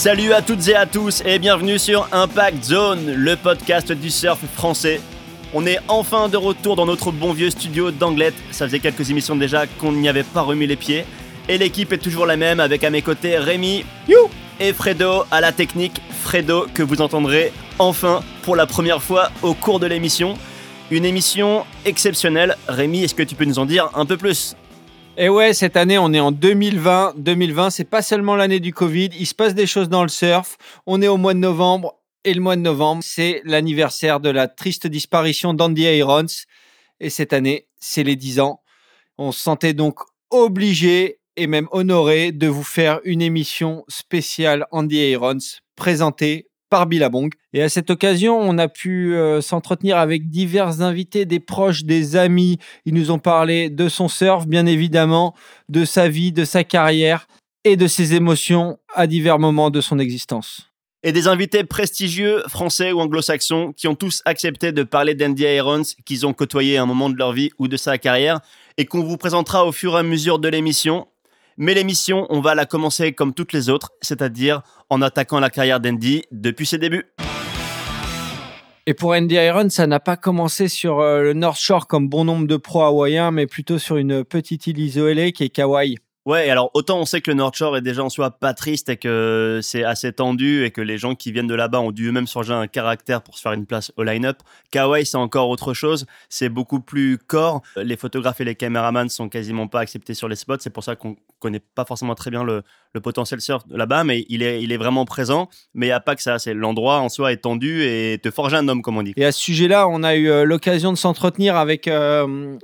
Salut à toutes et à tous et bienvenue sur Impact Zone, le podcast du surf français. On est enfin de retour dans notre bon vieux studio d'Anglette. Ça faisait quelques émissions déjà qu'on n'y avait pas remis les pieds. Et l'équipe est toujours la même avec à mes côtés Rémi et Fredo à la technique. Fredo que vous entendrez enfin pour la première fois au cours de l'émission. Une émission exceptionnelle. Rémi, est-ce que tu peux nous en dire un peu plus? Et ouais, cette année, on est en 2020. 2020, c'est pas seulement l'année du Covid. Il se passe des choses dans le surf. On est au mois de novembre. Et le mois de novembre, c'est l'anniversaire de la triste disparition d'Andy Irons. Et cette année, c'est les 10 ans. On se sentait donc obligé et même honoré de vous faire une émission spéciale Andy Irons présentée par Billabong. Et à cette occasion, on a pu euh, s'entretenir avec divers invités, des proches, des amis. Ils nous ont parlé de son surf, bien évidemment, de sa vie, de sa carrière et de ses émotions à divers moments de son existence. Et des invités prestigieux, français ou anglo-saxons, qui ont tous accepté de parler d'Andy Irons, qu'ils ont côtoyé à un moment de leur vie ou de sa carrière, et qu'on vous présentera au fur et à mesure de l'émission. Mais l'émission, on va la commencer comme toutes les autres, c'est-à-dire en attaquant la carrière d'Andy depuis ses débuts. Et pour Andy Iron, ça n'a pas commencé sur euh, le North Shore comme bon nombre de pros hawaïens, mais plutôt sur une petite île isolée qui est Kauai. Ouais, alors autant on sait que le North Shore est déjà en soi pas triste et que c'est assez tendu et que les gens qui viennent de là-bas ont dû eux-mêmes changer un caractère pour se faire une place au line-up. Kauai, c'est encore autre chose. C'est beaucoup plus corps. Les photographes et les caméramans sont quasiment pas acceptés sur les spots. C'est pour ça qu'on connaît pas forcément très bien le, potentiel surf là-bas, mais il est, il est vraiment présent. Mais il n'y a pas que ça. C'est l'endroit en soi est tendu et te forger un homme, comme on dit. Et à ce sujet-là, on a eu euh, l'occasion de s'entretenir avec euh,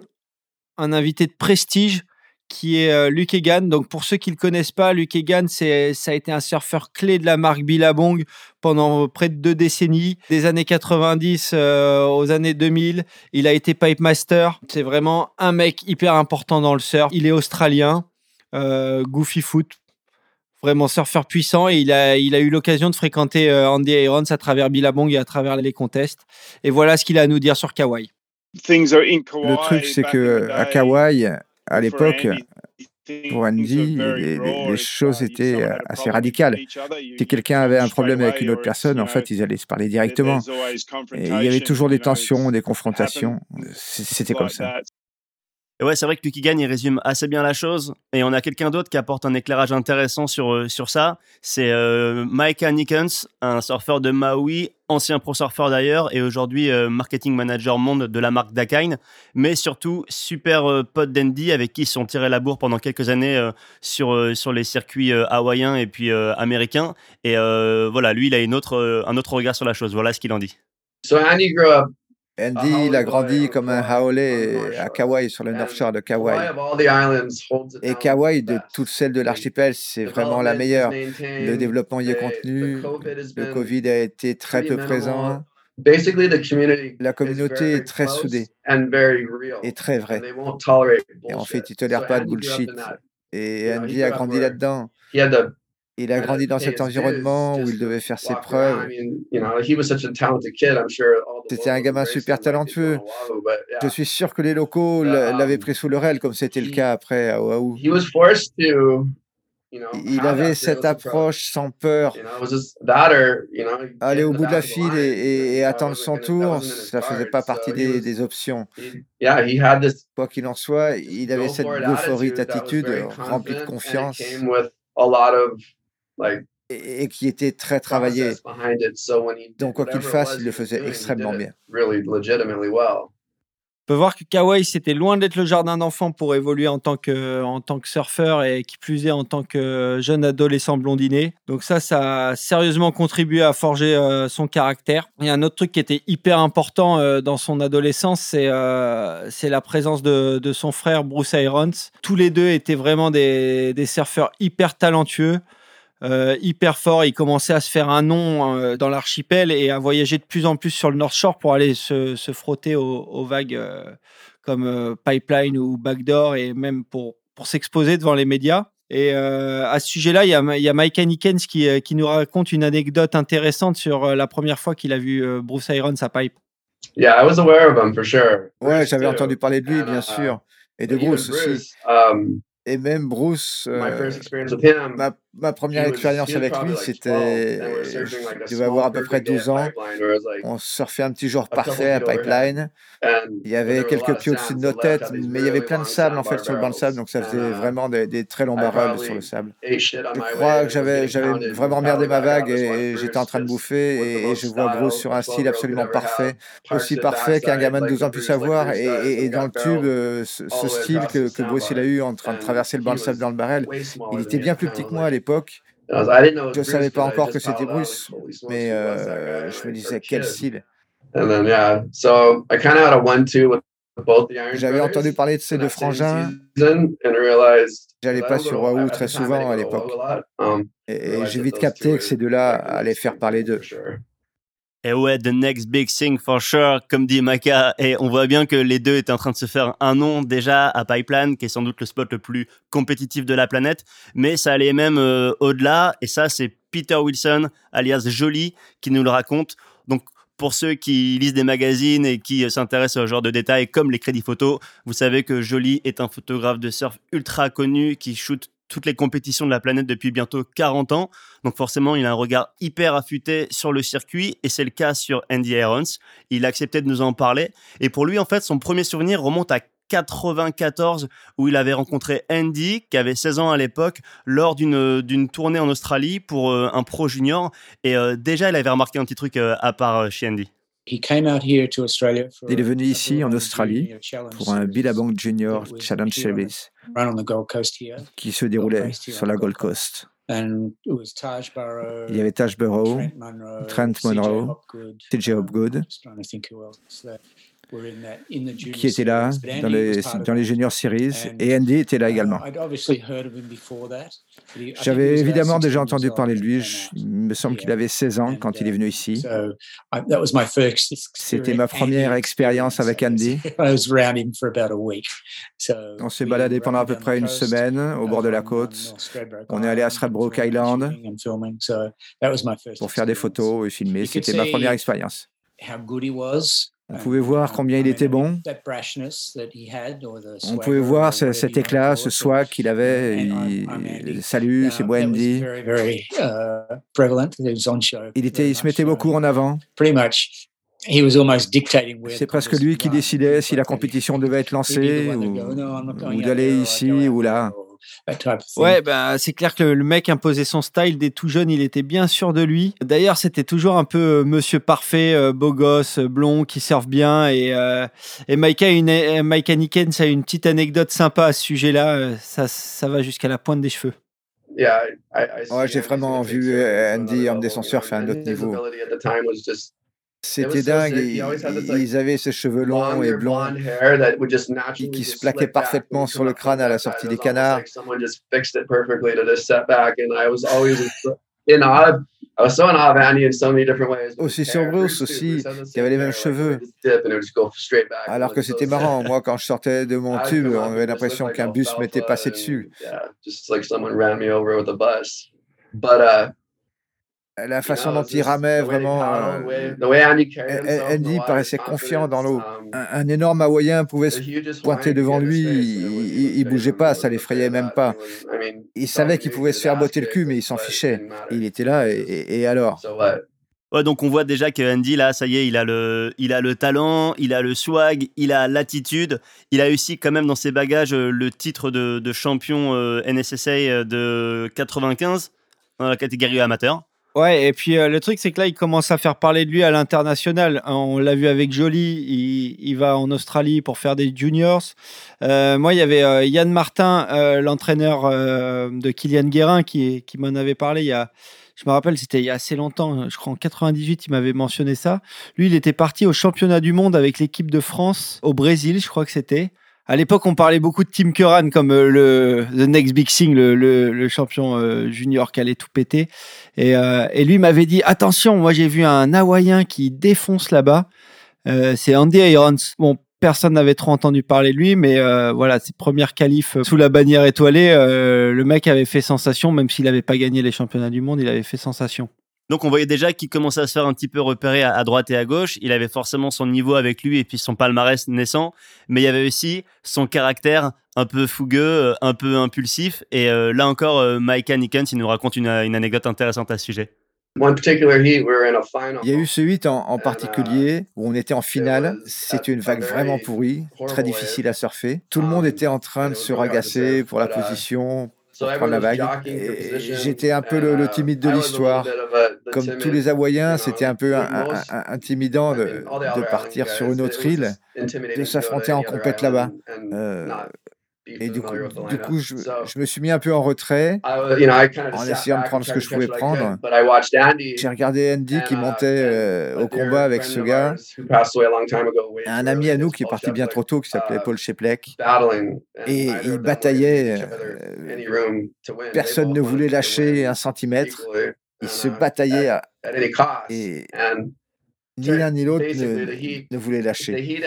un invité de prestige qui est euh, Luke Egan. Donc pour ceux qui le connaissent pas, Luke Egan, c'est ça a été un surfeur clé de la marque Billabong pendant près de deux décennies, des années 90 euh, aux années 2000. Il a été pipe master. C'est vraiment un mec hyper important dans le surf. Il est australien, euh, goofy foot. Vraiment surfeur puissant et il a, il a eu l'occasion de fréquenter Andy Irons à travers Billabong et à travers les contests. Et voilà ce qu'il a à nous dire sur Kauai. Le truc, c'est que à Kauai, à l'époque, pour Andy, les, choses étaient euh, assez radicales. Si quelqu'un avait un problème avec une autre personne, en fait, ils allaient se parler directement. Et il y avait toujours des tensions, des confrontations. C'était comme ça. Et ouais, c'est vrai que Lucky Gagne, il résume assez bien la chose. Et on a quelqu'un d'autre qui apporte un éclairage intéressant sur, euh, sur ça. C'est euh, Micah Nickens, un surfeur de Maui, ancien pro-surfeur d'ailleurs, et aujourd'hui euh, marketing manager monde de la marque Dakine. Mais surtout, super euh, pote d'Andy avec qui ils sont tirés la bourre pendant quelques années sur, sur les circuits hawaïens et puis américains. Et voilà, lui, il a une autre, un autre regard sur la chose. Voilà ce qu'il en dit. So Andy grew up Andy, il a grandi comme un haole à Kauai, sur le North Shore de Kauai. Et Kauai, de toutes celles de l'archipel, c'est vraiment la meilleure. Le développement y est contenu. Le Covid a été très peu présent. La communauté est très soudée et très vraie. Et en fait, ils ne tolèrent pas de bullshit. Et Andy a grandi là-dedans. Il a grandi dans cet environnement où il devait faire ses preuves. C'était un gamin super talentueux. Je suis sûr que les locaux l'avaient pris sous leur aile, comme c'était le cas après à Oahu. Il avait cette approche sans peur. Aller au bout de la file et, attendre son tour, ça ne faisait pas partie des, options. Quoi qu'il en soit, il avait cette euphorie attitude remplie de confiance et, qui était très travaillé. Donc, quoi qu'il fasse, il le faisait extrêmement bien. On peut voir que Kawhi, c'était loin d'être le jardin d'enfant pour évoluer en tant, que, en tant que surfeur et qui plus est en tant que jeune adolescent blondiné. Donc ça, ça a sérieusement contribué à forger euh, son caractère. Il y a un autre truc qui était hyper important euh, dans son adolescence, c'est euh, c'est la présence de, de, son frère Bruce Irons. Tous les deux étaient vraiment des, des surfeurs hyper talentueux. Euh, hyper fort. Il commençait à se faire un nom euh, dans l'archipel et à voyager de plus en plus sur le North Shore pour aller se, frotter aux, vagues euh, comme Pipeline ou Backdoor et même pour, pour s'exposer devant les médias. Et à ce sujet-là, il y a, y a Mike Hanikens qui, qui nous raconte une anecdote intéressante sur la première fois qu'il a vu Bruce Irons à Pipe. Yeah, I was aware of him for sure. Ouais, j'avais entendu parler de lui, bien uh, sûr, et de Bruce aussi. Um, et même Bruce, euh, ma première expérience avec lui, c'était. Je devais avoir à peu près 12 ans. On surfait un petit jour parfait à Pipeline. Il y avait quelques pieds au-dessus de nos têtes, mais il y avait plein de sable en fait sur le banc de sable, donc ça faisait vraiment des, très longs barrels sur le sable. Je crois que j'avais vraiment merdé ma vague et, j'étais en train de bouffer et, je vois Bruce sur un style absolument parfait, aussi parfait qu'un gamin de 12 ans puisse avoir. Et, dans le tube, euh, ce, style que, que Bruce il a eu en train de traverser le banc de sable dans le barrel, il était bien plus petit que moi à l'époque. Je ne savais pas encore que c'était Bruce, mais euh, je me disais quel style. J'avais entendu parler de ces deux frangins. J'allais pas sur Wahoo très souvent à l'époque. Um, et j'ai vite capté que ces deux-là allaient faire parler d'eux. Et ouais, the next big thing for sure, comme dit Maka. Et on voit bien que les deux étaient en train de se faire un nom déjà à Pipeline, qui est sans doute le spot le plus compétitif de la planète. Mais ça allait même euh, au-delà. Et ça, c'est Peter Wilson, alias Jolie, qui nous le raconte. Donc, pour ceux qui lisent des magazines et qui s'intéressent au genre de détails comme les crédits photos, vous savez que Jolie est un photographe de surf ultra connu qui shoot toutes les compétitions de la planète depuis bientôt 40 ans. Donc forcément, il a un regard hyper affûté sur le circuit et c'est le cas sur Andy Irons. Il a accepté de nous en parler. Et pour lui, en fait, son premier souvenir remonte à 94 où il avait rencontré Andy qui avait 16 ans à l'époque lors d'une tournée en Australie pour euh, un pro junior et euh, déjà il avait remarqué un petit truc euh, à part chez Andy. Il est venu ici en Australie pour un Billabong Junior Challenge Series qui se déroulait sur la Gold Coast. Il y avait Taj Burrow, Trent Monroe, TJ Hopgood, qui était là dans les, dans les Junior Series et Andy était là également. J'avais évidemment déjà entendu parler de lui. il me semble qu'il avait 16 ans quand il est venu ici. C'était ma première expérience avec Andy. On s'est baladé pendant à peu près une semaine au bord de la côte. On est allé à Stradbroke Island pour faire des photos et filmer. C'était ma première expérience. On pouvait voir combien il était bon. On pouvait voir cet éclat, ce swag qu'il avait. salut, c'est Wendy. Il, était, il se mettait beaucoup en avant. C'est presque lui qui décidait si la compétition devait être lancée ou d'aller ici ou là. Ouais, bah, c'est clair que le mec imposait son style dès tout jeune, il était bien sûr de lui. D'ailleurs, c'était toujours un peu euh, monsieur parfait, euh, beau gosse, euh, blond, qui serve bien. Et, et Micah, une, Micah Nickens a une petite anecdote sympa à ce sujet-là. Ça, ça va jusqu'à la pointe des cheveux. Ouais, j'ai vraiment vu Andy en descenseur faire un autre niveau. C'était dingue. Ils, avaient ces cheveux longs et blonds qui, qui se plaquaient parfaitement sur le crâne à la sortie des canards. Aussi sur Bruce aussi, il avait les mêmes cheveux. Alors que c'était marrant, moi quand je sortais de mon tube, on avait l'impression qu'un bus m'était passé dessus la façon dont il ramait vraiment. Euh, Andy paraissait confiant dans l'eau. Un, énorme Hawaïen pouvait se pointer devant lui, il, ne bougeait pas, ça l'effrayait même pas. Il savait qu'il pouvait se faire botter le cul, mais il s'en fichait. Il était là, et, alors? Ouais, donc on voit déjà que Andy, là, ça y est, il a, le, il a le talent, il a le swag, il a l'attitude. Il a aussi quand même dans ses bagages euh, le titre de, champion euh, NSSA de 95 dans la catégorie amateur. Ouais, et puis euh, le truc, c'est que là, il commence à faire parler de lui à l'international. On l'a vu avec Jolie, il, va en Australie pour faire des juniors. Euh, moi, il y avait euh, Yann Martin, l'entraîneur de Kylian Guérin, qui, qui m'en avait parlé il y a. Je me rappelle, c'était il y a assez longtemps, je crois en 98, il m'avait mentionné ça. Lui, il était parti au championnat du monde avec l'équipe de France au Brésil, je crois que c'était. À l'époque, on parlait beaucoup de Tim Curran comme euh, le the next big thing, le, le, champion euh, junior qui allait tout péter. Et, euh, et lui m'avait dit attention, moi j'ai vu un Hawaïen qui défonce là-bas. c'est Andy Irons. Bon, personne n'avait trop entendu parler de lui, mais voilà, ses premières qualifs sous la bannière étoilée, le mec avait fait sensation, même s'il n'avait pas gagné les championnats du monde, il avait fait sensation. Donc on voyait déjà qu'il commençait à se faire un petit peu repérer à, droite et à gauche. Il avait forcément son niveau avec lui et puis son palmarès naissant, mais il y avait aussi son caractère un peu fougueux, un peu impulsif. Et là encore, Mike Nickens, il nous raconte une, une anecdote intéressante à ce sujet. Il y a eu ce 8 en, uh, particulier où on était en finale. C'était une vague vraiment pourrie, très difficile à surfer. Tout le monde était en train de se ragasser pour la uh, position, J'étais un peu le, uh, timide de l'histoire. Comme tous les Hawaïens, c'était un peu intimidant de, partir sur une autre île, de s'affronter en compète là-bas. Et du coup, du coup je, je, me suis mis un peu en retrait en essayant de prendre ce que je pouvais prendre. J'ai regardé Andy qui montait euh, au combat avec ce gars. Un ami à nous qui est parti bien trop tôt qui s'appelait uh, Paul Sheplek. Et il bataillait. Euh, personne ne voulait lâcher un centimètre. Il se bataillait à, et ni l'un ni l'autre ne, ne voulait lâcher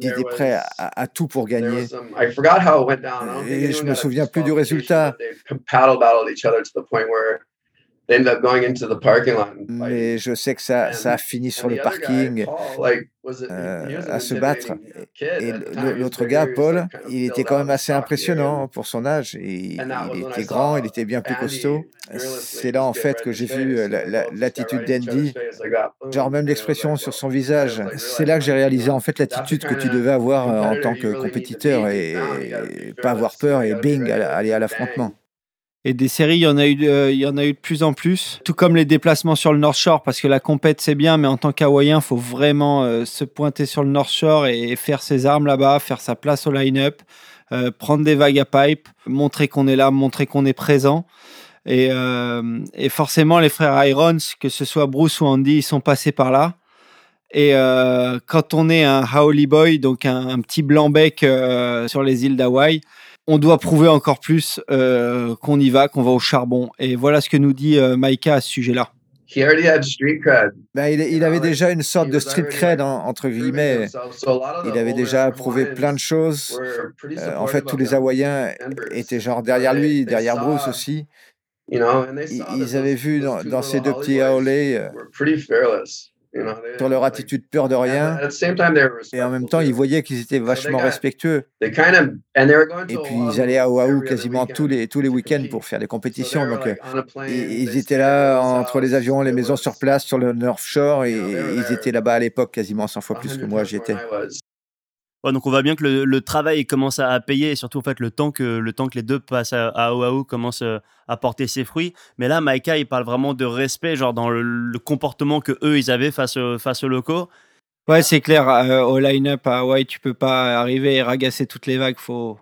il était prêt à, tout pour gagner. Et je me souviens plus du résultat. Mais je sais que ça, ça a fini sur le parking euh, à se battre. Et l'autre gars, Paul, il était quand même assez impressionnant pour son âge. Il était grand, il était bien plus costaud. C'est là en fait que j'ai vu euh, l'attitude d'Andy, genre même l'expression sur son visage. C'est là que j'ai réalisé en fait l'attitude que tu devais avoir euh, en tant que compétiteur et, pas avoir peur et bing, aller à l'affrontement. Et des séries, il y en a eu, il y en a eu de plus en plus. Tout comme les déplacements sur le North Shore, parce que la compète c'est bien, mais en tant qu'Hawaïen, faut vraiment euh, se pointer sur le North Shore et, faire ses armes là-bas, faire sa place au line-up, euh, prendre des vagues à pipe, montrer qu'on est là, montrer qu'on est présent. Et, euh, forcément, les frères Irons, que ce soit Bruce ou Andy, ils sont passés par là. Et quand on est un Haoli Boy, donc un, un petit blanc bec sur les îles d'Hawaï, on doit prouver encore plus euh, qu'on y va, qu'on va au charbon. Et voilà ce que nous dit euh, Maïka à ce sujet-là. Ben, il, avait déjà une sorte de street cred, entre guillemets. Il avait déjà prouvé plein de choses. Euh, en fait, tous les Hawaïens étaient genre derrière lui, derrière Bruce aussi. Ils, avaient vu dans, ces deux petits haolés sur leur attitude peur de rien. Et en même temps, ils voyaient qu'ils étaient vachement respectueux. Et puis, ils allaient à Oahu quasiment tous les, tous les week-ends pour faire des compétitions. Donc, euh, ils étaient là entre les avions, les maisons sur place, sur le North Shore, et ils étaient là-bas à l'époque quasiment 100 fois plus que moi j'y étais donc on voit bien que le, travail commence à, payer et surtout en fait le temps que le temps que les deux passent à, Oahu commence euh, à porter ses fruits. Mais là, Maika il parle vraiment de respect, genre dans le, comportement que eux ils avaient face face aux locaux. Ouais, c'est clair. Euh, au line-up à Hawaii, tu peux pas arriver et ragasser toutes les vagues. Faut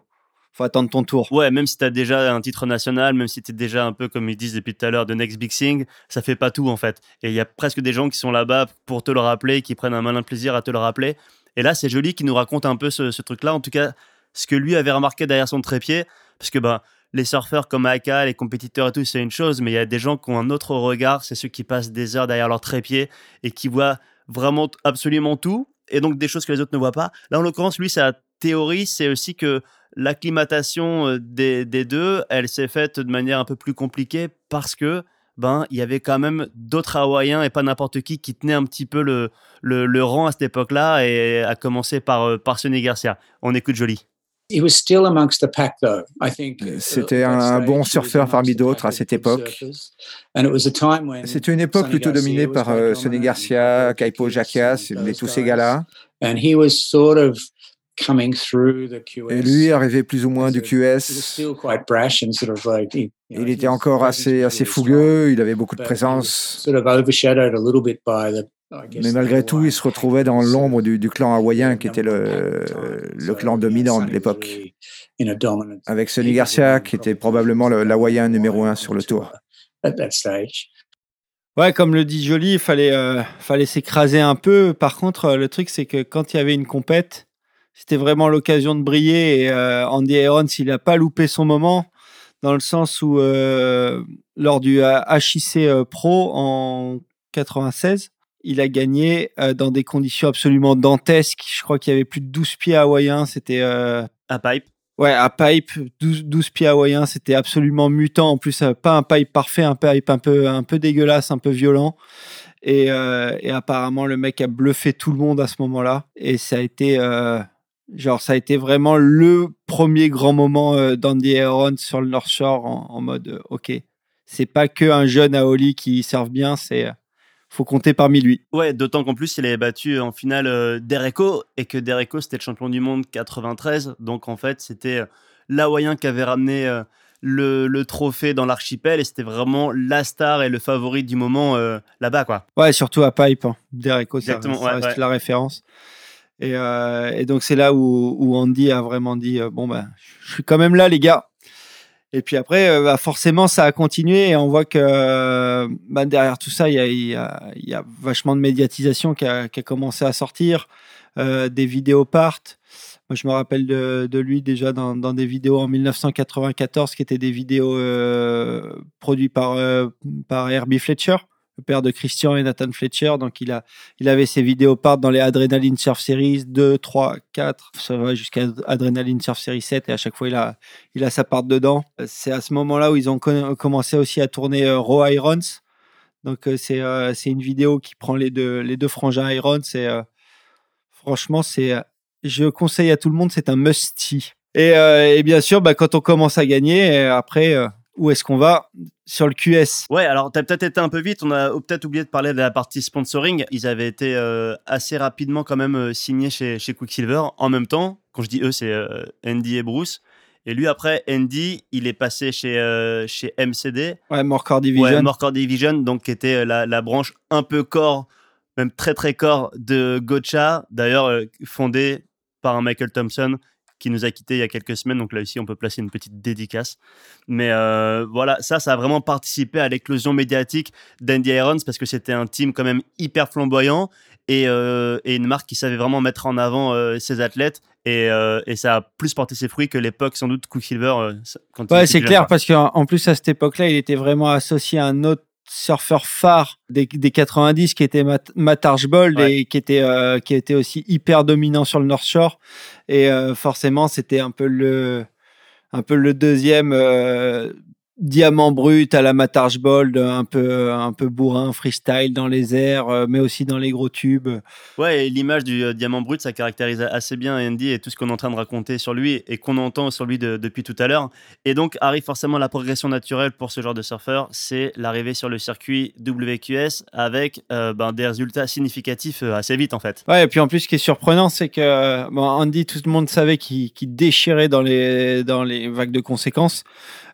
faut attendre ton tour. Ouais, même si tu as déjà un titre national, même si tu es déjà un peu, comme ils disent depuis tout à l'heure, de next big thing, ça fait pas tout en fait. Et il y a presque des gens qui sont là-bas pour te le rappeler, qui prennent un malin plaisir à te le rappeler. Et là, c'est joli qu'il nous raconte un peu ce, truc-là. En tout cas, ce que lui avait remarqué derrière son trépied. Parce que ben, les surfeurs comme Aka, les compétiteurs et tout, c'est une chose. Mais il y a des gens qui ont un autre regard. C'est ceux qui passent des heures derrière leur trépied et qui voient vraiment absolument tout. Et donc des choses que les autres ne voient pas. Là, en l'occurrence, lui, sa théorie, c'est aussi que l'acclimatation euh, des, des deux, elle s'est faite de manière un peu plus compliquée parce que ben il y avait quand même d'autres Hawaïens et pas n'importe qui qui tenaient un petit peu le, le, rang à cette époque-là et à commencer par, euh, par Sonny Garcia. On écoute Jolie. C'était un bon surfeur parmi d'autres à cette époque. C'était une époque plutôt dominée par euh, Sonny Garcia, Kaipo Jacquias et tous ces gars-là. Et lui arrivait plus ou moins du QS. Il était encore assez, assez fougueux, il avait beaucoup de présence. Mais malgré tout, il se retrouvait dans l'ombre du, clan hawaïen qui était le, le clan dominant de l'époque. Avec Sonny Garcia, qui était probablement l'hawaïen numéro un sur le tour. Ouais, comme le dit Jolie, il fallait, euh, fallait s'écraser un peu. Par contre, le truc, c'est que quand il y avait une compète, c'était vraiment l'occasion de briller. Et euh, Andy Irons, il n'a pas loupé son moment, dans le sens où, euh, lors du HIC euh, Pro en 96, il a gagné dans des conditions absolument dantesques. Je crois qu'il y avait plus de 12 pieds hawaïens. C'était. à pipe. Ouais, à pipe, 12, 12 pieds hawaïens, c'était absolument mutant. En plus, pas un pipe parfait, un pipe un peu, un peu dégueulasse, un peu violent. Et, et apparemment, le mec a bluffé tout le monde à ce moment-là. Et ça a été Genre, ça a été vraiment le premier grand moment d'Andy Aaron sur le North Shore en, mode OK. C'est pas que un jeune à Oli qui serve bien, c'est faut compter parmi lui. Ouais, d'autant qu'en plus, il avait battu en finale euh, Dereko et que Dereko, c'était le champion du monde 93. Donc en fait, c'était euh, l'Hawaïen qui avait ramené euh, le, trophée dans l'archipel et c'était vraiment la star et le favori du moment là-bas. quoi. Ouais, surtout à Pipe. Hein. Dereko, ça, reste la référence. Et, donc c'est là où, Andy a vraiment dit bon ben, je suis quand même là les gars. Et puis après, euh, bah forcément, ça a continué et on voit que euh, bah derrière tout ça, il y a, vachement de médiatisation qui a, commencé à sortir. Euh, des vidéos partent. Moi, je me rappelle de, lui déjà dans, des vidéos en 1994 qui étaient des vidéos euh, produites euh, par Herbie Fletcher le père de Christian et Nathan Fletcher. Donc, il, a, il avait ses vidéos part dans les Adrenaline Surf Series 2, 3, 4. Ça va jusqu'à Adrenaline Surf Series 7 et à chaque fois, il a, il a sa part dedans. C'est à ce moment-là où ils ont commencé aussi à tourner euh, Raw Irons. Donc, euh, c'est euh, c'est une vidéo qui prend les deux, les deux frangins Irons. Et, franchement, c'est, je conseille à tout le monde, c'est un must-see. Et, et, bien sûr, bah, quand on commence à gagner, après, où est-ce qu'on va sur le QS Ouais, alors tu as peut-être été un peu vite, on a peut-être oublié de parler de la partie sponsoring. Ils avaient été euh, assez rapidement quand même euh, signés chez, chez Quicksilver. En même temps, quand je dis eux, c'est euh, Andy et Bruce. Et lui, après, Andy, il est passé chez, chez MCD. Ouais, Morcore Division. Ouais, Division, donc qui était la, la, branche un peu corps, même très très corps de Gocha, d'ailleurs fondée par un Michael Thompson qui nous a quittés il y a quelques semaines. Donc là aussi, on peut placer une petite dédicace. Mais euh, voilà, ça, ça a vraiment participé à l'éclosion médiatique d'Andy Irons parce que c'était un team quand même hyper flamboyant et, euh, et une marque qui savait vraiment mettre en avant euh, ses athlètes. Et, et, ça a plus porté ses fruits que l'époque sans doute Quicksilver. quand ouais, c'est clair parce qu'en plus à cette époque-là, il était vraiment associé à un autre surfeur phare des, des 90 qui était Matt, Archbold et qui était euh, qui était aussi hyper dominant sur le North Shore. Et euh, forcément c'était un peu le un peu le deuxième euh, diamant brut à la Matt Archbold, un peu, un peu bourrin, freestyle dans les airs, euh, mais aussi dans les gros tubes. Ouais, l'image du euh, diamant brut, ça caractérise assez bien Andy et tout ce qu'on est en train de raconter sur lui et qu'on entend sur lui depuis tout à l'heure. Et donc arrive forcément la progression naturelle pour ce genre de surfeur, c'est l'arrivée sur le circuit WQS avec euh, ben, des résultats significatifs assez vite en fait. Ouais, et puis en plus, ce qui est surprenant, c'est que bon, Andy, tout le monde savait qu'il déchirait dans les, dans les vagues de conséquences.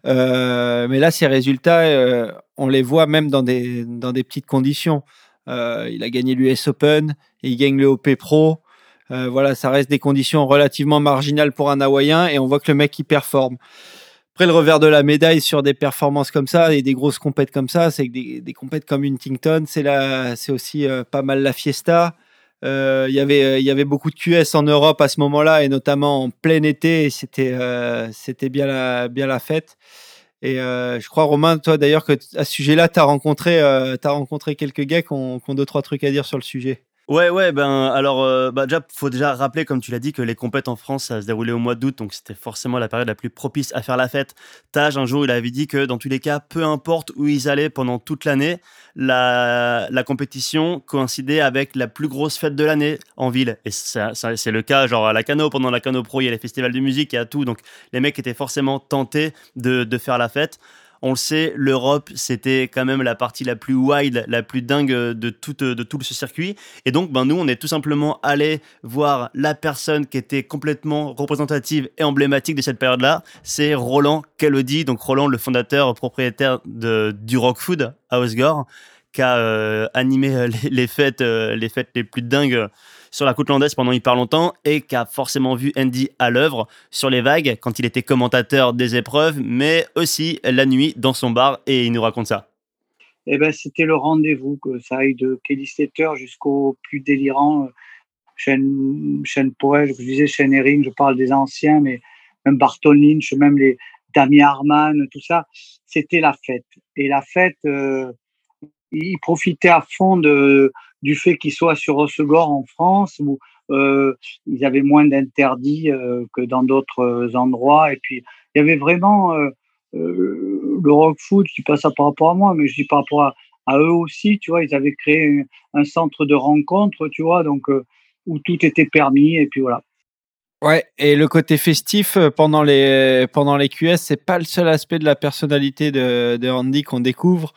Euh, mais là, ces résultats, euh, on les voit même dans des, dans des petites conditions. Euh, il a gagné l'US Open, il gagne le OP Pro. voilà, ça reste des conditions relativement marginales pour un Hawaïen et on voit que le mec il performe. Après, le revers de la médaille sur des performances comme ça et des grosses compètes comme ça, c'est que des, des compètes comme Huntington, c'est aussi pas mal la fiesta. Euh, y avait il y avait beaucoup de QS en Europe à ce moment-là et notamment en plein été c'était euh, c'était bien la bien la fête et euh, je crois Romain toi d'ailleurs que à ce sujet-là tu as rencontré as rencontré quelques gars qui ont, qui ont deux trois trucs à dire sur le sujet. Ouais, ouais, ben alors, euh, bah, déjà, faut déjà rappeler, comme tu l'as dit, que les compètes en France, ça se déroulait au mois d'août, donc c'était forcément la période la plus propice à faire la fête. Tage, un jour, il avait dit que dans tous les cas, peu importe où ils allaient pendant toute l'année, la, compétition coïncidait avec la plus grosse fête de l'année en ville. Et c'est le cas, genre à la Cano, pendant la Cano Pro, il y a les festivals de musique, y a tout, donc les mecs étaient forcément tentés de faire la fête. On le sait, l'Europe, c'était quand même la partie la plus wild, la plus dingue de tout, de tout ce circuit. Et donc, ben, nous, on est tout simplement allé voir la personne qui était complètement représentative et emblématique de cette période-là. C'est Roland Calodi. Donc, Roland, le fondateur, propriétaire de, du Rock Food à Osgore, qui a euh, animé les, fêtes, euh, les fêtes les plus dingues sur la côte landaise pendant hyper longtemps et qui a forcément vu Andy à l'œuvre sur les vagues quand il était commentateur des épreuves, mais aussi la nuit dans son bar et il nous raconte ça. Eh ben, c'était le rendez-vous, que ça aille de Kelly Slater jusqu'au plus délirant. Chaîne, chaîne Poel, je disais chaîne Erin, je parle des anciens, mais même Barton Lynch, même les Dami Harman, tout ça, c'était la fête. Et la fête, euh, il à fond de, du fait qu'ils soient sur Osegor en France où euh, ils avaient moins d'interdits euh, que dans d'autres euh, endroits. Et puis, il y avait vraiment le rock food qui passe par rapport à moi, mais je dis par rapport à, eux aussi, tu vois, ils avaient créé un, centre de rencontre, tu vois, donc où tout était permis. Et puis voilà. Ouais, et le côté festif pendant les, pendant les QS, c'est pas le seul aspect de la personnalité de, de Andy qu'on découvre.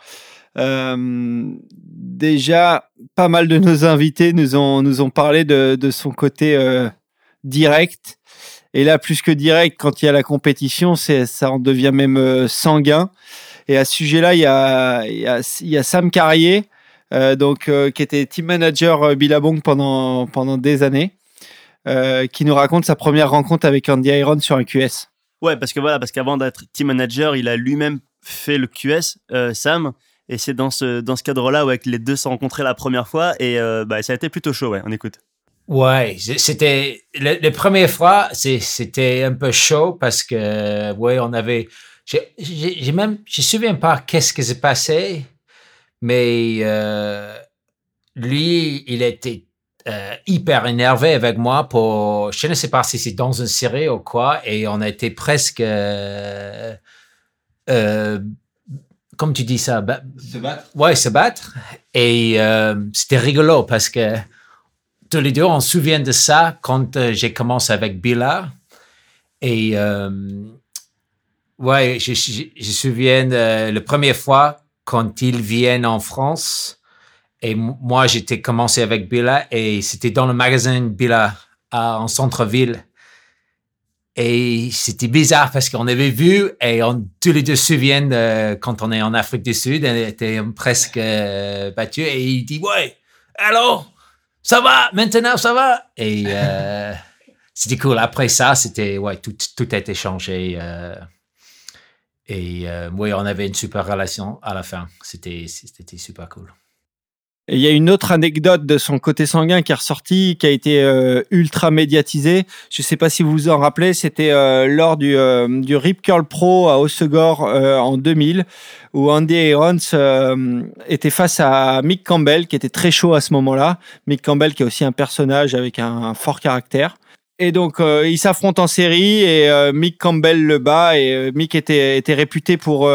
Euh, déjà, pas mal de nos invités nous ont, nous ont parlé de, de son côté euh, direct. Et là, plus que direct, quand il y a la compétition, ça en devient même euh, sanguin. Et à ce sujet-là, il y a, il Sam Carrier, donc, qui était team manager Billabong pendant, pendant des années qui nous raconte sa première rencontre avec Andy Iron sur un QS. Ouais, parce que voilà, parce qu'avant d'être team manager, il a lui-même fait le QS, Sam. Et c'est dans ce, dans ce cadre-là ouais, que les deux se rencontrés la première fois. Et euh, bah, ça a été plutôt chaud, ouais, on écoute. Ouais, c'était les premières fois, c'était un peu chaud parce que ouais, on avait, j'ai même, je me souviens pas qu'est-ce qui s'est passé, mais euh, lui, il était euh, hyper énervé avec moi pour, je ne sais pas si c'est dans une série ou quoi, et on a été presque, comme tu dis ça, se battre. Ouais, se battre. Et euh, c'était rigolo parce que tous les deux, on se souvient de ça quand euh, j'ai commencé avec Billa. Et euh, ouais, je, je, je me souviens de la première fois quand ils viennent en France. Et moi, j'étais commencé avec Billa et c'était dans le magasin Billa à, en centre-ville. Et c'était bizarre parce qu'on avait vu et on, tous les deux se souviennent de, quand on est en Afrique du Sud, on était presque euh, battu et il dit ouais, alors ça va maintenant ça va? Et euh, c'était cool. Après ça, c'était ouais tout tout a été changé euh, et euh, oui on avait une super relation à la fin. C'était c'était super cool. Il y a une autre anecdote de son côté sanguin qui est ressortie, qui a été euh, ultra médiatisée. Je ne sais pas si vous vous en rappelez, c'était euh, lors du, euh, du Rip Curl Pro à Osegor en 2000, où Andy Irons était face à Mick Campbell, qui était très chaud à ce moment-là. Mick Campbell, qui est aussi un personnage avec un, fort caractère. Et donc, ils s'affrontent en série et Mick Campbell le bat. Et Mick était, était réputé pour,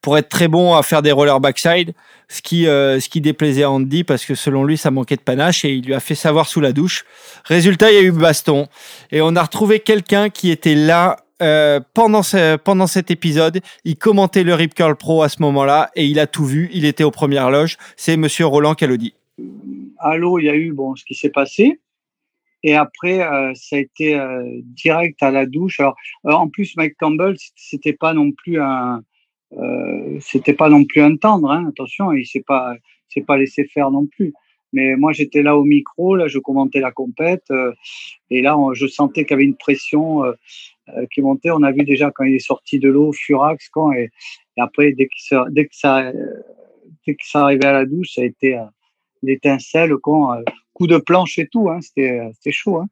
pour être très bon à faire des rollers backside, ce qui, ce qui déplaisait Andy parce que selon lui, ça manquait de panache et il lui a fait savoir sous la douche. Résultat, il y a eu baston. Et on a retrouvé quelqu'un qui était là euh, pendant, pendant cet épisode, il commentait le Rip Curl Pro à ce moment-là et il a tout vu. Il était aux premières loges. C'est Monsieur Roland Calodi. Allô, il y a eu bon ce qui s'est passé. Et après, euh, ça a été euh, direct à la douche. Alors, euh, en plus, Mike Campbell, c'était pas non plus un, c'était pas non plus un tendre. Hein, attention, il s'est pas, s'est pas laissé faire non plus. Mais moi, j'étais là au micro, là, je commentais la compète, et là, je sentais qu'il y avait une pression qui montait. On a vu déjà quand il est sorti de l'eau, Furax, quand, et, après, dès que ça, dès que ça, dès que ça arrivait à la douche, ça a été l'étincelle, quand coup de planche et tout, hein, c'était, c'était chaud. Hein.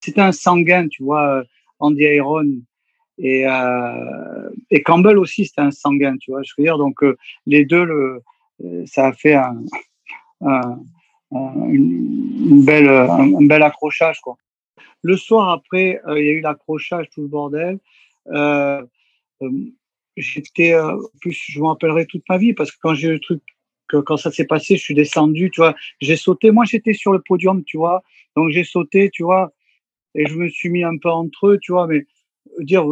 C'était un sanguin, tu vois, Andy Iron et, euh, et Campbell aussi, c'était un sanguin, tu vois, je veux dire. Donc, euh, les deux, le, ça a fait un, un, un, une belle, un, bel accrochage, quoi. Le soir après, euh, il y a eu l'accrochage, tout le bordel. Euh, j'étais, plus, je m'en rappellerai toute ma vie parce que quand j'ai eu le truc quand ça s'est passé, je suis descendu, tu vois, j'ai sauté. Moi, j'étais sur le podium, tu vois, donc j'ai sauté, tu vois, et je me suis mis un peu entre eux, tu vois, mais dire,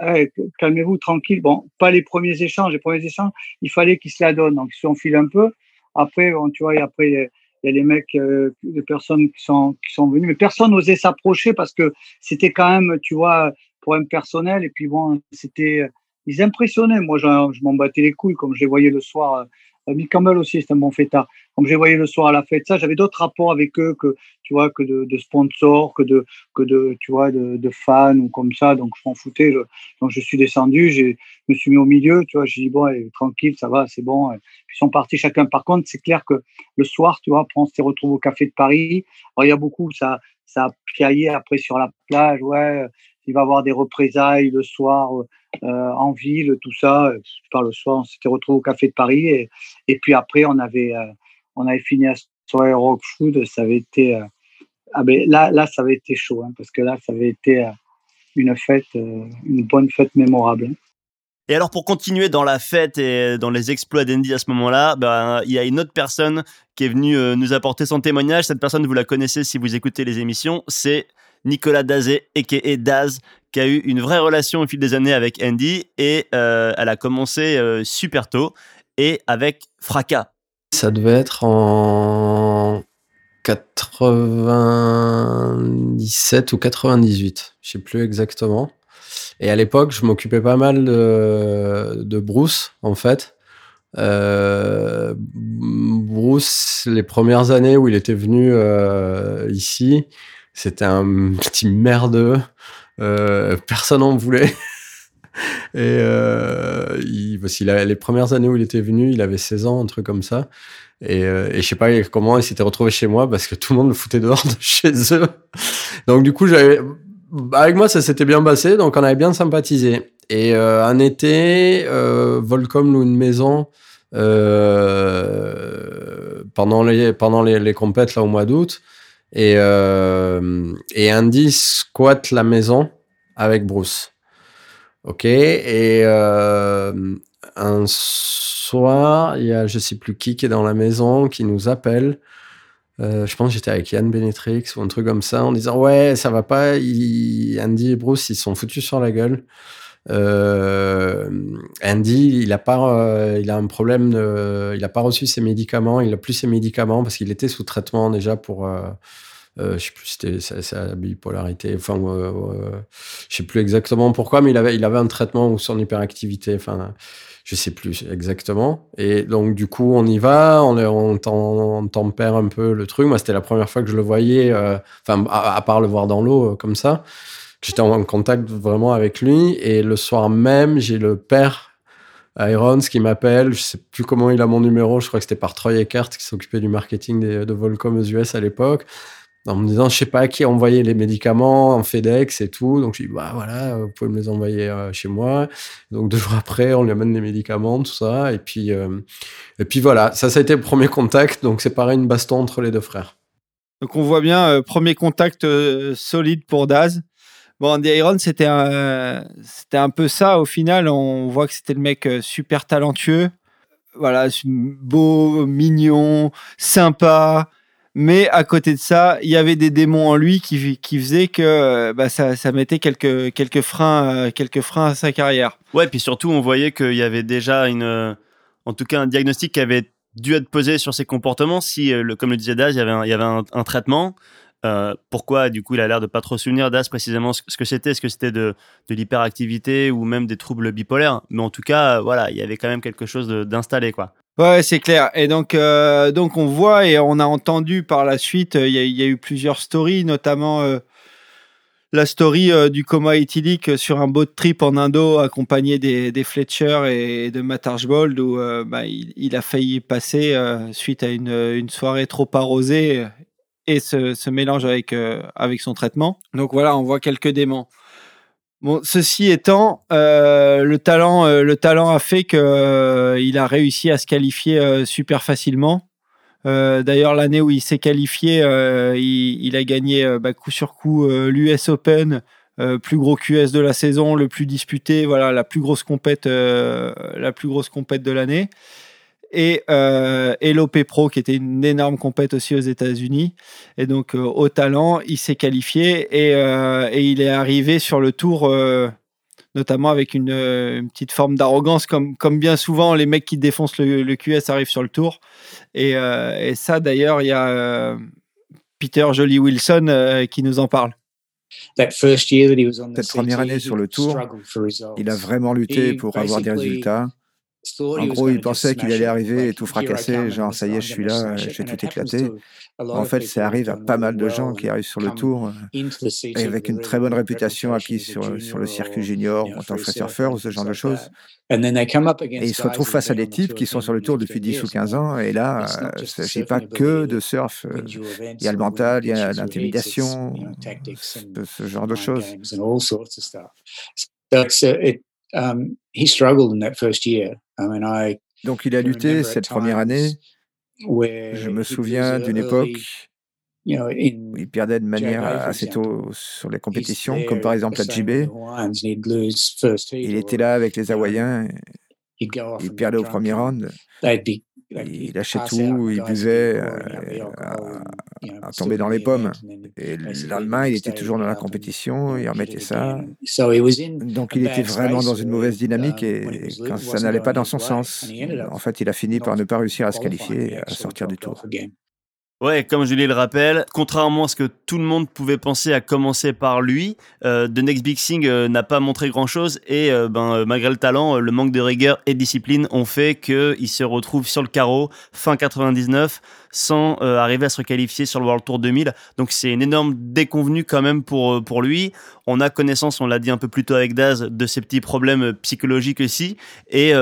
hey, calmez-vous, tranquille. Bon, pas les premiers échanges, les premiers échanges, il fallait qu'ils se la donnent, donc ils s'enfilent un peu. Après, tu vois, et après, il y a les mecs, euh, les personnes qui sont, qui sont venus, mais personne n'osait s'approcher parce que c'était quand même, tu vois, un personnel, et puis bon, c'était, ils impressionnaient. Moi, je, je m'en battais les couilles, comme je les voyais le soir Mick Campbell aussi, c'est un bon fêtard. Comme j'ai voyé le soir à la fête, ça, j'avais d'autres rapports avec eux que, tu vois, que de, sponsors, que de, que de, tu vois, de, fans ou comme ça. Donc, je m'en foutais. Donc, je suis descendu, je me suis mis au milieu, tu vois, j'ai dit, bon, tranquille, ça va, c'est bon. Ils sont partis chacun. Par contre, c'est clair que le soir, tu vois, après, on s'est retrouvé au Café de Paris. Alors, il y a beaucoup, ça, ça a piaillé après sur la plage, ouais, il va y avoir des représailles le soir euh, en ville, tout ça. Par le soir, on s'était retrouvé au Café de Paris et, puis après, on avait, euh, on avait fini à soirée Rock Food. Ça avait été, euh, ah ben là, là, ça avait été chaud hein, parce que là, ça avait été une fête, une bonne fête mémorable. Et alors pour continuer dans la fête et dans les exploits d'Andy à ce moment-là, ben, il y a une autre personne qui est venue nous apporter son témoignage. Cette personne, vous la connaissez si vous écoutez les émissions, c'est Nicolas Dazé, a.k.a. Daz, qui a eu une vraie relation au fil des années avec Andy et elle a commencé super tôt et avec fracas. Ça devait être en 97 ou 98, je sais plus exactement. Et à l'époque, je m'occupais pas mal de, Bruce, en fait. Euh, Bruce, les premières années où il était venu euh, ici, c'était un petit merdeux. Euh, personne n'en voulait. Et euh, il, parce les premières années où il était venu, il avait 16 ans, un truc comme ça. Et, euh, et je sais pas comment il s'était retrouvé chez moi parce que tout le monde le foutait dehors de chez eux. Donc du coup, j'avais, avec moi, ça s'était bien passé, donc on avait bien sympathisé. Et euh, un été, euh, Volcom loue une maison euh, pendant les pendant les, les compètes là au mois d'août, et euh, et Andy squatte la maison avec Bruce. Ok, et euh, un soir, il y a je sais plus qui qui est dans la maison, qui nous appelle. Euh, je pense que j'étais avec Yann Benetrix ou un truc comme ça, en disant ouais, ça va pas. Andy et Bruce, ils sont foutus sur la gueule. Euh, Andy, il a pas, euh, il a un problème, de, il a pas reçu ses médicaments, il a plus ses médicaments parce qu'il était sous traitement déjà pour euh, euh, je sais plus, c'était sa, bipolarité. Enfin, euh, je sais plus exactement pourquoi, mais il avait, il avait un traitement ou son hyperactivité. Enfin, je sais plus exactement. Et donc, du coup, on y va, on, on, on tempère un peu le truc. Moi, c'était la première fois que je le voyais, euh, enfin, à, part le voir dans l'eau euh, comme ça. J'étais en contact vraiment avec lui. Et le soir même, j'ai le père Irons qui m'appelle. Je sais plus comment il a mon numéro. Je crois que c'était par Troy Eckert qui s'occupait du marketing de Volcom aux US à l'époque. En me disant je sais pas à qui envoyer les médicaments en FedEx et tout. Donc je dis bah voilà vous pouvez me les envoyer euh, chez moi. Donc deux jours après on lui amène les médicaments tout ça. Et puis euh, et puis voilà. Ça ça a été le premier contact. Donc c'est pareil une baston entre les deux frères. Donc on voit bien euh, premier contact solide pour Daz bon Andy Iron c'était un c'était un peu ça au final on voit que c'était le mec super talentueux voilà beau mignon sympa mais à côté de ça, il y avait des démons en lui qui, qui faisaient que euh, bah, ça, ça, mettait quelques, quelques, freins, euh, quelques freins à sa carrière. Ouais, puis surtout, on voyait qu'il y avait déjà une, euh, en tout cas un diagnostic qui avait dû être posé sur ses comportements. Si, comme le disait Daz, il y avait il y avait un, traitement. Pourquoi du coup il a l'air de pas trop souvenir Daz précisément ce, que c'était? Est-ce que c'était de, de l'hyperactivité ou même des troubles bipolaires? Mais en tout cas, voilà, il y avait quand même quelque chose d'installé quoi. Ouais, c'est clair. Et donc, euh, donc on voit et on a entendu par la suite, euh, il y, a eu plusieurs stories, notamment euh, la story du coma éthylique sur un boat trip en Indo accompagné des, des Fletcher et de Matt Archbold où bah, il, a failli passer suite à une, une, soirée trop arrosée et ce, ce mélange avec, avec son traitement. Donc voilà, on voit quelques démons. Bon, ceci étant, euh, le talent, euh, le talent a fait qu'il euh, a réussi à se qualifier super facilement. D'ailleurs, l'année où il s'est qualifié, il, a gagné bah, coup sur coup l'US Open, plus gros QS de la saison, le plus disputé, voilà, la plus grosse compète, la plus grosse compète de l'année et, euh, l'OP Pro qui était une énorme compète aussi aux États-Unis. Et donc euh, au talent, il s'est qualifié et, euh, et, il est arrivé sur le tour, euh, notamment avec une, une petite forme d'arrogance, comme, comme bien souvent les mecs qui défoncent le, le QS arrivent sur le tour. Et, et ça d'ailleurs, il y a Peter Jolie Wilson qui nous en parle. Cette première année sur le tour, il a vraiment lutté pour avoir des résultats. En gros, il pensait qu'il allait arriver et tout fracasser, genre ça y est, je suis là, j'ai tout éclaté. En fait, ça arrive à pas mal de gens qui arrivent sur le tour euh, avec une très bonne réputation acquise sur, sur le circuit junior en tant que surfeur ou ce genre de choses. Et ils se retrouvent face à des types qui sont sur le tour depuis 10 ou 15 ans. Et là, euh, il ne s'agit pas que de surf. Euh, il y a le mental, il y a l'intimidation, ce genre de choses. Donc il a lutté cette première année. Je me souviens d'une époque où il perdait de manière assez tôt sur les compétitions, comme par exemple la JB. Il était là avec les Hawaïens. Il perdait au premier round. Il lâchait tout, il buvait, à, tomber dans les pommes. Et le lendemain, il était toujours dans la compétition, il remettait ça. Donc il était vraiment dans une mauvaise dynamique et quand ça n'allait pas dans son sens, en fait, il a fini par ne pas réussir à se qualifier à sortir du tour. Ouais, comme Julie le rappelle, contrairement à ce que tout le monde pouvait penser à commencer par lui, euh, The Next Big Thing euh, n'a pas montré grand-chose et euh, ben, malgré le talent, le manque de rigueur et de discipline ont fait qu'il se retrouve sur le carreau fin 99 sans arriver à se requalifier sur le World Tour 2000. Donc c'est une énorme déconvenue quand même pour, pour lui. On a connaissance, on l'a dit un peu plus tôt avec Daz, de ses petits problèmes psychologiques aussi. Et,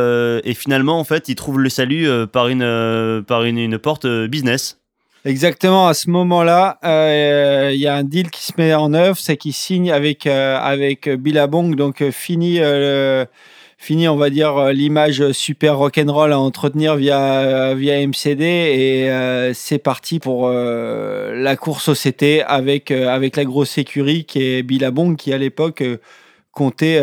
finalement, en fait, il trouve le salut par, une, par une porte business. Exactement, à ce moment-là, euh, il y a un deal qui se met en œuvre, c'est qu'il signe avec, euh, avec Billabong, donc euh, fini, fini, on va dire, l'image super rock'n'roll à entretenir via, via MCD, et c'est parti pour la course au CT avec, avec la grosse écurie qui est Billabong, qui à l'époque comptait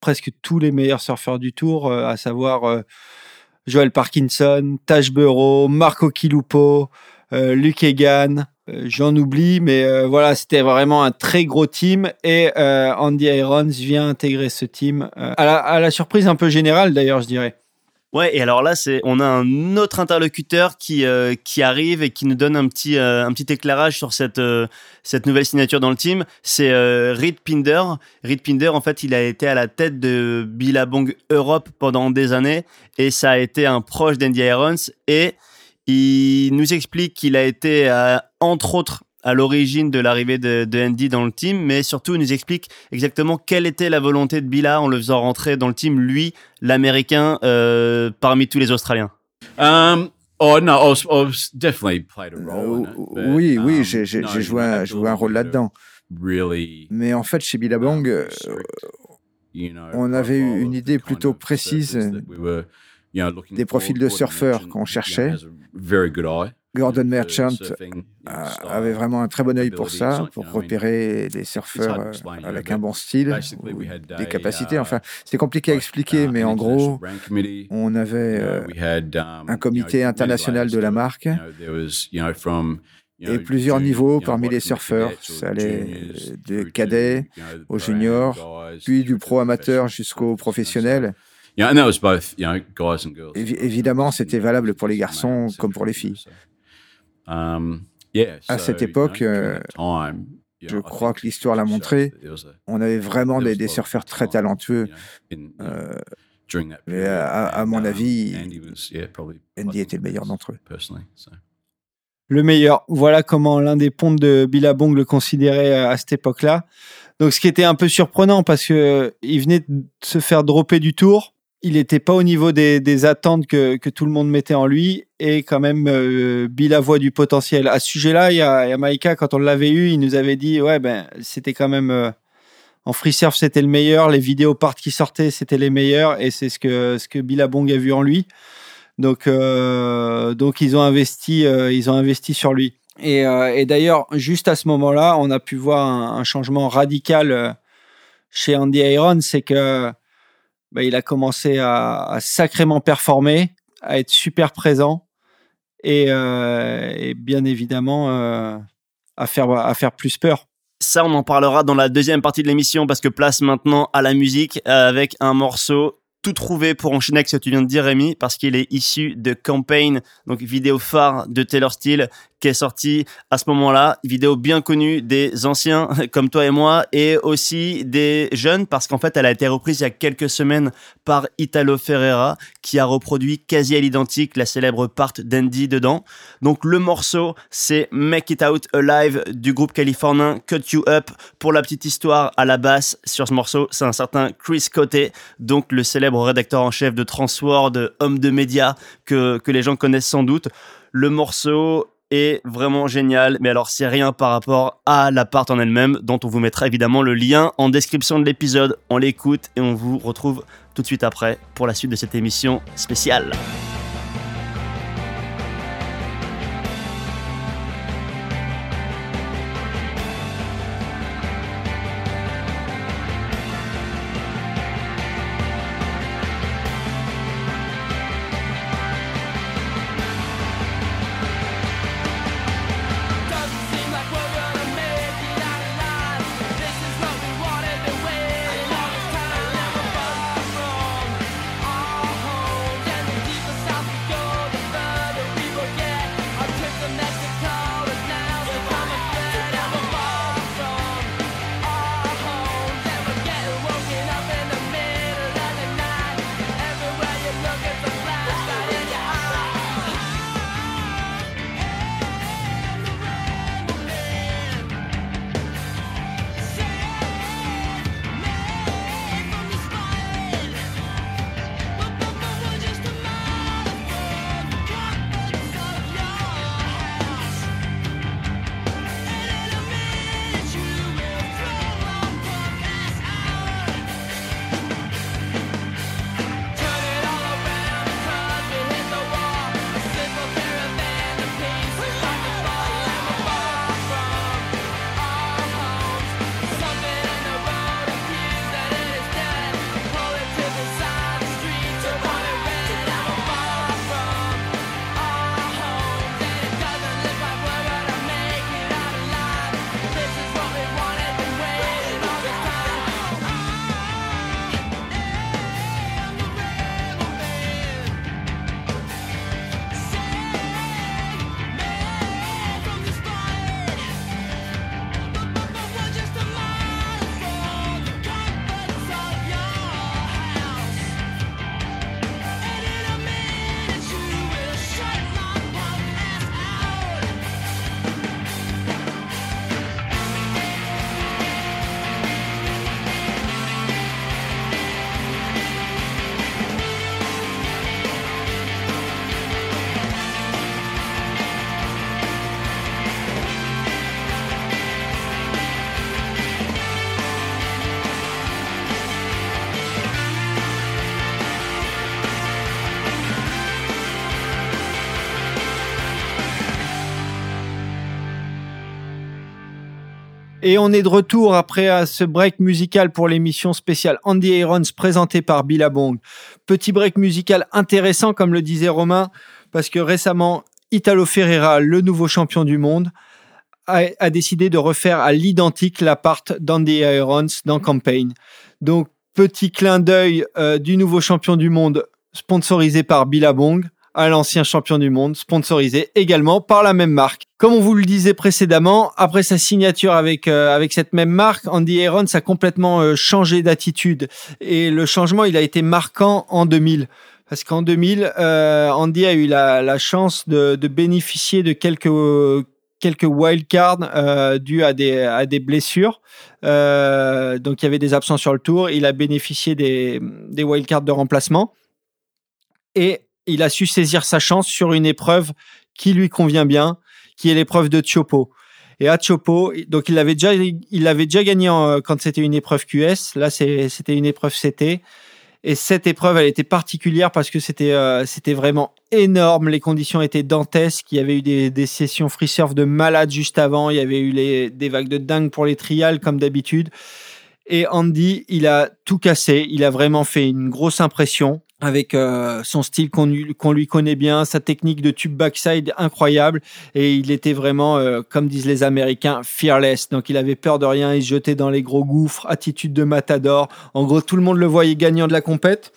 presque tous les meilleurs surfeurs du tour, à savoir... Joel Parkinson, Taj Burrow, Marco Kilupo, euh, Luke Egan, euh, j'en oublie, mais euh, voilà, c'était vraiment un très gros team et Andy Irons vient intégrer ce team à la, surprise un peu générale d'ailleurs, je dirais. Ouais, et alors là, c'est on a un autre interlocuteur qui euh, qui arrive et qui nous donne un petit euh, un petit éclairage sur cette euh, cette nouvelle signature dans le team. C'est Reed Pinder. Reed Pinder, en fait, il a été à la tête de Billabong Europe pendant des années et ça a été un proche d'Andy Irons et il nous explique qu'il a été entre autres à l'origine de l'arrivée de, Andy dans le team, mais surtout il nous explique exactement quelle était la volonté de Billa en le faisant rentrer dans le team, lui, l'Américain, euh, parmi tous les Australiens. Um, oh, no, definitely played a role euh, oui, oui, um, j'ai joué, un, joué un rôle là-dedans. Mais en fait, chez Billabong, uh, euh, on avait eu une idée plutôt précise des profils de surfeurs qu'on cherchait. Gordon Merchant avait vraiment un très bon œil pour ça, pour repérer des surfeurs euh, avec un bon style, des capacités. Enfin, c'est compliqué à expliquer, mais en gros, on avait euh, um, un comité international de la marque et plusieurs niveaux parmi les surfeurs. Ça allait des cadets aux juniors, puis du pro amateur jusqu'au professionnel. Évidemment, c'était valable pour les garçons comme pour les filles. Um, à cette époque, euh, je crois que l'histoire l'a montré, on avait vraiment des, surfeurs très talentueux. Euh, mais à, mon um, avis, Andy était le meilleur d'entre eux. Le meilleur. Voilà comment l'un des pontes de Billabong le considérait euh, à cette époque-là. Donc, ce qui était un peu surprenant parce que il venait de se faire dropper du tour il n'était pas au niveau des, attentes que, tout le monde mettait en lui et quand même euh, voix du potentiel. À ce sujet-là, il y a, Maïka, quand on l'avait eu, il nous avait dit ouais ben c'était quand même euh, en free surf c'était le meilleur, les vidéos part qui sortaient c'était les meilleurs et c'est ce que ce que a vu en lui. Donc euh, donc ils ont investi ils ont investi sur lui. Et, d'ailleurs juste à ce moment-là, on a pu voir un, un changement radical chez Andy Iron, c'est que bah, il a commencé à, sacrément performer, à être super présent et, euh, bien évidemment euh, à, faire, à faire plus peur. Ça, on en parlera dans la deuxième partie de l'émission parce que place maintenant à la musique avec un morceau tout trouvé pour enchaîner avec ce que tu viens de dire, Rémi, parce qu'il est issu de Campaign, donc vidéo phare de Taylor Steele, qui est sorti à ce moment-là, vidéo bien connue des anciens comme toi et moi et aussi des jeunes parce qu'en fait elle a été reprise il y a quelques semaines par Italo Ferreira qui a reproduit quasi à l'identique la célèbre part d'Andy dedans. Donc le morceau c'est Make It Out Alive du groupe californien Cut You Up. Pour la petite histoire à la basse sur ce morceau c'est un certain Chris Cote, donc le célèbre rédacteur en chef de Transworld, homme de médias que, que les gens connaissent sans doute. Le morceau est vraiment génial. Mais alors, c'est rien par rapport à la part en elle-même, dont on vous mettra évidemment le lien en description de l'épisode. On l'écoute et on vous retrouve tout de suite après pour la suite de cette émission spéciale. Et on est de retour après ce break musical pour l'émission spéciale Andy Irons présentée par Billabong. Petit break musical intéressant, comme le disait Romain, parce que récemment, Italo Ferreira, le nouveau champion du monde, a, décidé de refaire à l'identique la part d'Andy Irons dans Campaign. Donc, petit clin d'œil euh, du nouveau champion du monde sponsorisé par Billabong à l'ancien champion du monde, sponsorisé également par la même marque. Comme on vous le disait précédemment, après sa signature avec euh, avec cette même marque, Andy Irons a complètement euh, changé d'attitude et le changement il a été marquant en 2000. Parce qu'en 2000, euh, Andy a eu la, chance de, bénéficier de quelques quelques wildcards dus à des, à des blessures. Donc il y avait des absences sur le tour. Il a bénéficié des, des wildcards de remplacement. Et il a su saisir sa chance sur une épreuve qui lui convient bien, qui est l'épreuve de Chopo. Et à Chopo, donc il avait déjà, il avait déjà gagné quand c'était une épreuve QS. Là, c'était une épreuve CT. Et cette épreuve, elle était particulière parce que c'était euh, c'était vraiment énorme. Les conditions étaient dantesques. Il y avait eu des, sessions free surf de malades juste avant. Il y avait eu des vagues de dingue pour les trials comme d'habitude. Et Andy, il a tout cassé. Il a vraiment fait une grosse impression avec euh, son style qu'on lui connaît bien, sa technique de tube backside incroyable. Et il était vraiment, euh, comme disent les Américains, fearless. Donc il avait peur de rien, il se jetait dans les gros gouffres, attitude de matador. En gros, tout le monde le voyait gagnant de la compète.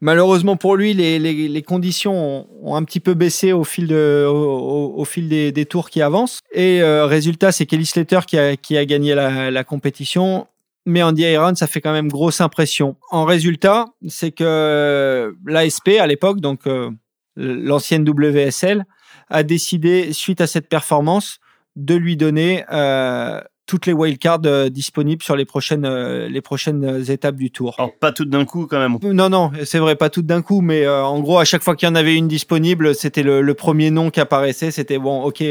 Malheureusement pour lui, les, les, les conditions ont, un petit peu baissé au fil, de, au, au fil des, des, tours qui avancent. Et euh, résultat, c'est Kelly Slater qui a, qui a gagné la, la compétition mais Andy Iron, ça fait quand même grosse impression. En résultat, c'est que euh, l'ASP à l'époque, donc euh, l'ancienne WSL, a décidé, suite à cette performance, de lui donner euh, toutes les wildcards euh, disponibles sur les prochaines, les prochaines étapes du tour. Alors, pas toutes d'un coup quand même. Non, non, c'est vrai, pas toutes d'un coup, mais en gros, à chaque fois qu'il y en avait une disponible, c'était le, le, premier nom qui apparaissait. C'était bon, ok,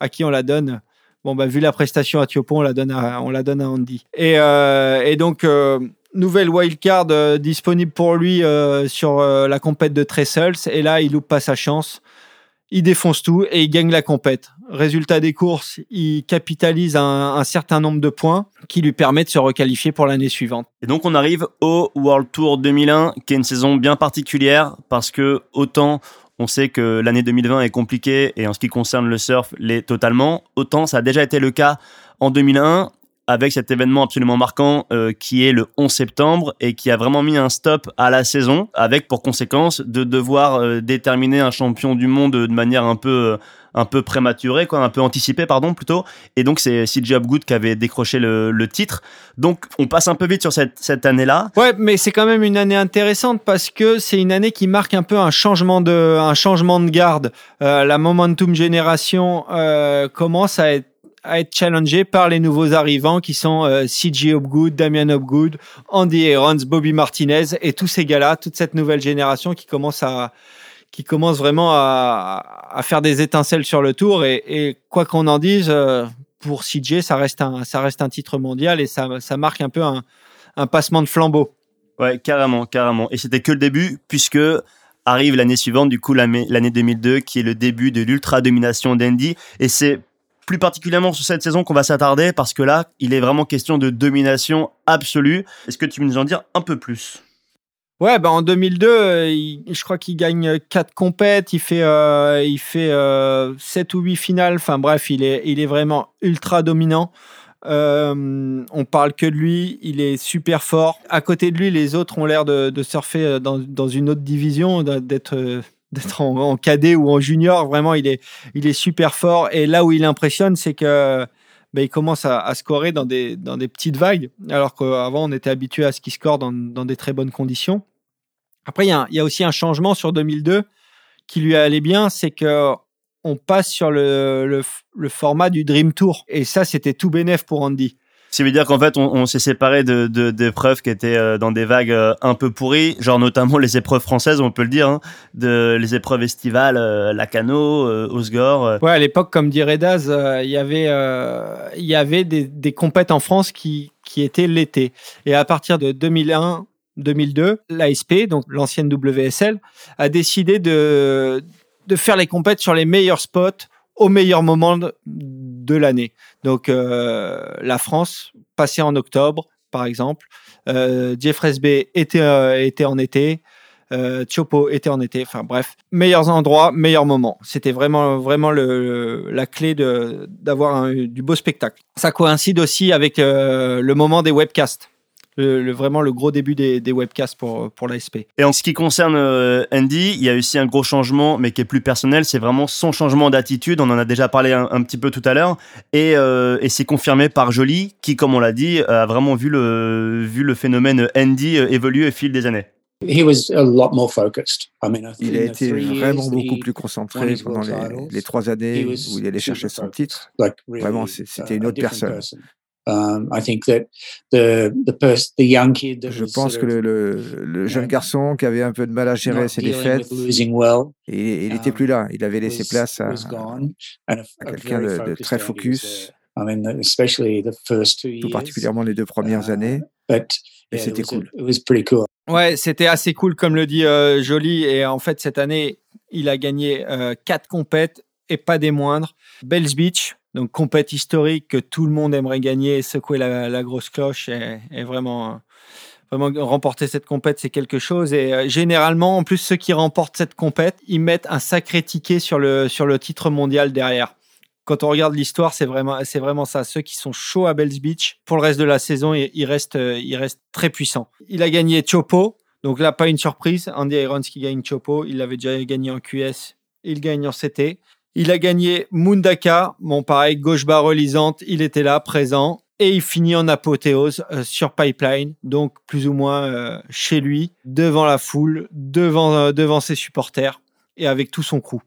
à qui on la donne? Bon, bah, vu la prestation à Thiopo, on la donne à, on la donne à Andy. Et, euh, donc, euh, nouvelle wildcard euh, disponible pour lui sur la compète de Trestles. Et là, il loupe pas sa chance. Il défonce tout et il gagne la compète. Résultat des courses, il capitalise un, un certain nombre de points qui lui permet de se requalifier pour l'année suivante. Et donc on arrive au World Tour 2001, qui est une saison bien particulière parce que autant on sait que l'année 2020 est compliquée et en ce qui concerne le surf, l'est totalement. Autant ça a déjà été le cas en 2001 avec cet événement absolument marquant euh, qui est le 11 septembre et qui a vraiment mis un stop à la saison avec pour conséquence de devoir euh, déterminer un champion du monde de manière un peu euh, un peu prématuré, quoi, un peu anticipé, pardon, plutôt. Et donc, c'est CJ Upgood qui avait décroché le, le, titre. Donc, on passe un peu vite sur cette, cette année-là. Ouais, mais c'est quand même une année intéressante parce que c'est une année qui marque un peu un changement de, un changement de garde. La Momentum Génération commence à être à être challengé par les nouveaux arrivants qui sont euh, CJ Upgood, Damian Upgood, Andy Aarons, Bobby Martinez et tous ces gars-là, toute cette nouvelle génération qui commence à, qui commence vraiment à, faire des étincelles sur le tour. Et, quoi qu'on en dise, euh, pour CJ, ça reste un, ça reste un titre mondial et ça, ça marque un peu un, un passement de flambeau. Ouais, carrément, carrément. Et c'était que le début, puisque arrive l'année suivante, du coup l'année 2002, qui est le début de l'ultra domination d'Andy. Et c'est plus particulièrement sur cette saison qu'on va s'attarder, parce que là, il est vraiment question de domination absolue. Est-ce que tu peux nous en dire un peu plus? Ouais, bah en 2002, euh, je crois qu'il gagne quatre compètes, il fait, euh, il fait euh, 7 ou 8 finales. Enfin bref, il est, il est vraiment ultra dominant. Euh, on parle que de lui, il est super fort. À côté de lui, les autres ont l'air de, surfer dans, une autre division, d'être d'être en, cadet ou en junior. Vraiment, il est, il est super fort. Et là où il impressionne, c'est que bah, il commence à, scorer dans des, dans des petites vagues, alors qu'avant, on était habitué à ce qu'il score dans, dans des très bonnes conditions. Après, il y, a, y, a, aussi un changement sur 2002 qui lui allait bien, c'est que on passe sur le, le, le, format du Dream Tour. Et ça, c'était tout bénef pour Andy. Ça veut dire qu'en fait, on, s'est séparé de, de, d'épreuves qui étaient euh, dans des vagues euh, un peu pourries, genre notamment les épreuves françaises, on peut le dire, hein, de les épreuves estivales, euh, Lacano, euh, Osgore. Ouais, à l'époque, comme dirait Daz, il y avait, des, des compètes en France qui, étaient l'été. Et à partir de 2001, 2002, l'ASP, donc l'ancienne WSL, a décidé de, de faire les compètes sur les meilleurs spots au meilleur moment de, de l'année. Donc la France, passée en octobre, par exemple. Euh, Bay était, était en été. Euh, Chopo était en été. Enfin bref, meilleurs endroits, meilleurs moments. C'était vraiment, vraiment la clé d'avoir du beau spectacle. Ça coïncide aussi avec euh, le moment des webcasts. Le, vraiment le gros début des, des webcasts pour, pour l'ASP. Et en ce qui concerne euh, Andy, il y a aussi un gros changement, mais qui est plus personnel, c'est vraiment son changement d'attitude. On en a déjà parlé un, un petit peu tout à l'heure, et, euh, et c'est confirmé par Jolie, qui, comme on l'a dit, a vraiment vu le, vu le phénomène Andy évoluer au fil des années. Il a été vraiment beaucoup plus concentré pendant les, trois années où il allait chercher son titre. Vraiment, c'était une autre personne. Je pense que le, jeune garçon qui avait un peu de mal à gérer ses défaites, il n'était plus là. Il avait laissé place à, quelqu'un de, très focus, tout particulièrement les deux premières uh, années. Et c'était cool. Ouais, c'était assez cool, comme le dit euh, Jolie. Et en fait, cette année, il a gagné euh, quatre compètes et pas des moindres. Bells Beach, donc compète historique que tout le monde aimerait gagner secouer la, grosse cloche et, vraiment, vraiment remporter cette compète, c'est quelque chose. Et euh, généralement, en plus, ceux qui remportent cette compète, ils mettent un sacré ticket sur le, sur le titre mondial derrière quand on regarde l'histoire, c'est vraiment, c'est vraiment ça. Ceux qui sont chauds à Bells Beach, pour le reste de la saison, il, reste, il reste très puissant. Il a gagné Chopo, donc là, pas une surprise. Andy Irons qui gagne Chopo, il l'avait déjà gagné en QS, il gagne en CT. Il a gagné Mundaka, bon pareil, gauche barre relisante, il était là, présent. Et il finit en apothéose euh, sur Pipeline, donc plus ou moins euh, chez lui, devant la foule, devant, euh, devant ses supporters et avec tout son crew.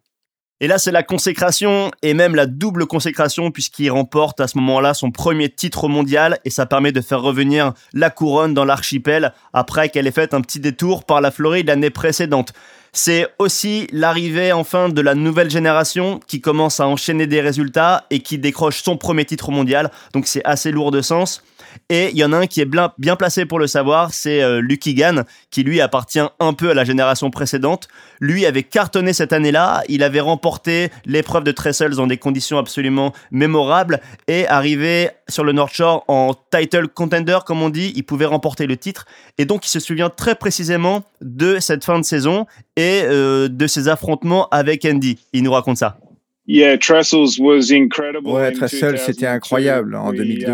Et là, c'est la consécration et même la double consécration puisqu'il remporte à ce moment-là son premier titre mondial et ça permet de faire revenir la couronne dans l'archipel après qu'elle ait fait un petit détour par la Floride l'année précédente. C'est aussi l'arrivée enfin de la nouvelle génération qui commence à enchaîner des résultats et qui décroche son premier titre mondial. Donc c'est assez lourd de sens. Et il y en a un qui est bien, placé pour le savoir, c'est euh, Lucky Gann, qui lui appartient un peu à la génération précédente. Lui avait cartonné cette année-là, il avait remporté l'épreuve de Trestles dans des conditions absolument mémorables et arrivé sur le North Shore en title contender, comme on dit, il pouvait remporter le titre. Et donc il se souvient très précisément de cette fin de saison et euh, de ses affrontements avec Andy. Il nous raconte ça. Yeah, Trestles was incredible. Ouais, Trestles, c'était incroyable en 2002.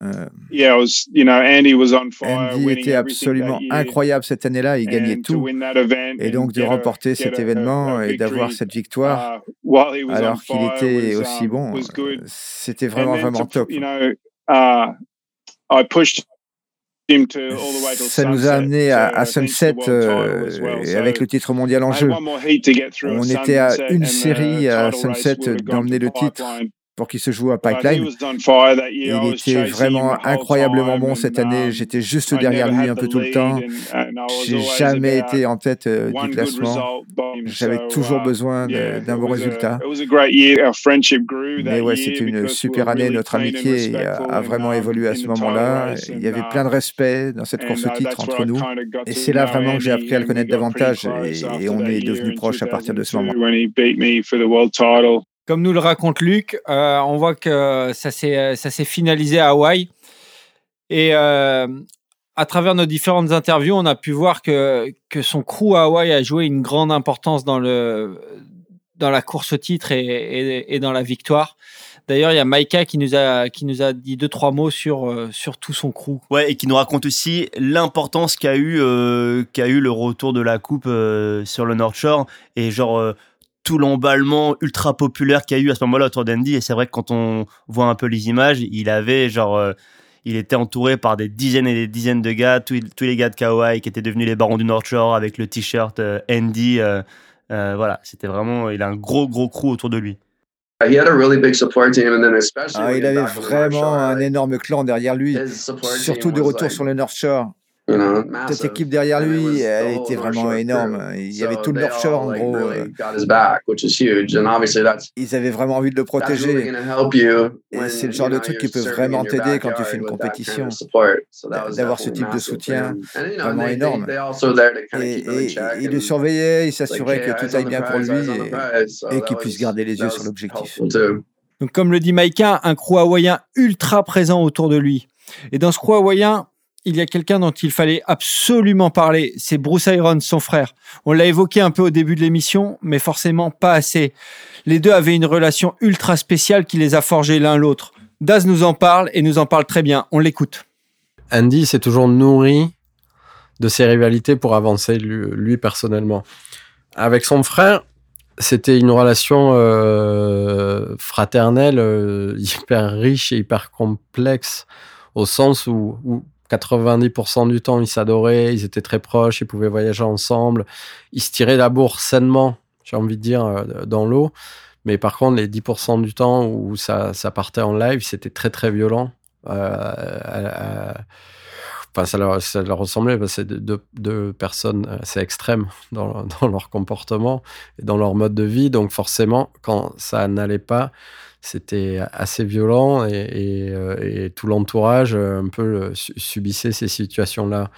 Euh, Andy, était absolument incroyable cette année-là, il gagnait tout. Et donc de remporter cet événement et d'avoir cette victoire uh, alors qu'il était aussi bon, c'était vraiment vraiment top. Uh, ça nous a amené à, Sunset euh, avec le titre mondial en jeu. On était à une série à Sunset d'emmener le titre pour qu'il se joue à Pipeline. Il était vraiment incroyablement bon cette année. J'étais juste derrière lui un peu tout le temps. J'ai jamais été en tête euh, du classement. J'avais toujours besoin d'un bon résultat. Mais ouais, c'était une super année. Notre amitié a, vraiment évolué à ce moment-là. Il y avait plein de respect dans cette course titre entre nous. Et c'est là vraiment que j'ai appris à le connaître davantage et, et on est devenus proches à partir de ce moment. Comme nous le raconte Luc, euh, on voit que ça s'est finalisé à Hawaï. Et euh, à travers nos différentes interviews, on a pu voir que, que son crew à Hawaï a joué une grande importance dans, le, dans la course au titre et, dans la victoire. D'ailleurs, il y a Maïka qui nous a qui nous a dit deux trois mots sur euh, sur tout son crew. Ouais, et qui nous raconte aussi l'importance qu'a eu qu'a eu le retour de la coupe sur le North Shore et genre tout l'emballement ultra populaire qu'il y a eu à ce moment-là autour d'Andy. Et c'est vrai que quand on voit un peu les images, il avait genre. Euh, il était entouré par des dizaines et des dizaines de gars, tous, les gars de Kauai qui étaient devenus les barons du North Shore avec le t-shirt euh, Andy. Euh, voilà, c'était vraiment. Il a un gros, gros crew autour de lui. Ah, il avait vraiment un énorme clan derrière lui, surtout de retour sur le North Shore. Cette équipe derrière lui, elle était vraiment énorme. Il y avait tout le North Shore en gros. Ils avaient vraiment envie de le protéger. Et c'est le genre de truc qui peut vraiment t'aider quand tu fais une compétition. D'avoir ce type de soutien vraiment énorme. Et, il le surveillait, il s'assurait que tout aille bien pour lui et, et qu'il puisse garder les yeux sur l'objectif. Donc, comme le dit Maïka, un crew hawaïen ultra présent autour de lui. Et dans ce crew hawaïen, il y a quelqu'un dont il fallait absolument parler. C'est Bruce Irons, son frère. On l'a évoqué un peu au début de l'émission, mais forcément pas assez. Les deux avaient une relation ultra spéciale qui les a forgés l'un l'autre. Daz nous en parle et nous en parle très bien. On l'écoute. Andy s'est toujours nourri de ses rivalités pour avancer lui, personnellement. Avec son frère, c'était une relation euh, fraternelle euh, hyper riche et hyper complexe au sens où, 90% du temps ils s'adoraient, ils étaient très proches, ils pouvaient voyager ensemble, ils se tiraient la bourre sainement, j'ai envie de dire, euh, dans l'eau. Mais par contre, les 10% du temps où ça, partait en live, c'était très très violent. Euh, enfin, ça leur, ressemblait parce que c'est deux, personnes assez extrêmes dans, leur comportement et dans leur mode de vie. Donc forcément, quand ça n'allait pas, c'était assez violent et, euh, tout l'entourage euh, un peu subissait ces situations-là.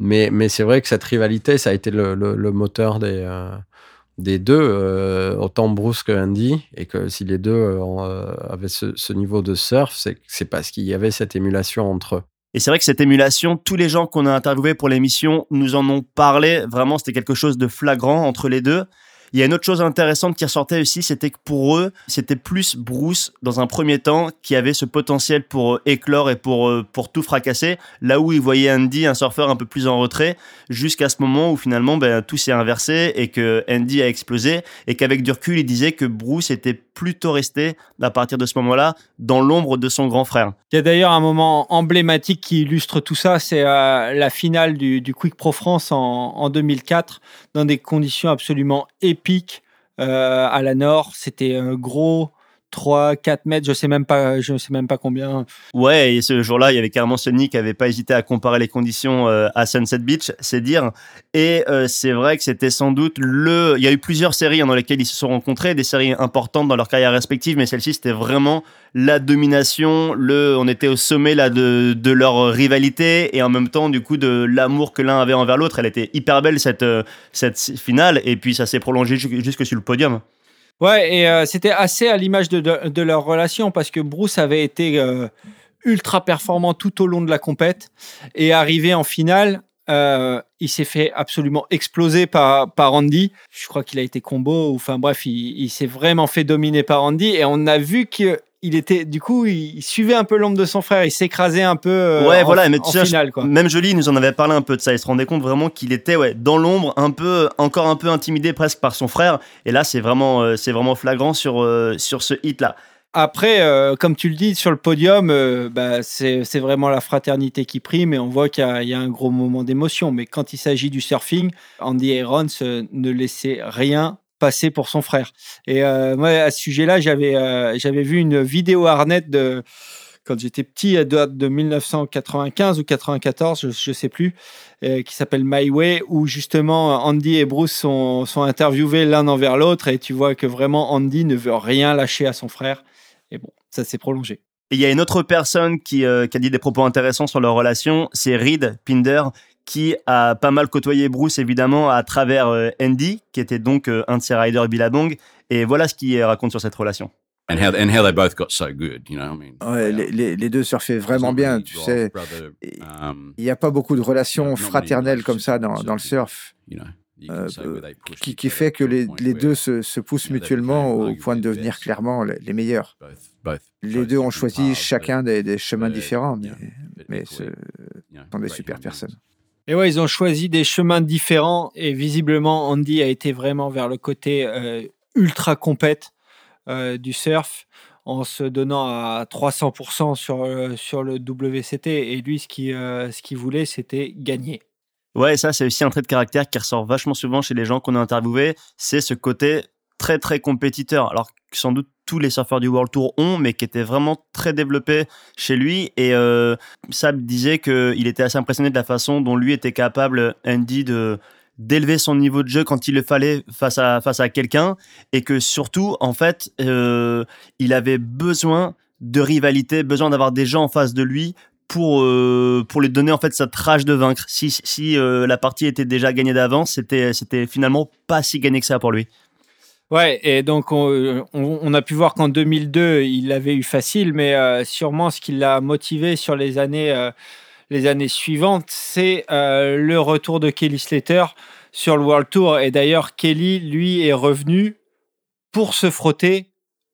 Mais, c'est vrai que cette rivalité, ça a été le, moteur des, deux, euh, autant Bruce que Andy, et que si les deux euh, euh, avaient ce, niveau de surf, c'est parce qu'il y avait cette émulation entre eux. Et c'est vrai que cette émulation, tous les gens qu'on a interviewés pour l'émission nous en ont parlé. Vraiment, c'était quelque chose de flagrant entre les deux. Il y a une autre chose intéressante qui ressortait aussi, c'était que pour eux, c'était plus Bruce, dans un premier temps, qui avait ce potentiel pour euh, éclore et pour, euh, pour tout fracasser, là où ils voyaient Andy, un surfeur un peu plus en retrait, jusqu'à ce moment où finalement ben, tout s'est inversé et que Andy a explosé, et qu'avec du recul, il disait que Bruce était plutôt resté, à partir de ce moment-là, dans l'ombre de son grand frère. Il y a d'ailleurs un moment emblématique qui illustre tout ça, c'est euh, la finale du, Quick Pro France en, en 2004, dans des conditions absolument épiques pic euh, à la nord. C'était un gros 3, 4 mètres, je sais même pas, je sais même pas combien. Ouais, et ce jour-là, il y avait carrément Sonny qui avait pas hésité à comparer les conditions euh, à Sunset Beach, c'est dire. Et euh, c'est vrai que c'était sans doute le. Il y a eu plusieurs séries hein, dans lesquelles ils se sont rencontrés, des séries importantes dans leur carrière respective, mais celle-ci c'était vraiment la domination. Le, on était au sommet là de, de leur rivalité et en même temps du coup de l'amour que l'un avait envers l'autre. Elle était hyper belle cette euh, cette finale et puis ça s'est prolongé jusque sur le podium. Ouais, et euh, c'était assez à l'image de, de, leur relation parce que Bruce avait été euh, ultra performant tout au long de la compète et arrivé en finale, euh, il s'est fait absolument exploser par, par Andy. Je crois qu'il a été combo, enfin bref, il, il s'est vraiment fait dominer par Andy et on a vu que il était du coup il, suivait un peu l'ombre de son frère il s'écrasait un peu euh, ouais voilà mais tu finale, quoi. même Jolie nous en avait parlé un peu de ça il se rendait compte vraiment qu'il était ouais dans l'ombre un peu encore un peu intimidé presque par son frère et là c'est vraiment euh, c'est vraiment flagrant sur euh, sur ce hit là après, comme tu le dis, sur le podium, bah, c'est vraiment la fraternité qui prime et on voit qu'il y, y, a un gros moment d'émotion. Mais quand il s'agit du surfing, Andy Irons ne laissait rien passer pour son frère. Et euh, moi, à ce sujet-là, j'avais euh, j'avais vu une vidéo Arnett de quand j'étais petit, date de 1995 ou 94, je ne sais plus, euh, qui s'appelle My Way, où justement Andy et Bruce sont, sont interviewés l'un envers l'autre, et tu vois que vraiment Andy ne veut rien lâcher à son frère. Et bon, ça s'est prolongé. il y a une autre personne qui, qui, a dit des propos intéressants sur leur relation, c'est Reed Pinder, qui a pas mal côtoyé Bruce évidemment à travers euh, Andy, qui était donc euh, un de ses riders Billabong. Et voilà ce qu'il raconte sur cette relation. les, deux surfaient vraiment bien, tu sais. Um, il n'y a pas beaucoup de relations fraternelles comme ça dans, dans le surf. Euh, qui, qui, fait que les, les deux se, se, poussent mutuellement au point de devenir clairement les, meilleurs. Les deux ont choisi chacun des, des chemins différents, mais, mais ce sont des super personnes. Et ouais, ils ont choisi des chemins différents et visiblement Andy a été vraiment vers le côté euh, ultra compète euh, du surf en se donnant à 300% sur, euh, sur le WCT et lui ce qu'il ce voulait c'était gagner. Ouais, ça c'est aussi un trait de caractère qui ressort vachement souvent chez les gens qu'on a interviewés, c'est ce côté très très compétiteur. Alors sans doute tous les surfeurs du World Tour ont, mais qui était vraiment très développé chez lui. Et euh, Sab disait qu'il était assez impressionné de la façon dont lui était capable, Andy, de d'élever son niveau de jeu quand il le fallait face à face à quelqu'un. Et que surtout en fait euh, il avait besoin de rivalité besoin d'avoir des gens en face de lui pour euh, pour lui donner en fait sa rage de vaincre. Si si la partie était déjà gagnée d'avance c'était c'était finalement pas si gagné que ça pour lui Ouais, et donc on, on, a pu voir qu'en 2002, il l'avait eu facile, mais euh, sûrement ce qui l'a motivé sur les années, euh, les années suivantes, c'est euh, le retour de Kelly Slater sur le World Tour. Et d'ailleurs, Kelly, lui, est revenu pour se frotter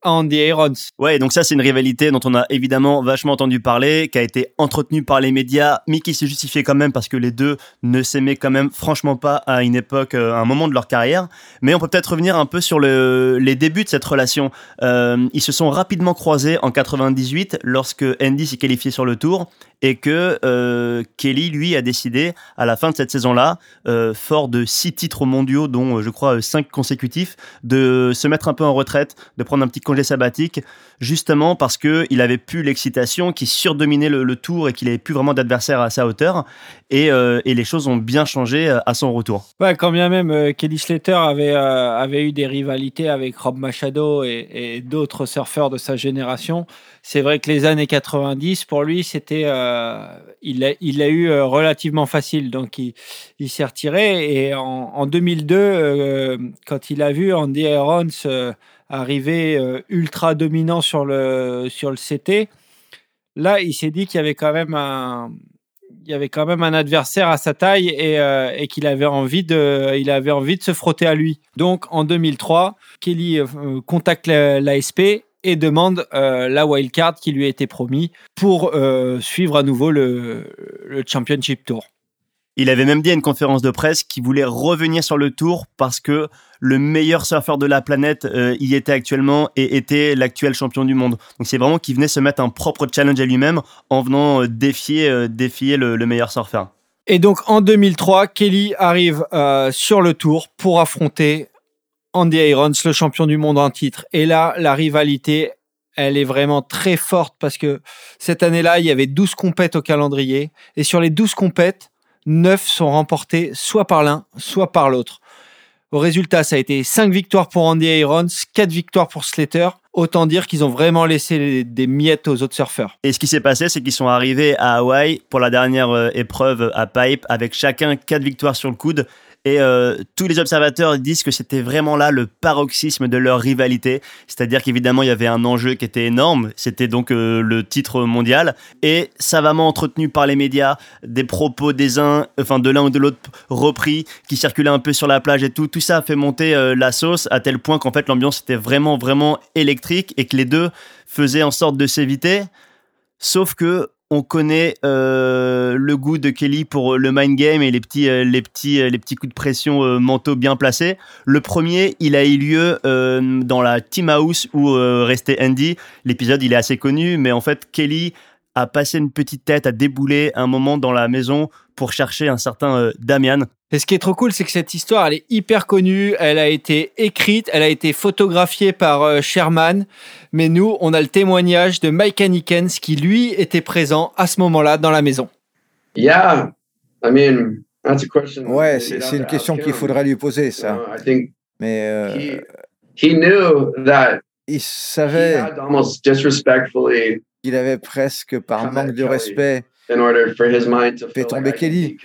Andy Irons. Ouais, donc ça c'est une rivalité dont on a évidemment vachement entendu parler, qui a été entretenue par les médias, mais qui se justifiait quand même parce que les deux ne s'aimaient quand même franchement pas à une époque, euh, à un moment de leur carrière. Mais on peut peut-être revenir un peu sur le, les débuts de cette relation. Euh, ils se sont rapidement croisés en 98 lorsque Andy s'est qualifié sur le tour et que euh, Kelly, lui, a décidé à la fin de cette saison-là, euh, fort de six titres mondiaux, dont je crois cinq consécutifs, de se mettre un peu en retraite, de prendre un petit congé sabbatique, justement parce que il avait plus l'excitation, qui surdominait le, tour et qu'il avait plus vraiment d'adversaire à sa hauteur, et, euh, et, les choses ont bien changé à son retour. Ouais, quand bien même Kelly Slater avait eu des rivalités avec Rob Machado et, d'autres surfeurs de sa génération c'est vrai que les années 90, pour lui, c'était, euh, il, a, il a eu euh, relativement facile, donc il, s'est retiré. Et en, 2002, euh, quand il a vu Andy Irons arriver ultra dominant sur le, sur le CT, là, il s'est dit qu'il y avait quand même un, il y avait quand même un adversaire à sa taille et, et qu'il avait envie de, il avait envie de se frotter à lui. Donc en 2003, Kelly contacte l'ASP et demande euh, la wildcard qui lui a été promis pour euh, suivre à nouveau le, Championship Tour. Il avait même dit à une conférence de presse qu'il voulait revenir sur le tour parce que le meilleur surfeur de la planète euh, y était actuellement et était l'actuel champion du monde. Donc c'est vraiment qu'il venait se mettre un propre challenge à lui-même en venant défier, défier le, le, meilleur surfeur. Et donc en 2003, Kelly arrive sur le tour pour affronter Andy Irons, le champion du monde en titre. Et là, la rivalité, elle est vraiment très forte parce que cette année-là, il y avait 12 compètes au calendrier. Et sur les 12 compètes, 9 sont remportées soit par l'un, soit par l'autre. Au résultat, ça a été 5 victoires pour Andy Irons, 4 victoires pour Slater. Autant dire qu'ils ont vraiment laissé des miettes aux autres surfeurs. Et ce qui s'est passé, c'est qu'ils sont arrivés à Hawaï pour la dernière euh, épreuve à Pipe avec chacun 4 victoires sur le coude. Et euh, tous les observateurs disent que c'était vraiment là le paroxysme de leur rivalité. C'est-à-dire qu'évidemment, il y avait un enjeu qui était énorme. C'était donc euh, le titre mondial. Et savamment entretenu par les médias, des propos des uns, enfin de l'un ou de l'autre repris, qui circulaient un peu sur la plage et tout. Tout ça a fait monter euh, la sauce à tel point qu'en fait, l'ambiance était vraiment, vraiment électrique et que les deux faisaient en sorte de s'éviter. Sauf que on connaît euh, le goût de Kelly pour euh, le mind game et les petits, euh, coups de pression mentaux bien placés. Le premier, il a eu lieu dans la Team House où restait Andy. L'épisode, il est assez connu, mais en fait, Kelly a passé une petite tête, a déboulé un moment dans la maison pour chercher un certain Damian. Et ce qui est trop cool, c'est que cette histoire, elle est hyper connue, elle a été écrite, elle a été photographiée par euh, Sherman, mais nous, on a le témoignage de Mike Hanikens qui, lui, était présent à ce moment-là dans la maison. Yeah, I mean, that's a question. Ouais, c'est une question qu'il faudrait lui poser, ça. Mais euh, il savait qu'il avait presque, par manque de respect, fait tomber Kelly.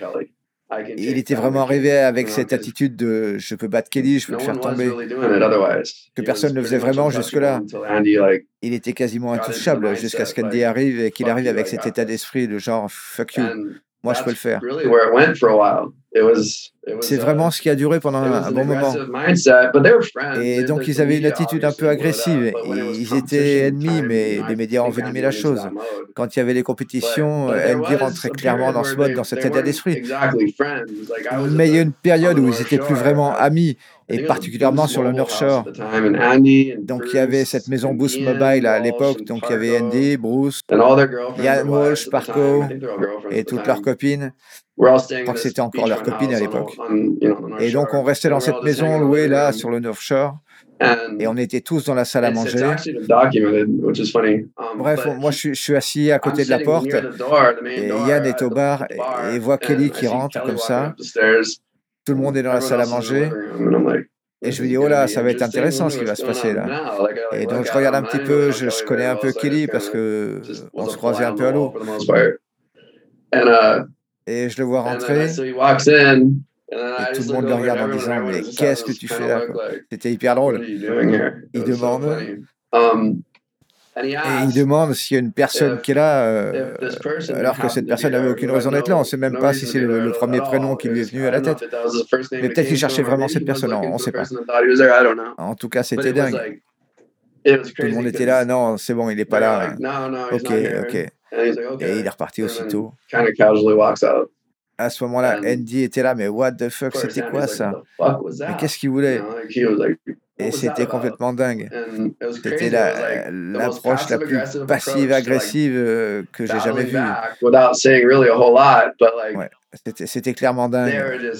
Il était vraiment arrivé avec cette attitude de je peux battre Kelly, je peux le faire tomber. Que personne ne faisait vraiment jusque-là. Il était quasiment intouchable jusqu'à ce qu'Andy arrive et qu'il arrive avec cet état d'esprit de genre fuck you, moi je peux le faire. C'est vraiment ce qui a duré pendant un, bon moment. Et donc ils avaient une attitude un peu agressive. Ils étaient ennemis, mais les médias ont envenimé la chose. Quand il y avait les compétitions, Andy rentrait clairement dans ce mode, dans cet état d'esprit. Mais il y a une période où ils étaient plus vraiment amis, et particulièrement sur le North Shore. Donc il y avait cette maison Boost Mobile à l'époque, donc il y avait Andy, Bruce, Ian Walsh, Parco et toutes leurs copines. Je crois que c'était encore leur copine à l'époque. Et donc on restait dans cette maison louée là sur le North Shore. Et on était tous dans la salle à manger. Bref, moi je suis, assis à côté de la porte et Yann est au bar et, voit Kelly qui rentre comme ça. Tout le monde est dans la salle à manger. Et je me dis, oh là, ça va être intéressant ce qui va se passer là. Et donc je regarde un petit peu, je, je connais un peu Kelly parce que on se croisait un peu à l'eau. Et je le vois rentrer. Et tout le monde le regarde en disant Mais qu'est-ce que tu fais là C'était hyper drôle. Il demande. Et il demande s'il y a une personne qui est là, euh, alors que cette personne n'avait aucune raison d'être là. On ne sait même pas si c'est le, premier prénom qui lui est venu à la tête. Mais peut-être qu'il cherchait vraiment cette personne, on ne sait pas. En tout cas, c'était dingue. Tout le monde était là, non, c'est bon, il n'est pas là. Ok, ok. Et il est reparti aussitôt. À ce moment-là, Andy était là, mais what the fuck, c'était quoi ça? Mais qu'est-ce qu'il voulait? Et c'était complètement dingue. C'était l'approche la, plus passive-agressive euh, que j'ai jamais vue. c'était clairement dingue.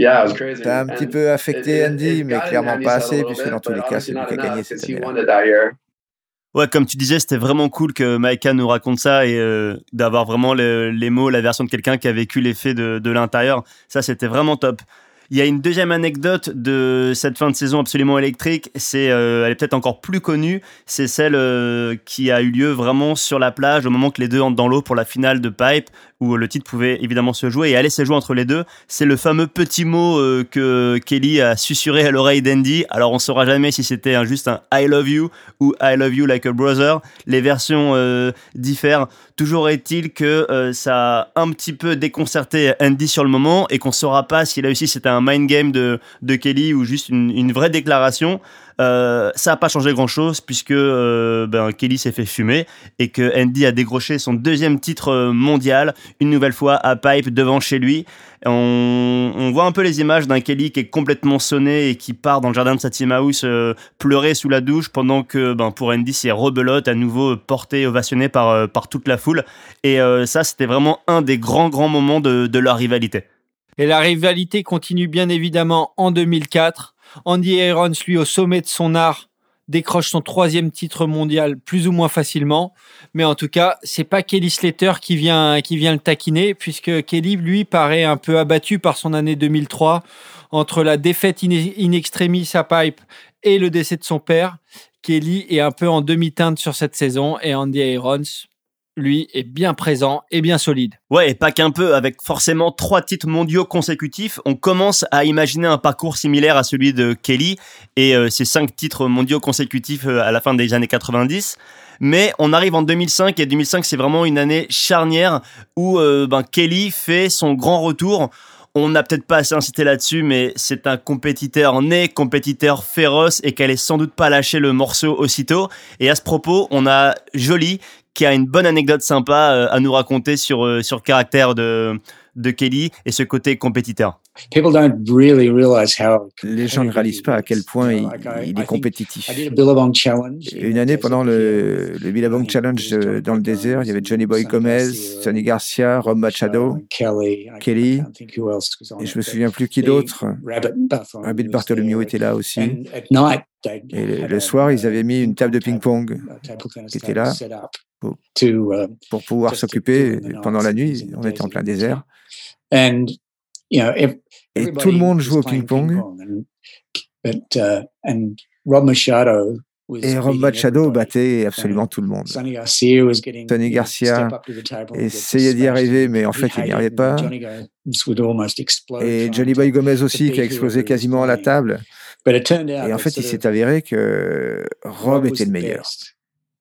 A un petit peu affecté Andy, mais clairement pas assez, puisque dans tous les cas, c'est lui qui a gagné cette année Ouais, comme tu disais, c'était vraiment cool que Maïka nous raconte ça et euh, d'avoir vraiment les mots, la version de quelqu'un qui a vécu l'effet de, de l'intérieur. Ça, c'était vraiment top. Il y a une deuxième anecdote de cette fin de saison absolument électrique. C'est, euh, elle est peut-être encore plus connue. C'est celle euh, qui a eu lieu vraiment sur la plage au moment que les deux entrent dans l'eau pour la finale de Pipe, où le titre pouvait évidemment se jouer et aller se jouer entre les deux. C'est le fameux petit mot euh, que Kelly a susurré à l'oreille d'Andy. Alors on saura jamais si c'était juste un I love you ou I love you like a brother. Les versions diffèrent. Toujours est-il que ça a un petit peu déconcerté Andy sur le moment et qu'on saura pas s'il a réussi c'était un mind game de, de Kelly ou juste une, vraie déclaration. Euh, ça n'a pas changé grand chose puisque euh, ben, Kelly s'est fait fumer et que Andy a décroché son deuxième titre euh, mondial, une nouvelle fois à Pipe devant chez lui. On, voit un peu les images d'un Kelly qui est complètement sonné et qui part dans le jardin de sa team house pleurer sous la douche pendant que ben, pour Andy c'est rebelote à nouveau porté, ovationné par, par toute la foule. Et ça c'était vraiment un des grands grands moments de, de leur rivalité. Et la rivalité continue bien évidemment en 2004. Andy Irons, lui, au sommet de son art, décroche son troisième titre mondial plus ou moins facilement. Mais en tout cas, c'est pas Kelly Slater qui vient, qui vient le taquiner, puisque Kelly, lui, paraît un peu abattu par son année 2003 entre la défaite in, extremis à Pipe et le décès de son père. Kelly est un peu en demi-teinte sur cette saison et Andy Irons lui, est bien présent et bien solide. Ouais, et pas qu'un peu, avec forcément trois titres mondiaux consécutifs, on commence à imaginer un parcours similaire à celui de Kelly et euh, ses cinq titres mondiaux consécutifs euh, à la fin des années 90. Mais on arrive en 2005 et 2005 c'est vraiment une année charnière où euh, ben, Kelly fait son grand retour. On n'a peut-être pas assez incité là-dessus, mais c'est un compétiteur né, compétiteur féroce et qu'elle est sans doute pas lâché le morceau aussitôt. Et à ce propos, on a Jolie qui a une bonne anecdote sympa euh, à nous raconter sur, euh, sur le caractère de, de Kelly et ce côté compétiteur. Les gens ne réalisent pas à quel point il, est compétitif. Une année pendant le, le Billabong Challenge dans le désert, il y avait Johnny Boy Gomez, Sonny Garcia, Rob Machado, Kelly, et je me souviens plus qui d'autre. Rabbit Bartholomew était là aussi. Et le soir, ils avaient mis une table de ping-pong qui était là pour, uh, pour pouvoir s'occuper pendant la nuit. On était en plein désert. Et tout le monde joue au ping-pong. Uh, et Rob Machado battait absolument tout le monde. Tony Garcia essayait d'y arriver, mais en fait, il n'y arrivait pas. Et Johnny Boy Gomez aussi, qui a explosé quasiment la table. Et en fait, il s'est avéré que Rob était le meilleur.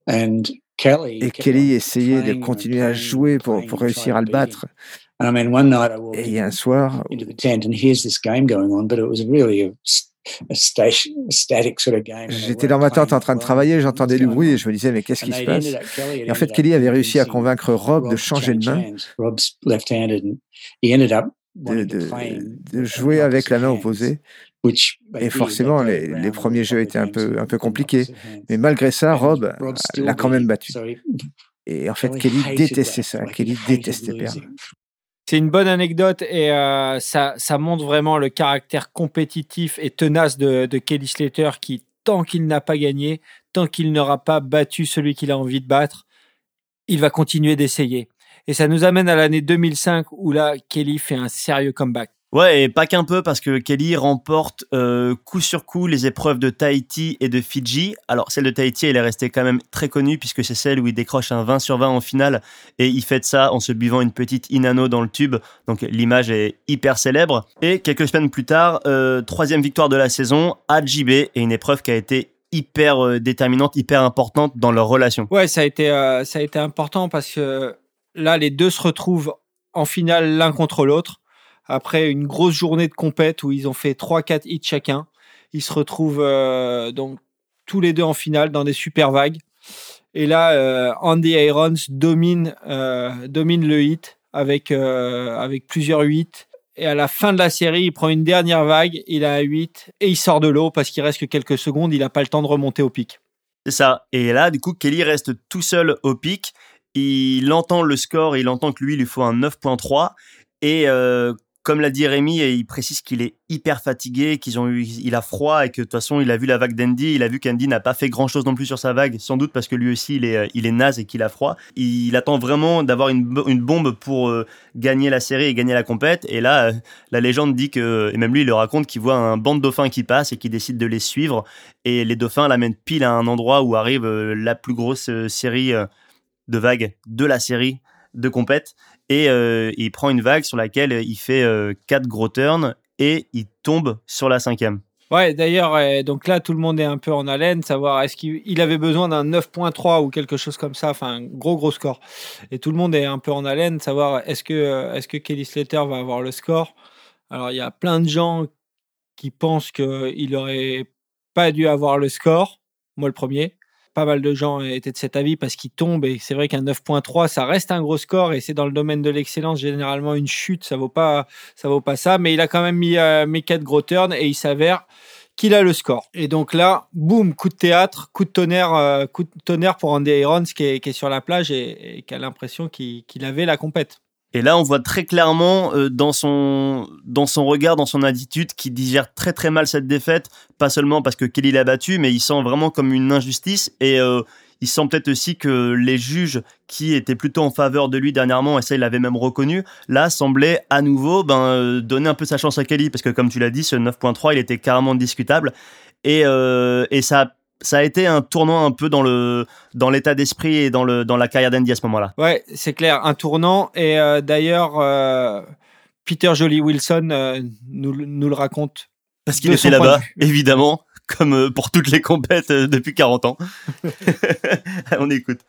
Et Kelly essayait de continuer à jouer pour, pour réussir à le battre. Et a un soir, J'étais dans ma tente en train de travailler, j'entendais du bruit et je me disais, mais qu'est-ce qui se passe? Et en fait, Kelly avait réussi à convaincre Rob de changer de main, de, jouer avec la main opposée. Et forcément, les, les, premiers jeux étaient un peu, un peu compliqués. Mais malgré ça, Rob l'a quand même battu. Et en fait, Kelly détestait ça. Kelly détestait perdre. C'est une bonne anecdote et euh, ça, montre vraiment le caractère compétitif et tenace de, de Kelly Slater qui, tant qu'il n'a pas gagné, tant qu'il n'aura pas battu celui qu'il a envie de battre, il va continuer d'essayer. Et ça nous amène à l'année 2005 où là, Kelly fait un sérieux comeback. Ouais, et pas qu'un peu, parce que Kelly remporte euh, coup sur coup les épreuves de Tahiti et de Fidji. Alors, celle de Tahiti, elle est restée quand même très connue, puisque c'est celle où il décroche un 20 sur 20 en finale, et il fait ça en se buvant une petite Inano dans le tube. Donc, l'image est hyper célèbre. Et quelques semaines plus tard, euh, troisième victoire de la saison à JB, et une épreuve qui a été hyper euh, déterminante, hyper importante dans leur relation. Ouais, ça a été, ça a été important parce que là, les deux se retrouvent en finale l'un contre l'autre après une grosse journée de compète où ils ont fait 3-4 hits chacun. Ils se retrouvent euh, donc tous les deux en finale dans des super vagues. Et là, euh, Andy Irons domine, euh, domine le hit avec, avec plusieurs 8. Et à la fin de la série, il prend une dernière vague, il a un 8 et il sort de l'eau parce qu'il reste que quelques secondes, il n'a pas le temps de remonter au pic. C'est ça. Et là, du coup, Kelly reste tout seul au pic. Il entend le score, il entend que lui, il lui faut un 9.3. Et comme l'a dit Rémi, il précise qu'il est hyper fatigué, qu'ils ont eu, il a froid et que de toute façon, il a vu la vague d'Andy, il a vu qu'Andy n'a pas fait grand chose non plus sur sa vague, sans doute parce que lui aussi, il est, il est naze et qu'il a froid. Il attend vraiment d'avoir une, bombe pour euh, gagner la série et gagner la compète. Et là, euh, la légende dit que, et même lui, il le raconte qu'il voit un banc de dauphins qui passe et qu'il décide de les suivre. Et les dauphins l'amènent pile à un endroit où arrive euh, la plus grosse série de vagues de la série de compète et euh, il prend une vague sur laquelle il fait euh, quatre gros turns et il tombe sur la cinquième. Ouais, d'ailleurs, donc là, tout le monde est un peu en haleine, savoir est-ce qu'il avait besoin d'un 9.3 ou quelque chose comme ça, enfin, un gros, gros score. Et tout le monde est un peu en haleine, savoir est-ce que, euh, est que Kelly Slater va avoir le score. Alors, il y a plein de gens qui pensent qu'il n'aurait pas dû avoir le score, moi le premier pas mal de gens étaient de cet avis parce qu'il tombe et c'est vrai qu'un 9.3 ça reste un gros score et c'est dans le domaine de l'excellence généralement une chute ça vaut pas ça vaut pas ça mais il a quand même mis euh, mes quatre gros turns et il s'avère qu'il a le score. Et donc là boum coup de théâtre coup de tonnerre euh, coup de tonnerre pour Andy Irons qui est, qui est sur la plage et, qui a l'impression qu'il avait la compète et là, on voit très clairement euh, dans, son, dans son regard, dans son attitude, qu'il digère très très mal cette défaite, pas seulement parce que Kelly l'a battu, mais il sent vraiment comme une injustice. Et euh, il sent peut-être aussi que les juges qui étaient plutôt en faveur de lui dernièrement, et ça il l'avait même reconnu, là semblaient à nouveau ben, euh, donner un peu sa chance à Kelly, parce que comme tu l'as dit, ce 9.3, il était carrément discutable. Et, et ça ça a été un tournant un peu dans le dans l'état d'esprit et dans le dans la carrière d'Andy à ce moment-là. Ouais, c'est clair, un tournant. Et euh, d'ailleurs, euh, Peter Jolie Wilson euh, nous, nous, le raconte. Parce qu'il était là-bas, évidemment, comme pour toutes les compètes depuis 40 ans. On écoute.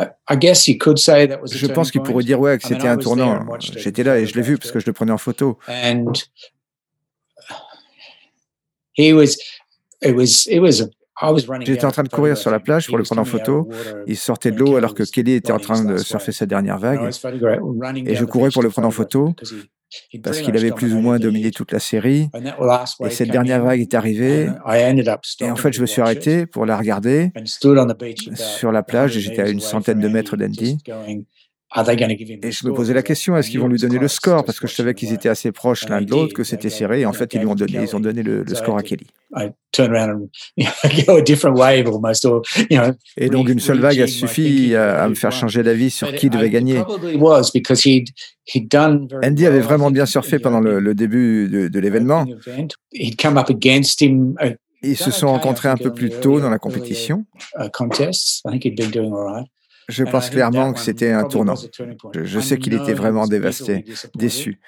Je pense qu'il pourrait dire ouais que c'était un tournant. J'étais là et je l'ai vu parce que je le prenais en photo. he was, it was, it was J'étais en train de courir sur la plage pour le prendre en photo. Il sortait de l'eau alors que Kelly était en train de surfer sa dernière vague. Et je courais pour le prendre en photo parce qu'il avait plus ou moins dominé toute la série. Et cette dernière vague est arrivée. Et en fait, je me suis arrêté pour la regarder sur la plage. J'étais à une centaine de mètres d'Andy. Et je me posais la question, est-ce qu'ils vont lui donner le score? Parce que je savais qu'ils étaient assez proches l'un de l'autre, que c'était serré. Et en fait, ils lui ont donné, ils ont donné le, score à Kelly. Et donc, une seule vague a suffi à, me faire changer d'avis sur qui devait gagner. Andy avait vraiment bien surfé pendant le, début de, de l'événement. Ils se sont rencontrés un peu plus tôt dans la compétition. Je pense clairement que c'était un tournant. Je, sais qu'il était vraiment dévasté, déçu.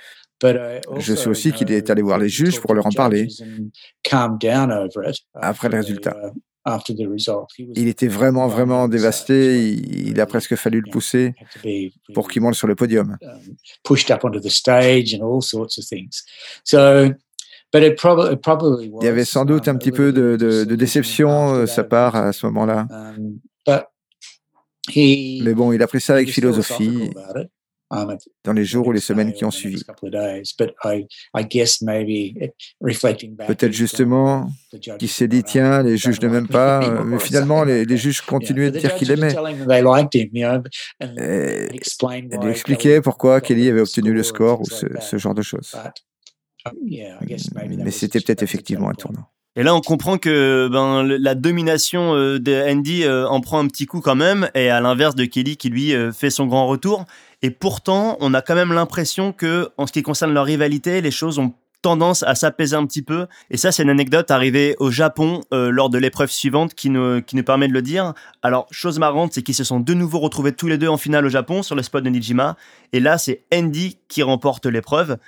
Je sais aussi qu'il est allé voir les juges pour leur en parler après le résultat. Il était vraiment, vraiment dévasté. Il, a presque fallu le pousser pour qu'il monte sur le podium. Il y avait sans doute un petit peu de, de déception de sa part à ce moment-là. Mais bon, il a pris ça avec philosophie um, dans les jours ou les semaines qui ont suivi. Peut-être justement qu'il s'est dit, tiens, les juges ne m'aiment pas, euh, mais finalement, les, les juges continuaient de dire qu'il aimait. Et, il lui expliquait pourquoi Kelly avait obtenu le score ou ce, ce genre de choses. Mais c'était peut-être effectivement un tournant. Et là, on comprend que ben, la domination de Andy en prend un petit coup quand même, et à l'inverse de Kelly qui lui fait son grand retour. Et pourtant, on a quand même l'impression que, en ce qui concerne leur rivalité, les choses ont tendance à s'apaiser un petit peu. Et ça, c'est une anecdote arrivée au Japon euh, lors de l'épreuve suivante qui nous, qui nous permet de le dire. Alors, chose marrante, c'est qu'ils se sont de nouveau retrouvés tous les deux en finale au Japon sur le spot de Nijima. Et là, c'est Andy qui remporte l'épreuve.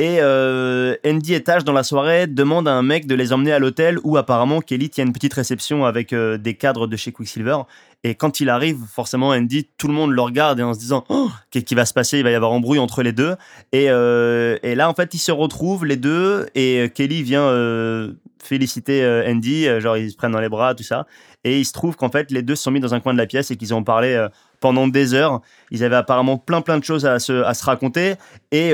Et euh, Andy et Tash, dans la soirée, demandent à un mec de les emmener à l'hôtel où apparemment Kelly tient une petite réception avec euh, des cadres de chez Quicksilver. Et quand il arrive, forcément, Andy, tout le monde le regarde et en se disant oh, qu'est-ce qui va se passer? Il va y avoir embrouille entre les deux. Et, euh, et là, en fait, ils se retrouvent les deux et Kelly vient féliciter Andy, genre ils se prennent dans les bras, tout ça. Et il se trouve qu'en fait, les deux se sont mis dans un coin de la pièce et qu'ils ont parlé pendant des heures. Ils avaient apparemment plein plein de choses à se, à se raconter et,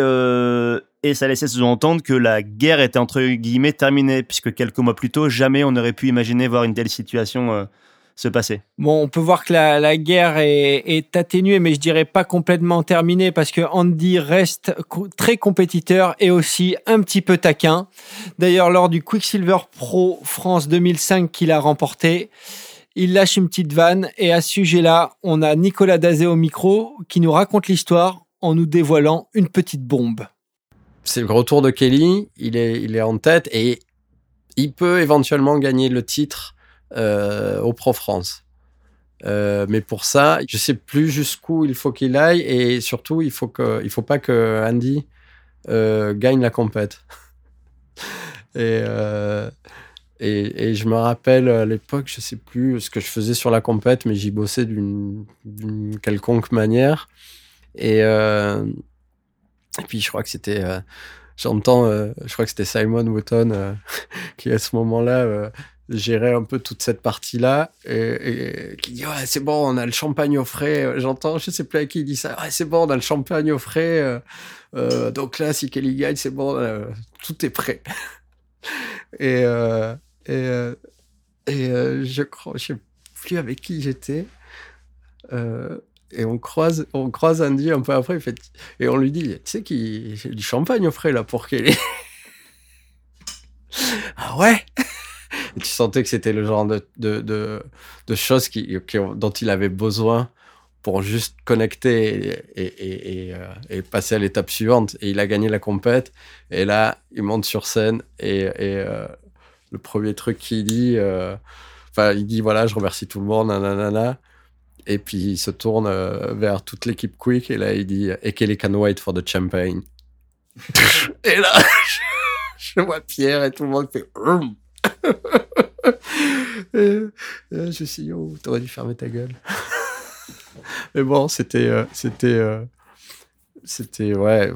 et ça laissait sous-entendre que la guerre était entre guillemets terminée, puisque quelques mois plus tôt, jamais on n'aurait pu imaginer voir une telle situation se passer Bon, on peut voir que la, guerre est, atténuée, mais je dirais pas complètement terminée parce que Andy reste très compétiteur et aussi un petit peu taquin. D'ailleurs, lors du Quicksilver Pro France 2005 qu'il a remporté, il lâche une petite vanne et à ce sujet-là, on a Nicolas Dazé au micro qui nous raconte l'histoire en nous dévoilant une petite bombe. C'est le retour de Kelly, il est, il est en tête et il peut éventuellement gagner le titre euh, au Pro France. Euh, mais pour ça, je sais plus jusqu'où il faut qu'il aille et surtout, il faut faut pas que Andy euh, gagne la compète. et, et, et, je me rappelle à l'époque, je sais plus ce que je faisais sur la compète, mais j'y bossais d'une quelconque manière. Et, et puis je crois que c'était j'entends, je crois que c'était Simon Wotton qui à ce moment-là gérer un peu toute cette partie-là et, qui dit ouais c'est bon on a le champagne au frais. J'entends je sais plus à qui il dit ça. Ouais c'est bon on a le champagne au frais euh, euh, donc là si Kelly gagne c'est bon euh, tout est prêt. Et et, et je crois je sais plus avec qui j'étais et on croise on croise Andy un peu après fait, et on lui dit tu sais qu'il y a du champagne au frais là pour Kelly ah ouais? Et tu sentais que c'était le genre de, de, de, choses qui, dont il avait besoin pour juste connecter et, et, et, euh, et passer à l'étape suivante. Et il a gagné la compète. Et là, il monte sur scène et, euh, le premier truc qu'il dit, euh, enfin, il dit voilà, je remercie tout le monde, nanana. Et puis il se tourne vers toute l'équipe Quick et là il dit Et Kelly can wait for the champagne? et là, je, vois Pierre et tout le monde fait hum. je me suis oh, t'aurais dû fermer ta gueule. Mais bon, c'était, euh, c'était, euh, c'était, ouais,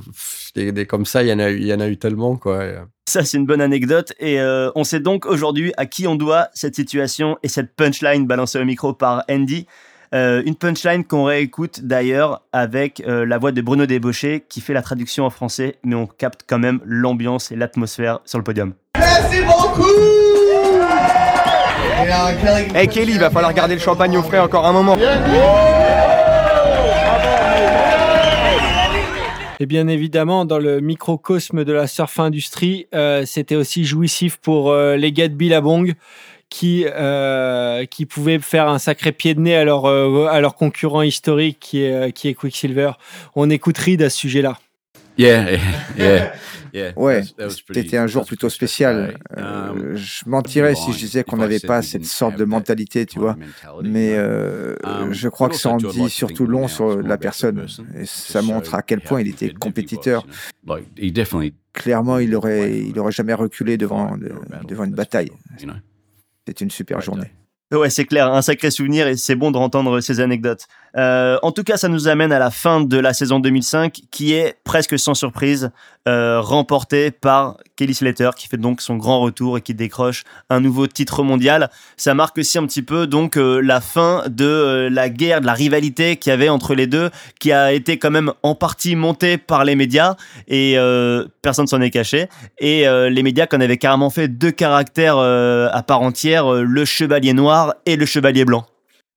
des, comme ça, il y en a il y en a eu tellement, quoi. Ça, c'est une bonne anecdote. Et euh, on sait donc aujourd'hui à qui on doit cette situation et cette punchline balancée au micro par Andy. Une punchline qu'on réécoute d'ailleurs avec la voix de Bruno Débauché qui fait la traduction en français, mais on capte quand même l'ambiance et l'atmosphère sur le podium. Merci beaucoup Hey Kelly, il va falloir garder le champagne au frais encore un moment. Et bien évidemment, dans le microcosme de la surf industrie, euh, c'était aussi jouissif pour euh, les gars de Billabong qui, euh, qui pouvaient faire un sacré pied de nez à leur, à leur concurrent historique qui est, qui est Quicksilver. On écoute Reed à ce sujet-là. Yeah, yeah. Ouais, c'était un jour plutôt spécial. Euh, um, je mentirais si je disais qu'on n'avait pas cette sorte de mentalité, tu vois. Mais euh, um, je crois que ça en dit surtout long sur la personne. Et ça montre à quel point il était compétiteur. Clairement, il aurait, il aurait jamais reculé devant, devant une bataille. C'était une super journée. Ouais, c'est clair, un sacré souvenir et c'est bon de entendre ces anecdotes. Euh, en tout cas, ça nous amène à la fin de la saison 2005 qui est presque sans surprise euh, remportée par Kelly Slater qui fait donc son grand retour et qui décroche un nouveau titre mondial. Ça marque aussi un petit peu donc euh, la fin de la guerre, de la rivalité qu'il y avait entre les deux qui a été quand même en partie montée par les médias et personne s'en est caché. Et les médias qu'on avait carrément fait deux caractères à part entière, le chevalier noir et le chevalier blanc.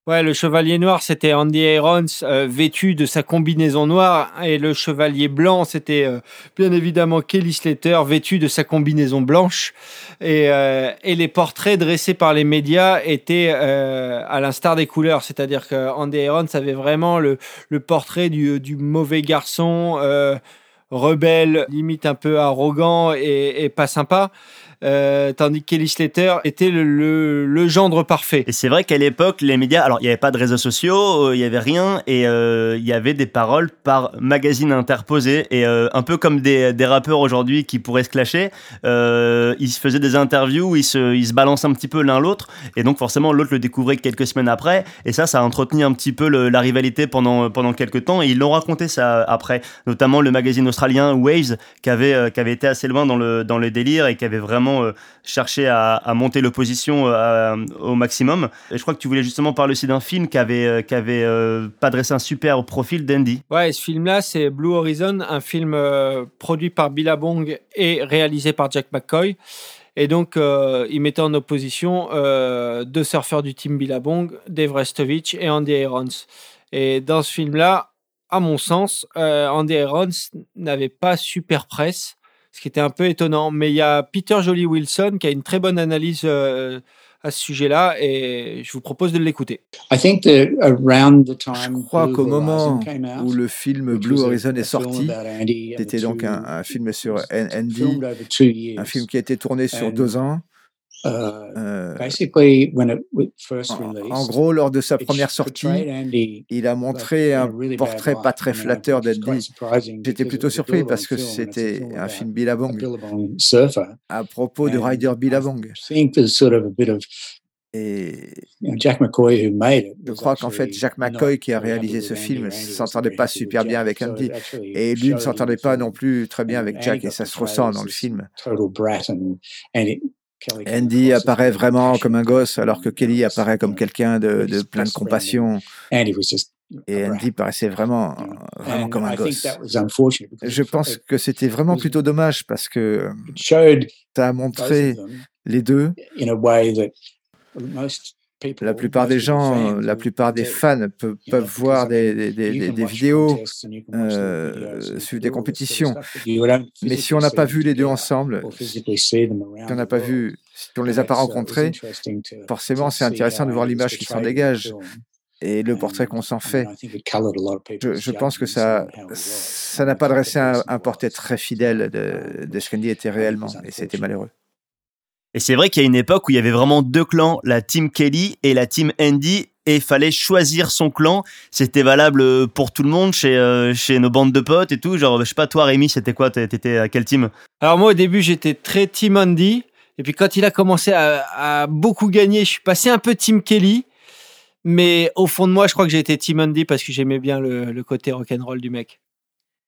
Ouais, le chevalier noir, c'était Andy Irons euh, vêtu de sa combinaison noire. Et le chevalier blanc, c'était euh, bien évidemment Kelly Slater vêtu de sa combinaison blanche. Et, euh, et les portraits dressés par les médias étaient à l'instar des couleurs. C'est-à-dire qu'Andy Irons avait vraiment le, le portrait du, du, mauvais garçon, rebelle, limite un peu arrogant et, et pas sympa. Euh, tandis que Kelly Slater était le, le, gendre parfait. Et c'est vrai qu'à l'époque, les médias, alors il n'y avait pas de réseaux sociaux, euh, il n'y avait rien, et euh, il y avait des paroles par magazine interposé, et un peu comme des, rappeurs aujourd'hui qui pourraient se clasher, ils se faisaient des interviews ils se, ils se balancent un petit peu l'un l'autre, et donc forcément l'autre le découvrait quelques semaines après, et ça, ça a entretenu un petit peu la rivalité pendant, pendant quelques temps, et ils l'ont raconté ça après, notamment le magazine australien Waves, qui avait, qui avait été assez loin dans le, dans le délire et qui avait vraiment euh, chercher à, monter l'opposition euh, au maximum. Et je crois que tu voulais justement parler aussi d'un film qui avait, euh, pas dressé un super profil d'Andy. Ouais, ce film-là, c'est Blue Horizon, un film produit par Billabong et réalisé par Jack McCoy. Et donc, il mettait en opposition deux surfeurs du team Billabong, Dave Restovich et Andy Irons. Et dans ce film-là, à mon sens, Andy Irons n'avait pas super presse ce qui était un peu étonnant. Mais il y a Peter Jolie Wilson qui a une très bonne analyse euh, à ce sujet-là et je vous propose de l'écouter. Je crois qu'au moment où le film Blue Horizon est sorti, c'était donc un, un, film sur Andy, un film qui a été tourné sur deux ans. Euh, en, gros, lors de sa première sortie, il a montré un portrait pas très flatteur d'Andy. J'étais plutôt surpris parce que c'était un film Billabong à propos de Ryder Billabong. Et je crois qu'en fait, Jack McCoy, qui a réalisé ce film, ne s'entendait pas super bien avec Andy. Et lui ne s'entendait pas non plus très bien avec Jack, et ça se ressent dans le film. Andy apparaît vraiment comme un gosse, alors que Kelly apparaît comme quelqu'un de, plein de compassion. Et Andy paraissait vraiment, vraiment comme un gosse. Je pense que c'était vraiment plutôt dommage parce que ça a montré les deux la plupart des gens, la plupart des fans peuvent, voir des, vidéos, euh, suivre des compétitions. Mais si on n'a pas vu les deux ensemble, si on n'a pas vu, si on les a pas rencontrés, forcément c'est intéressant de voir l'image qui s'en dégage et le portrait qu'on s'en fait. Je, pense que ça ça n'a pas dressé un, portrait très fidèle de, de ce qu'Andy était réellement, et c'était malheureux. Et c'est vrai qu'il y a une époque où il y avait vraiment deux clans, la team Kelly et la team Andy, et il fallait choisir son clan. C'était valable pour tout le monde, chez, euh, chez nos bandes de potes et tout. Genre, je sais pas, toi Rémi, c'était quoi T'étais à quel team? Alors moi au début j'étais très team Andy, et puis quand il a commencé à, beaucoup gagner, je suis passé un peu team Kelly. Mais au fond de moi, je crois que j'ai été Team Andy parce que j'aimais bien le, le côté rock'n'roll du mec.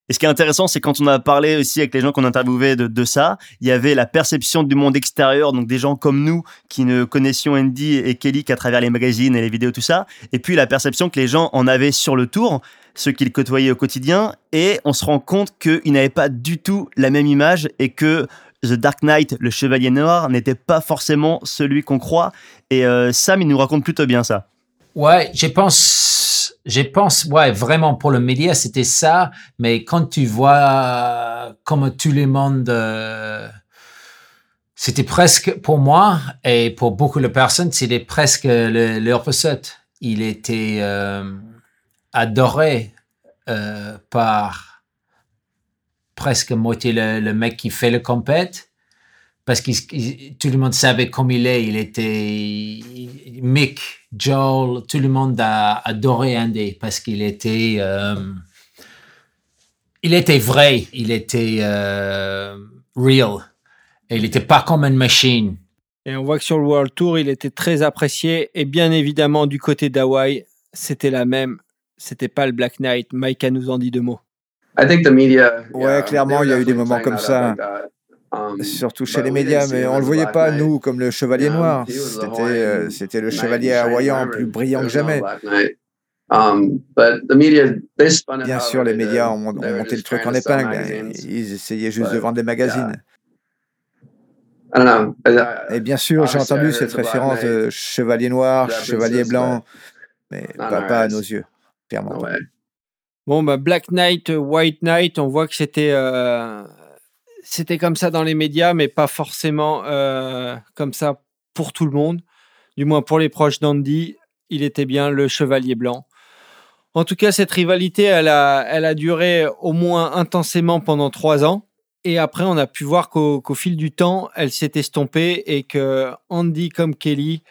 Et ce qui est intéressant, c'est quand on a parlé aussi avec les gens qu'on interviewait de, ça, il y avait la perception du monde extérieur, donc des gens comme nous qui ne connaissions Andy et Kelly qu'à travers les magazines et les vidéos, tout ça, et puis la perception que les gens en avaient sur le tour, ceux qu'ils côtoyaient au quotidien, et on se rend compte qu'ils n'avaient pas du tout la même image et que The Dark Knight, le Chevalier Noir, n'était pas forcément celui qu'on croit. Et euh, Sam, il nous raconte plutôt bien ça. Ouais, je pense je pense, ouais, vraiment pour le média, c'était ça. Mais quand tu vois comme tout le monde, euh, c'était presque pour moi et pour beaucoup de personnes, c'était presque le, le. Il était euh, adoré euh, par presque moitié le, le, mec qui fait le compète parce que tout le monde savait comme il est. Il était Mick, Joel, tout le monde a adoré Andy parce qu'il était, euh, il était vrai, il était euh, real, et il n'était pas comme une machine. Et on voit que sur le World Tour, il était très apprécié, et bien évidemment du côté d'Hawaï, c'était la même. C'était pas le Black Knight. Mike nous en dit deux mots? Ouais, clairement, il y a eu des moments comme ça. Surtout chez les médias, mais on ne le voyait pas, nous, comme le chevalier um, noir. Euh, c'était le chevalier hawaïen plus brillant que jamais. Um, Bien sûr, les médias ont, monté le truc en épingle. Ils essayaient juste de vendre des magazines. Et bien sûr, j'ai entendu cette référence de chevalier noir, chevalier blanc. mais pas, pas à nos yeux, clairement. pas. Bon, bah, Black Knight, White Knight, on voit que c'était euh, c'était comme ça dans les médias, mais pas forcément euh, comme ça pour tout le monde. Du moins pour les proches d'Andy, il était bien le chevalier blanc. En tout cas, cette rivalité, elle a, duré au moins intensément pendant trois ans. Et après, on a pu voir qu'au fil du temps, elle s'est estompée et que Andy comme Kelly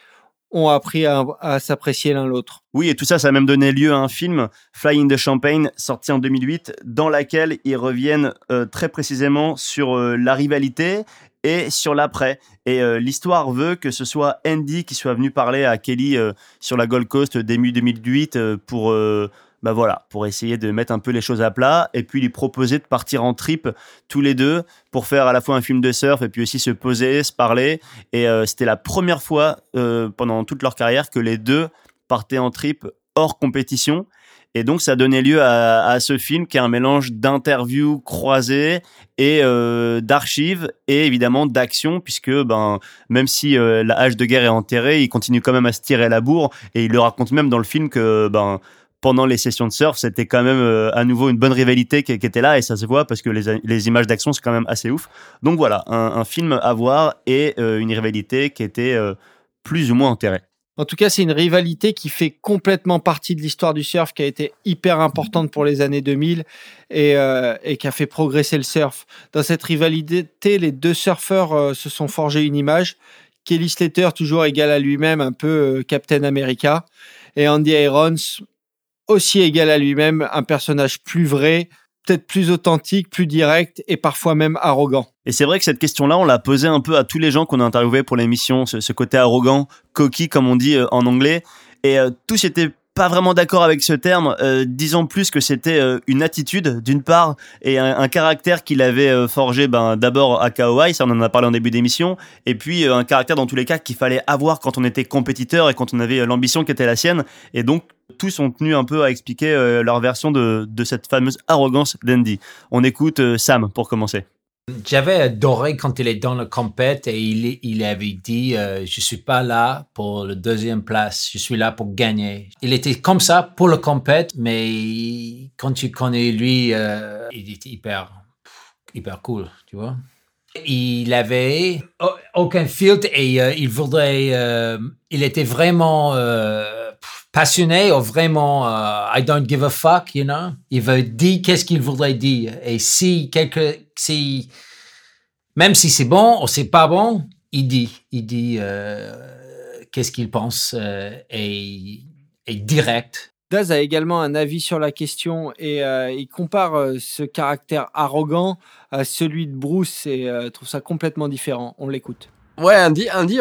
ont appris à, s'apprécier l'un l'autre. Oui, et tout ça, ça a même donné lieu à un film, Flying the Champagne, sorti en 2008, dans laquelle ils reviennent euh, très précisément sur euh, la rivalité et sur l'après. Et euh, l'histoire veut que ce soit Andy qui soit venu parler à Kelly sur la Gold Coast début 2008 euh, pour, bah voilà, pour essayer de mettre un peu les choses à plat et puis lui proposer de partir en trip tous les deux pour faire à la fois un film de surf et puis aussi se poser, se parler. Et euh, c'était la première fois euh, pendant toute leur carrière que les deux partaient en trip hors compétition. Et donc, ça donnait lieu à, ce film qui est un mélange d'interviews croisées et euh, d'archives et évidemment d'action, puisque ben, même si euh, la hache de guerre est enterrée, il continue quand même à se tirer la bourre. Et il le raconte même dans le film que ben, pendant les sessions de surf, c'était quand même euh, à nouveau une bonne rivalité qui, était là et ça se voit parce que les, images d'action, c'est quand même assez ouf. Donc voilà, un, film à voir et euh, une rivalité qui était euh, plus ou moins enterrée. En tout cas, c'est une rivalité qui fait complètement partie de l'histoire du surf, qui a été hyper importante pour les années 2000 et, qui a fait progresser le surf. Dans cette rivalité, les deux surfeurs se sont forgés une image. Kelly Slater, toujours égal à lui-même, un peu Captain America. Et Andy Irons, aussi égal à lui-même, un personnage plus vrai, peut-être plus authentique, plus direct et parfois même arrogant. Et c'est vrai que cette question-là, on l'a posée un peu à tous les gens qu'on a interviewés pour l'émission, ce, ce côté arrogant, coquille, comme on dit euh, en anglais. Et euh, tous étaient pas vraiment d'accord avec ce terme, euh, disons plus que c'était euh, une attitude d'une part et un, caractère qu'il avait euh, forgé ben, d'abord à Kauai, ça on en a parlé en début d'émission, et puis un caractère dans tous les cas qu'il fallait avoir quand on était compétiteur et quand on avait l'ambition qui était la sienne, et donc tous ont tenu un peu à expliquer leur version de, cette fameuse arrogance d'Andy. On écoute Sam pour commencer. J'avais adoré quand il est dans le compète et il, avait dit euh, Je suis pas là pour le deuxième place, je suis là pour gagner. Il était comme ça pour le compète, mais quand tu connais lui, euh, il était hyper, hyper cool, tu vois. Il avait au- aucun filtre et euh, il voudrait. il était vraiment passionné ou vraiment I don't give a fuck, you know. Il veut dire qu'est-ce qu'il voudrait dire. Et si quelque. Si, même si c'est bon ou c'est pas bon, il dit. Il dit euh, qu'est-ce qu'il pense euh, et, et direct. Daz a également un avis sur la question et euh, il compare euh, ce caractère arrogant à celui de Bruce et euh, trouve ça complètement différent. On l'écoute. Ouais, Andy, Andy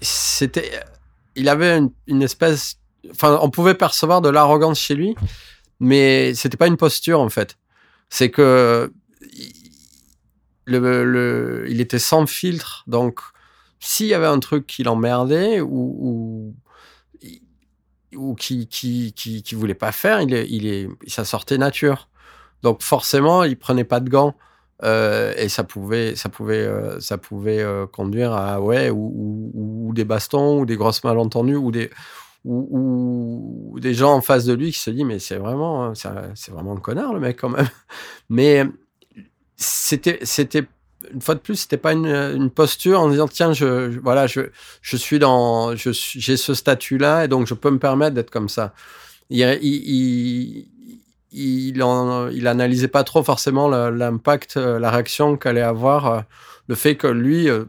c'était. Il avait une, une espèce. Enfin, on pouvait percevoir de l'arrogance chez lui, mais c'était pas une posture en fait. C'est que. Il- était sans filtre, donc s'il y avait un truc qui l'emmerdait ou, ou, ou qui, qui, voulait pas faire, il ça sortait nature. Donc forcément, il prenait pas de gants. Euh, et ça pouvait, euh, euh, conduire à des bastons ou des grosses malentendus ou des gens en face de lui qui se disent mais c'est vraiment, hein, c'est un connard le mec quand même. C'était, c'était une fois de plus, c'était pas une, une posture en disant tiens je, voilà je, je suis dans, je j'ai ce statut là et donc je peux me permettre d'être comme ça. Il, il, il, en- il analysait pas trop forcément l'impact, euh, la réaction qu'allait avoir euh, le fait que lui, euh,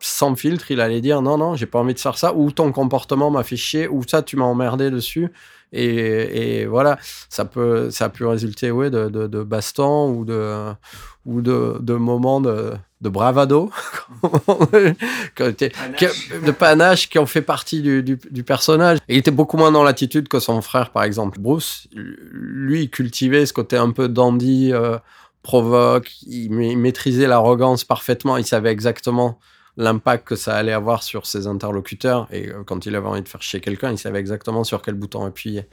sans filtre, il allait dire non, non, j'ai pas envie de faire ça, ou ton comportement m'a fait chier, ou ça, tu m'as emmerdé dessus. Et, et voilà, ça peut, ça a pu résulter ouais, de, de, de bastons ou de, ou de, de moments de, de bravado, de panache qui ont fait partie du, du, du personnage. Et il était beaucoup moins dans l'attitude que son frère, par exemple. Bruce, lui, il cultivait ce côté un peu dandy, euh, provoque, il, il maîtrisait l'arrogance parfaitement, il savait exactement l'impact que ça allait avoir sur ses interlocuteurs. Et euh, quand il avait envie de faire chier quelqu'un, il savait exactement sur quel bouton appuyer.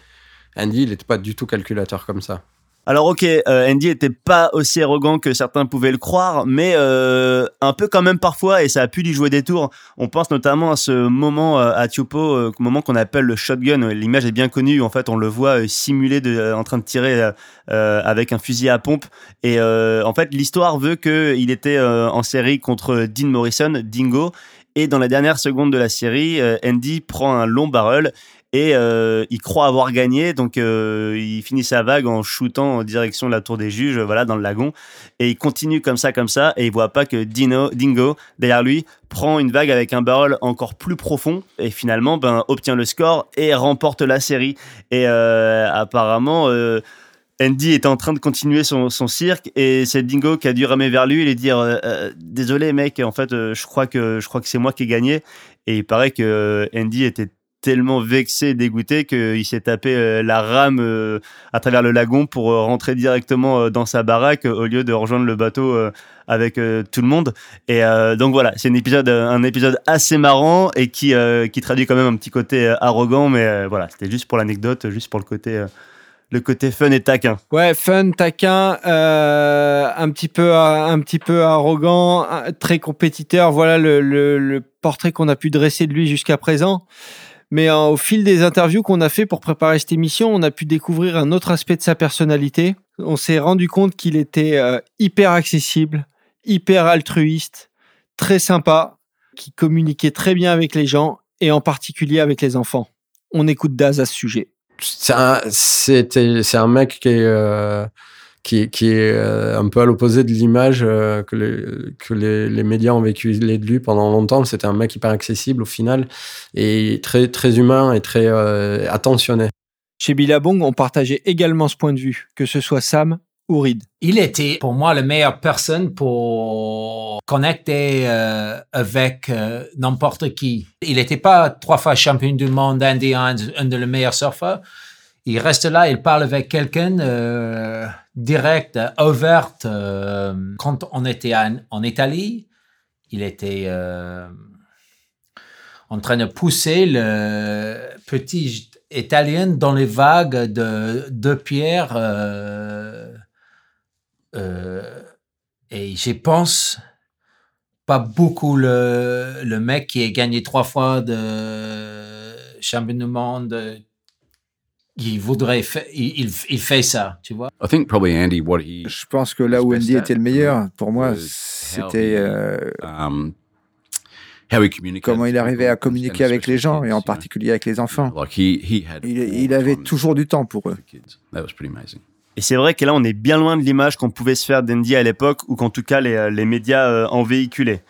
Andy, il n'était pas du tout calculateur comme ça. Alors ok, euh, Andy était pas aussi arrogant que certains pouvaient le croire, mais euh, un peu quand même parfois, et ça a pu lui jouer des tours. On pense notamment à ce moment euh, à Tiopo, euh, moment qu'on appelle le shotgun. L'image est bien connue. En fait, on le voit simulé en train de tirer avec un fusil à pompe. Et en fait, l'histoire veut qu'il était en série contre Dean Morrison, Dingo. Et dans la dernière seconde de la série, Andy prend un long barrel et euh, il croit avoir gagné, donc euh, il finit sa vague en shootant en direction de la tour des juges, voilà, dans le lagon, et il continue comme ça, comme ça, et il voit pas que Dino, Dingo, derrière lui, prend une vague avec un barrel encore plus profond, et finalement, ben, obtient le score et remporte la série. Et euh, apparemment. Andy est en train de continuer son, cirque. Et c'est Dingo qui a dû ramer vers lui et lui dire désolé mec. En fait je crois que je crois que c'est moi qui ai gagné et il paraît que Andy était tellement vexé, dégoûté qu'il s'est tapé euh, la rame euh, à travers le lagon pour euh, rentrer directement dans sa baraque au lieu de rejoindre le bateau avec tout le monde. Et donc voilà, c'est un épisode, un épisode assez marrant et qui, qui traduit quand même un petit côté arrogant, mais voilà, c'était juste pour l'anecdote, juste pour le côté le côté fun et taquin. Ouais, fun, taquin, un petit peu, un petit peu arrogant, très compétiteur. Voilà le, le portrait qu'on a pu dresser de lui jusqu'à présent. Mais euh, au fil des interviews qu'on a fait pour préparer cette émission, on a pu découvrir un autre aspect de sa personnalité. On s'est rendu compte qu'il était euh, hyper accessible, hyper altruiste, très sympa, qui communiquait très bien avec les gens et en particulier avec les enfants. On écoute Daz à ce sujet. C'est un, mec qui est, euh, qui, est euh, un peu à l'opposé de l'image euh, que, les, que les, médias ont véhiculé de lui pendant longtemps. C'était un mec hyper accessible au final et très, très humain et très euh, attentionné. Chez Billabong, on partageait également ce point de vue, que ce soit Sam ou Reed. Il était pour moi la meilleure personne pour connecter avec n'importe qui. Il n'était pas trois fois champion du monde, Andy un, un des meilleurs surfeurs il reste là, il parle avec quelqu'un euh, direct, ouvert. Euh, quand on était en, Italie, il était euh, en train de pousser le petit Italien dans les vagues de, de pierre. et je pense pas beaucoup le, le mec qui a gagné trois fois de champion du monde il voudrait, il, il, fait ça, tu vois. Je pense que là où Andy était le meilleur, pour moi, c'était euh, um, comment il arrivait à communiquer avec les gens et en particulier avec les enfants. Il, avait toujours du temps pour eux. Et c'est vrai que là, on est bien loin de l'image qu'on pouvait se faire d'Andy à l'époque, ou qu'en tout cas les, les médias euh, en véhiculaient.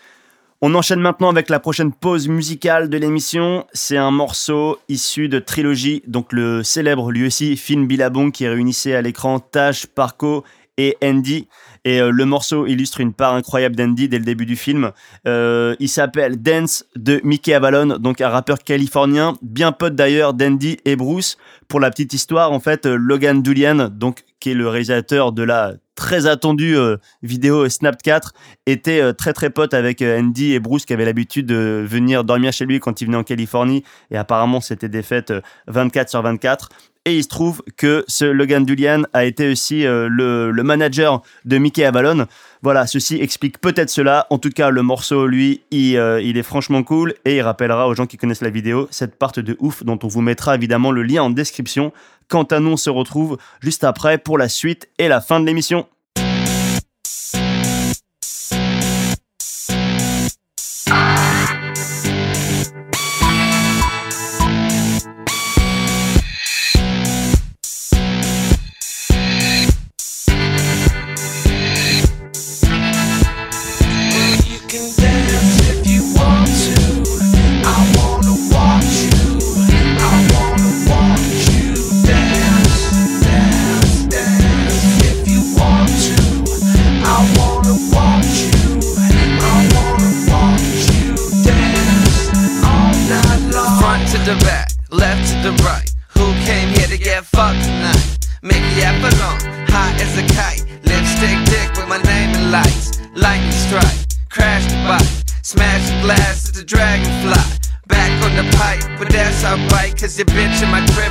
On enchaîne maintenant avec la prochaine pause musicale de l'émission. C'est un morceau issu de trilogie, donc le célèbre lui aussi film Billabong qui réunissait à l'écran Tash, Parko et Andy. Et euh, le morceau illustre une part incroyable d'Andy dès le début du film. Euh, il s'appelle Dance de Mickey Avalon, donc un rappeur californien, bien pote d'ailleurs d'Andy et Bruce. Pour la petite histoire, en fait, Logan Dulian, donc qui est le réalisateur de la très attendu euh, vidéo Snap 4 était euh, très très pote avec euh, Andy et Bruce qui avaient l'habitude de venir dormir chez lui quand il venait en Californie. Et apparemment c'était des fêtes 24 sur 24 et il se trouve que ce Logan Dulian a été aussi le, manager de Mickey Avalon. Voilà, ceci explique peut-être cela. En tout cas, le morceau, lui, il, il, est franchement cool et il rappellera aux gens qui connaissent la vidéo cette part de ouf dont on vous mettra évidemment le lien en description. Quant à nous, on se retrouve juste après pour la suite et la fin de l'émission.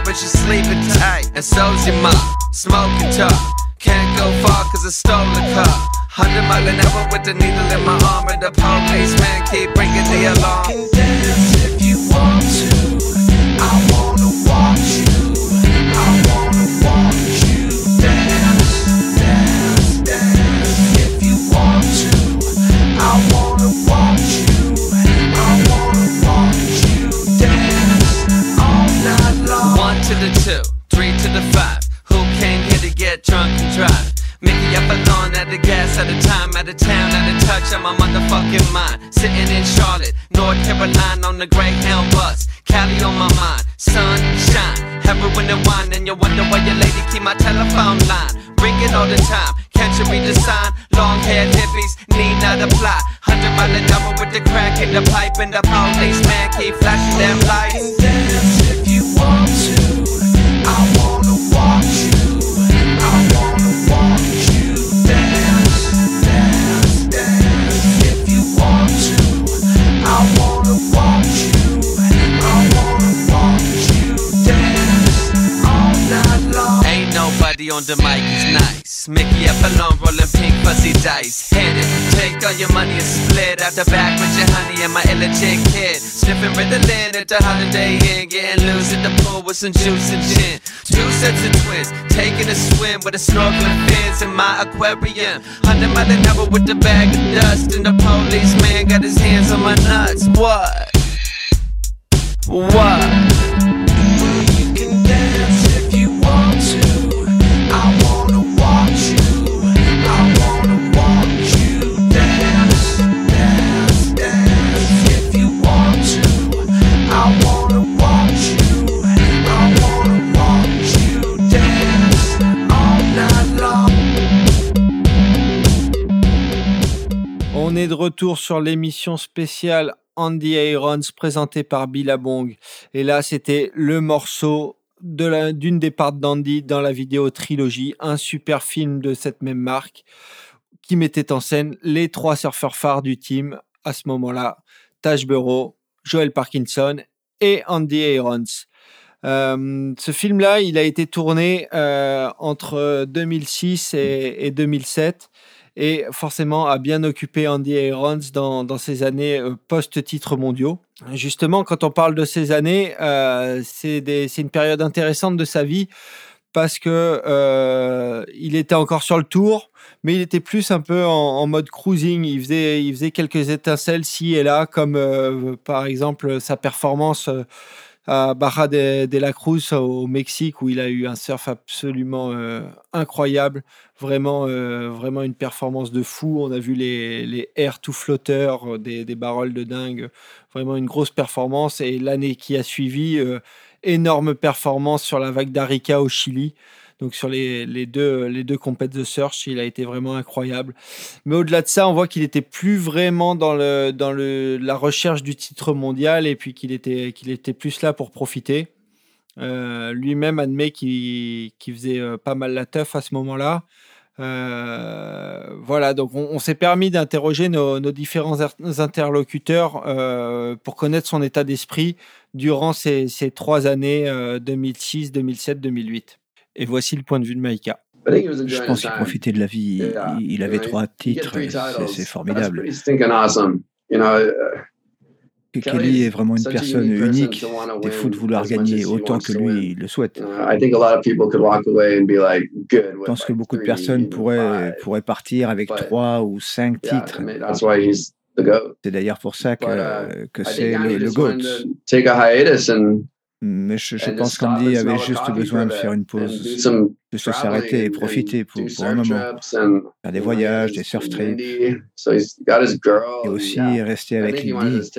but she's sleeping tight, and so's your mom, smoking tough. Can't go far cause I stole the car. Hundred mile an hour with the needle in my arm, and the police man keep ringing the alarm. The two, three to the five. Who came here to get drunk and drive? Mickey up alone at the gas at a time, at a town, at a touch of my motherfucking mind. Sitting in Charlotte, North Carolina on the Greyhound bus. Cali on my mind, sunshine, heroin and wine, and you wonder why your lady keep my telephone line. Ringing all the time, can't you read the sign? Long haired hippies need not apply. Hundred mile an hour with the crack in the pipe, and the policeman keep flashing them lights. On the mic is nice. Mickey up alone, rolling pink fuzzy dice. Hit it, take all your money and split out the back with your honey and my illegit kid. Sniffing Ritalin at the Holiday Inn, getting loose at the pool with some juice and gin. Two sets of twins, taking a swim with a snorkeling fins in my aquarium. Hundred mile an hour with the bag of dust, and the policeman got his hands on my nuts. What? What? On est de retour sur l'émission spéciale Andy Irons présentée par Billabong. Et là, c'était le morceau d'une des parts d'Andy dans la vidéo trilogie, un super film de cette même marque qui mettait en scène les trois surfeurs phares du team à ce moment-là, Taj Burrow, Joel Parkinson et Andy Irons. Euh, ce film-là, il a été tourné euh, entre 2006 et, et 2007 et forcément a bien occupé Andy Irons dans, dans ces années euh, post-titres mondiaux. Justement, quand on parle de ces années, euh, c'est une période intéressante de sa vie parce que euh, il était encore sur le tour, mais il était plus un peu en, mode cruising. Il faisait, il faisait quelques étincelles ci et là, comme euh, par exemple sa performance à Barra de, la Cruz au Mexique, où il a eu un surf absolument euh, incroyable, vraiment, euh, vraiment une performance de fou. On a vu les, les air tout flotteurs, euh, des, des de dingue, vraiment une grosse performance. Et l'année qui a suivi, énorme performance sur la vague d'Arica au Chili. Donc sur les, les deux, les deux compètes de search, il a été vraiment incroyable. Mais au-delà de ça, on voit qu'il était plus vraiment dans, le, dans le, la recherche du titre mondial et puis qu'il était, qu'il était plus là pour profiter. Euh, Lui-même admet qu'il qu'il faisait euh, pas mal la teuf à ce moment-là. Euh, voilà, donc on, s'est permis d'interroger nos, nos différents er- interlocuteurs pour connaître son état d'esprit durant ces, ces trois années euh, 2006, 2007, 2008. Et voici le point de vue de Maïka. Je pense qu'il profitait de la vie. Il, il avait trois titres. c'est- formidable. Kelly est vraiment une personne unique. C'est fou de vouloir gagner autant que lui il le souhaite. Je pense que beaucoup de personnes pourraient, pourraient partir avec trois ou cinq titres. C'est d'ailleurs pour ça que, que c'est le, le GOAT. Mais je, je pense qu'Andy avait juste besoin de faire une pause, de se s'arrêter et profiter pour, pour un moment. Faire des voyages, des surf trips. Et aussi rester avec Lindy.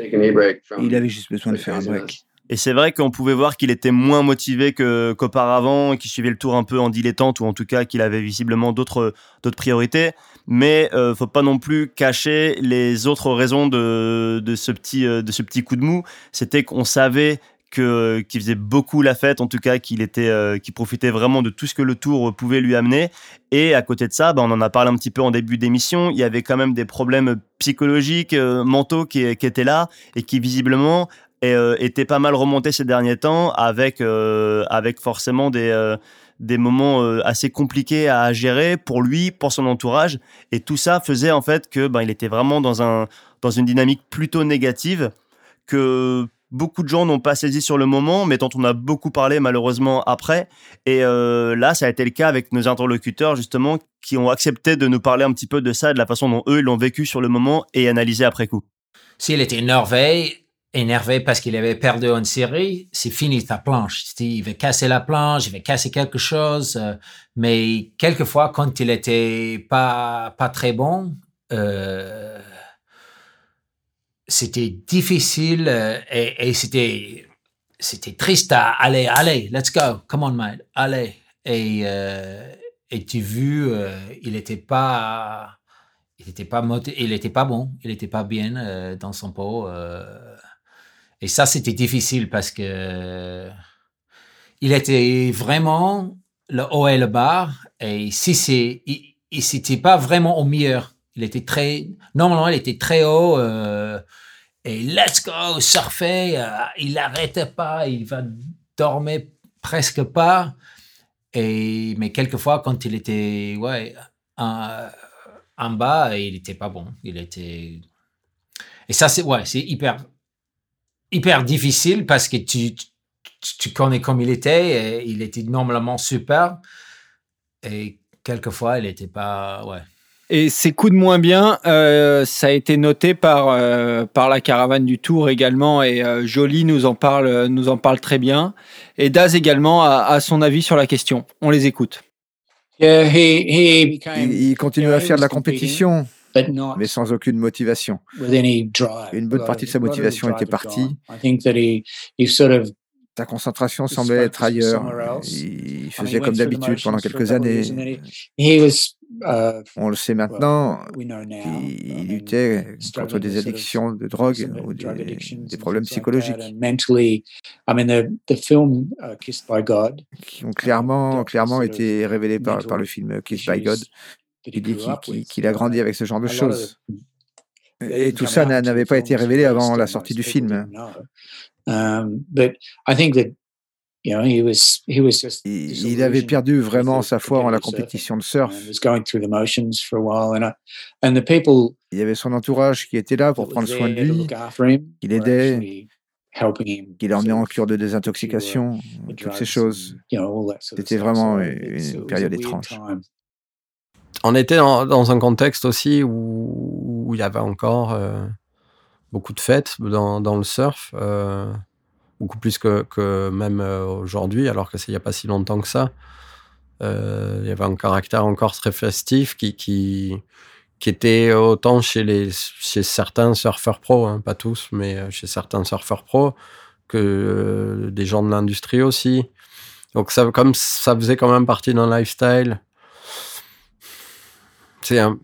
Il avait juste besoin de faire un break. Et c'est vrai qu'on pouvait voir qu'il était moins motivé que- qu'auparavant, qu'il suivait le tour un peu en dilettante, ou en tout cas qu'il avait visiblement d'autres d'autres priorités. Mais euh, faut pas non plus cacher les autres raisons de, de, ce, petit, euh, de ce petit coup de mou. C'était qu'on savait qu'il faisait beaucoup la fête, en tout cas qu'il était, euh, qu'il profitait vraiment de tout ce que le tour pouvait lui amener. Et à côté de ça, bah, on en a parlé un petit peu en début d'émission, il y avait quand même des problèmes psychologiques, euh, mentaux qui, qui étaient là et qui visiblement euh, était pas mal remonté ces derniers temps avec, avec forcément des, des moments assez compliqués à gérer pour lui, pour son entourage. Et tout ça faisait en fait que ben, il était vraiment dans, un, dans une dynamique plutôt négative que beaucoup de gens n'ont pas saisi sur le moment, mais dont on a beaucoup parlé malheureusement après. Et euh, là, ça a été le cas avec nos interlocuteurs justement qui ont accepté de nous parler un petit peu de ça, de la façon dont eux l'ont vécu sur le moment et analysé après coup. S'il était énervé, énervé parce qu'il avait perdu une série, c'est fini ta planche. Il va casser la planche, il va casser quelque chose. euh, mais quelquefois, quand il était pas, pas très bon, euh, c'était difficile euh, et, c'était, c'était triste à aller, allez, let's go, come on, man, allez. Et, euh, et tu vu, il était pas, il était pas il était pas bon, il était pas bien euh, dans son pot. et ça, c'était difficile parce que il était vraiment le haut et le bas. Et si c'est, il, il c'était pas vraiment au meilleur. Il était très, normalement, il était très haut. euh, et let's go, surfer. euh, il n'arrêtait pas. Il va dormir presque pas. Et, mais quelquefois, quand il était, ouais, en, bas, il était pas bon. Il était, et ça, c'est, ouais, hyper, hyper difficile parce que tu, tu, connais comme il était. Et il était normalement super. Et quelquefois, il était pas, ouais. Et ces coups de moins bien, euh, ça a été noté par euh, par la caravane du Tour également, et euh, Jolie nous en parle nous en parle très bien, et Daz également a, a son avis sur la question. On les écoute. Il, il continue à faire de la compétition, but not mais sans aucune motivation. with any drive. Une bonne partie de of- sa motivation était partie. gone. I think that he, he sort of Sa concentration semblait être ailleurs. somewhere else. Il faisait he comme d'habitude pendant motions for a quelques années. Uh, On le sait well, maintenant, il, luttait contre des addictions de drogue ou des, problèmes psychologiques uh, Kissed by God qui ont clairement, with clairement sort été révélés par, le film Kiss by God. Il dit qu'il a grandi Uh, avec ce genre de choses. Et tout ça n'avait pas film été révélé avant la sortie du film. Il, avait perdu vraiment sa foi en la compétition de surf. and was going through the motions for a while, and I, and the people Il y avait son entourage qui était là pour prendre soin de lui, qui l'aidait, qui l'emmenait en of cure de désintoxication, toutes ces choses. C'était vraiment une période étrange. time. On était dans, dans un contexte aussi où, où il y avait encore euh, beaucoup de fêtes dans, dans le surf, euh, beaucoup plus que, que même euh, aujourd'hui, alors que c'est il n'y a pas si longtemps que ça. Euh, il y avait un caractère encore très festif qui, qui, qui était autant chez, les, chez certains surfeurs pros, hein, pas tous, mais euh, chez certains surfeurs pros, que euh, des gens de l'industrie aussi. Donc ça, comme ça faisait quand même partie d'un lifestyle, c'est un,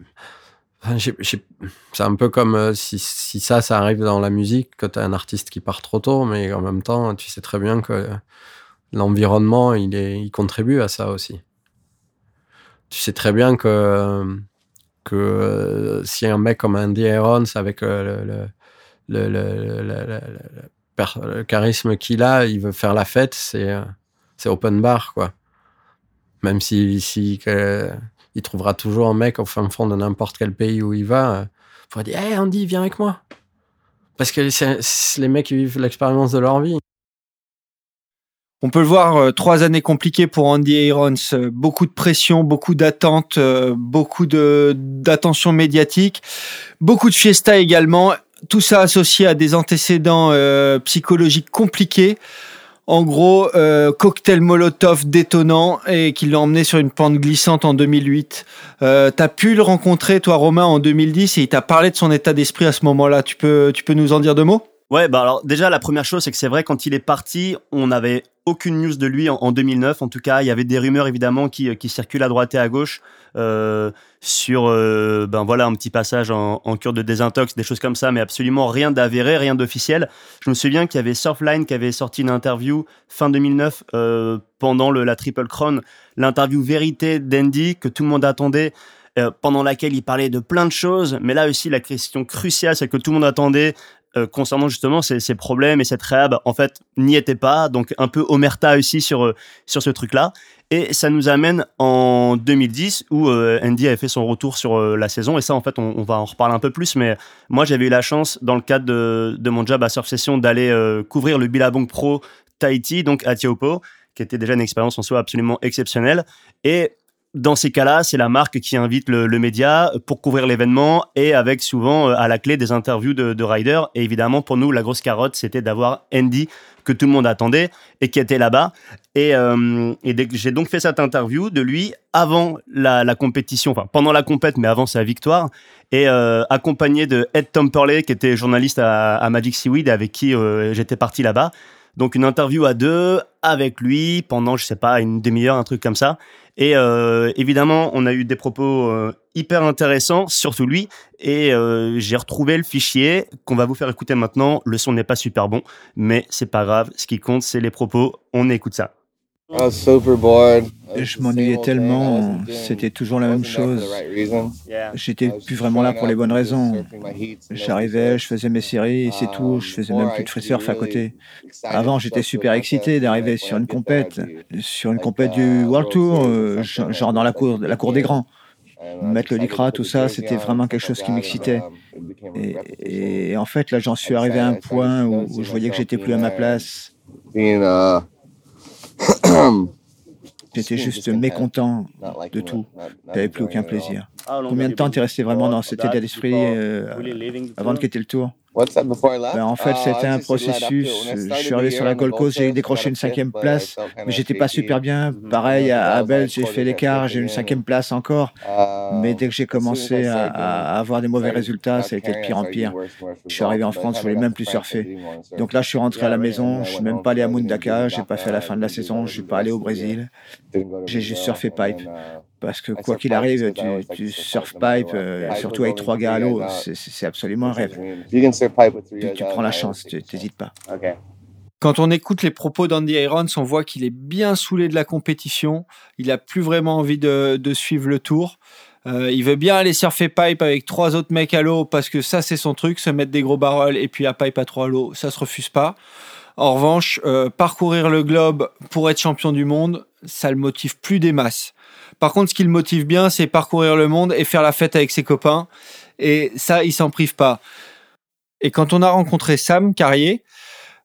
c'est un peu comme euh, si, ça, ça arrive dans la musique, que tu as un artiste qui part trop tôt, mais en même temps, tu sais très bien que l'environnement, il, contribue à ça aussi. Tu sais très bien que, euh, si un mec comme Andy Irons, avec le, charisme qu'il a, il veut faire la fête, c'est euh, open bar, quoi. Même si, si il trouvera toujours un mec au fin fond de n'importe quel pays où il va euh, pour dire Hey Andy, viens avec moi. Parce que les mecs vivent l'expérience de leur vie. On peut le voir, euh, trois années compliquées pour Andy Irons, euh, beaucoup de pression, beaucoup d'attentes, beaucoup d'attention médiatique, beaucoup de fiesta également. Tout ça associé à des antécédents psychologiques compliqués. En gros, euh, cocktail Molotov détonnant et qui l'a emmené sur une pente glissante en 2008. Euh, T'as pu le rencontrer, toi, Romain, en 2010, et il t'a parlé de son état d'esprit à ce moment-là. Tu peux, tu peux nous en dire deux mots? Ouais, bah alors déjà la première chose c'est que c'est vrai quand il est parti, on n'avait aucune news de lui en, en 2009. En tout cas, il y avait des rumeurs évidemment qui, circulent à droite et à gauche euh, sur euh, ben voilà un petit passage en, cure de désintox, des choses comme ça, mais absolument rien d'avéré, rien d'officiel. Je me souviens qu'il y avait Surfline qui avait sorti une interview fin 2009 euh, pendant la Triple Crown, l'interview vérité d'Andy que tout le monde attendait. pendant laquelle il parlait de plein de choses, mais là aussi la question cruciale, c'est que tout le monde attendait euh, concernant justement ces, problèmes et cette réhab, en fait, n'y était pas. Donc un peu omerta aussi sur, euh, sur ce truc-là. Et ça nous amène en 2010 où euh, Andy avait fait son retour sur la saison. Et ça, en fait, on, on, va en reparler un peu plus. Mais moi, j'avais eu la chance, dans le cadre de, de mon job à Surf Session, d'aller couvrir le Billabong Pro Tahiti, donc à Tiopo, qui était déjà une expérience en soi absolument exceptionnelle. Et dans ces cas-là, c'est la marque qui invite le, média pour couvrir l'événement et avec souvent euh, à la clé des interviews de, de riders. Et évidemment, pour nous, la grosse carotte, c'était d'avoir Andy que tout le monde attendait et qui était là-bas. Et, euh, j'ai donc fait cette interview de lui avant la, compétition, enfin pendant la compète, mais avant sa victoire, et euh, accompagné de Ed Tomperley, qui était journaliste à, Magic Seaweed, avec qui j'étais parti là-bas. Donc une interview à deux avec lui pendant, je sais pas, une demi-heure, un truc comme ça. Et euh, évidemment, on a eu des propos euh, hyper intéressants, surtout lui. Et euh, j'ai retrouvé le fichier qu'on va vous faire écouter maintenant. Le son n'est pas super bon, mais c'est pas grave. Ce qui compte, c'est les propos. On écoute ça. Je m'ennuyais tellement, c'était toujours la même chose. J'étais plus vraiment là pour les bonnes raisons. J'arrivais, je faisais mes séries c'est tout. Je faisais même plus de free surf à côté. Avant, j'étais super excité d'arriver sur une compète, sur une compète du World Tour, genre dans la cour, la cour des grands. Mettre le lycra, tout ça, c'était vraiment quelque chose qui m'excitait. Et, et, en fait, là, j'en suis arrivé à un point où, où je voyais que j'étais plus à ma place. J'étais juste mécontent de tout. J'avais plus aucun plaisir. Combien de temps tu es resté vraiment dans cet état d'esprit euh, avant de quitter le tour? Ben, en fait, c'était un processus. Je suis arrivé sur la Gold Coast, j'ai décroché une cinquième place, mais j'étais pas super bien. Pareil, à Abel, j'ai fait l'écart, j'ai eu une cinquième place encore. Mais dès que j'ai commencé à, à, avoir des mauvais résultats, ça a été de pire en pire. Je suis arrivé en France, je voulais même plus surfer. Donc là, je suis rentré à la maison, je suis même pas allé à Mundaka, j'ai pas fait la fin de la saison, je suis pas allé au Brésil. J'ai juste surfé pipe. Parce que quoi qu'il arrive, tu, tu surf pipe, euh, surtout avec trois gars à l'eau, c'est absolument un rêve. Tu, tu prends la chance, tu n'hésites pas. Quand on écoute les propos d'Andy Irons, on voit qu'il est bien saoulé de la compétition. Il a plus vraiment envie de, de suivre le tour. Euh, il veut bien aller surfer pipe avec trois autres mecs à l'eau parce que ça c'est son truc, se mettre des gros barrels et puis la pipe à trois à l'eau, ça se refuse pas. En revanche, euh, parcourir le globe pour être champion du monde, ça le motive plus des masses. Par contre, ce qui le motive bien, c'est parcourir le monde et faire la fête avec ses copains. Et ça, il s'en prive pas. Et quand on a rencontré Sam Carrier,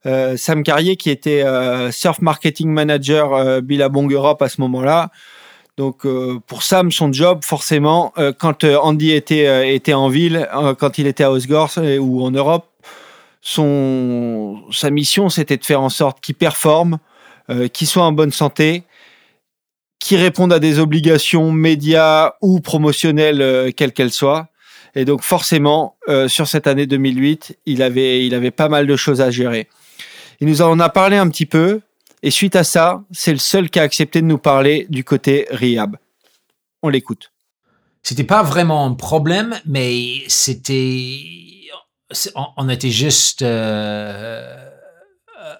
euh, Sam Carrier qui était euh, surf marketing manager euh, Billabong Europe à ce moment-là. Donc euh, pour Sam, son job, forcément, euh, quand euh, Andy était, était en ville, quand il était à Osgore ou en Europe, son, sa mission, c'était de faire en sorte qu'il performe, qu'il soit en bonne santé qui répondent à des obligations médias ou promotionnelles, euh, quelles qu'elles soient. Et donc forcément, euh, sur cette année 2008, il avait, il avait pas mal de choses à gérer. Il nous en a parlé un petit peu, et suite à ça, c'est le seul qui a accepté de nous parler du côté Rihab. On l'écoute. C'était pas vraiment un problème, mais c'était, on était juste, euh, euh,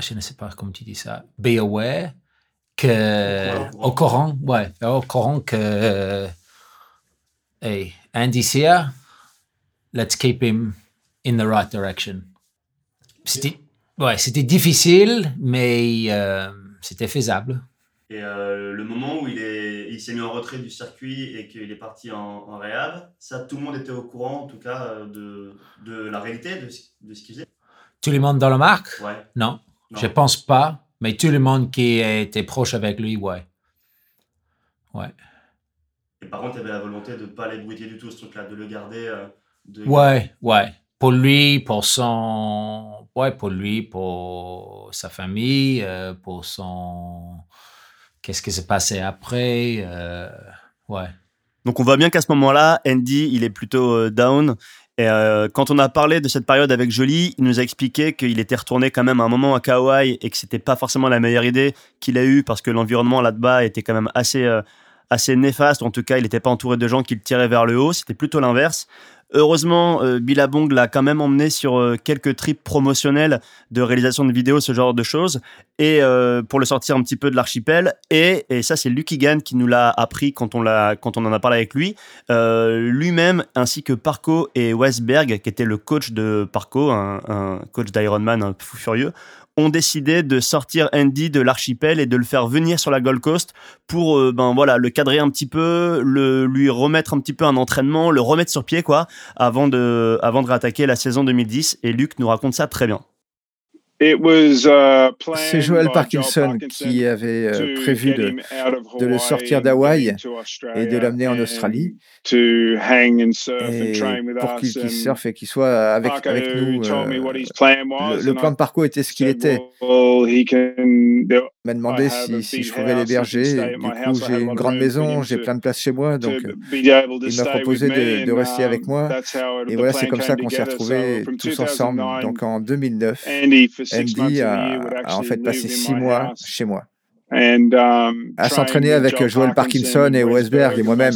je ne sais pas comment tu dis ça, be aware que au courant, ouais, au courant que hey, Andy's here, let's keep him in the right direction. C'était ouais, c'était difficile, mais euh, c'était faisable. Et euh, le moment où il est, il s'est mis en retrait du circuit et qu'il est parti en, en réhab, ça, tout le monde était au courant, en tout cas, de, de la réalité de, de ce qu'il faisait. Tout le monde dans la marque? Ouais. Non, non, je pense pas. Mais tout le monde qui était proche avec lui, ouais. Ouais. Et par contre, il avait la volonté de ne pas l'ébruiter du tout, ce truc-là, de le garder. Euh, de... Ouais, ouais. Pour lui, pour son. Ouais, pour lui, pour sa famille, euh, pour son. Qu'est-ce qui s'est passé après euh, Ouais. Donc on voit bien qu'à ce moment-là, Andy, il est plutôt euh, down. Et euh, quand on a parlé de cette période avec Jolie, il nous a expliqué qu'il était retourné quand même un moment à Kauai et que c'était pas forcément la meilleure idée qu'il a eue parce que l'environnement là-bas était quand même assez, euh, assez néfaste. En tout cas, il n'était pas entouré de gens qui le tiraient vers le haut. C'était plutôt l'inverse. Heureusement, euh, Billabong l'a quand même emmené sur euh, quelques trips promotionnels de réalisation de vidéos, ce genre de choses, et euh, pour le sortir un petit peu de l'archipel. Et, ça, c'est Lucky Gann qui nous l'a appris quand on, l'a, quand on en a parlé avec lui. Euh, lui-même, ainsi que Parco et Westberg, qui était le coach de Parco, un, un coach d'Ironman un fou furieux, ont décidé de sortir Andy de l'archipel et de le faire venir sur la Gold Coast pour euh, ben voilà le cadrer un petit peu, le lui remettre un petit peu un entraînement, le remettre sur pied quoi, avant de avant de réattaquer la saison 2010. Et Luc nous raconte ça très bien. C'est Joel Parkinson qui avait euh, prévu de, de le sortir d'Hawaï et de l'amener en Australie et pour qu'il qu'il surfe et qu'il soit avec, avec nous. euh, le, le plan de parcours était ce qu'il était. Il m'a demandé si, si je pouvais l'héberger. Du coup, j'ai une grande maison, j'ai plein de place chez moi, donc il m'a proposé de, de rester avec moi. Et voilà, c'est comme ça qu'on s'est retrouvés tous ensemble. Donc en 2009, Andy a, a en fait passé six mois chez moi à s'entraîner avec Joel Parkinson et Westberg et moi-même.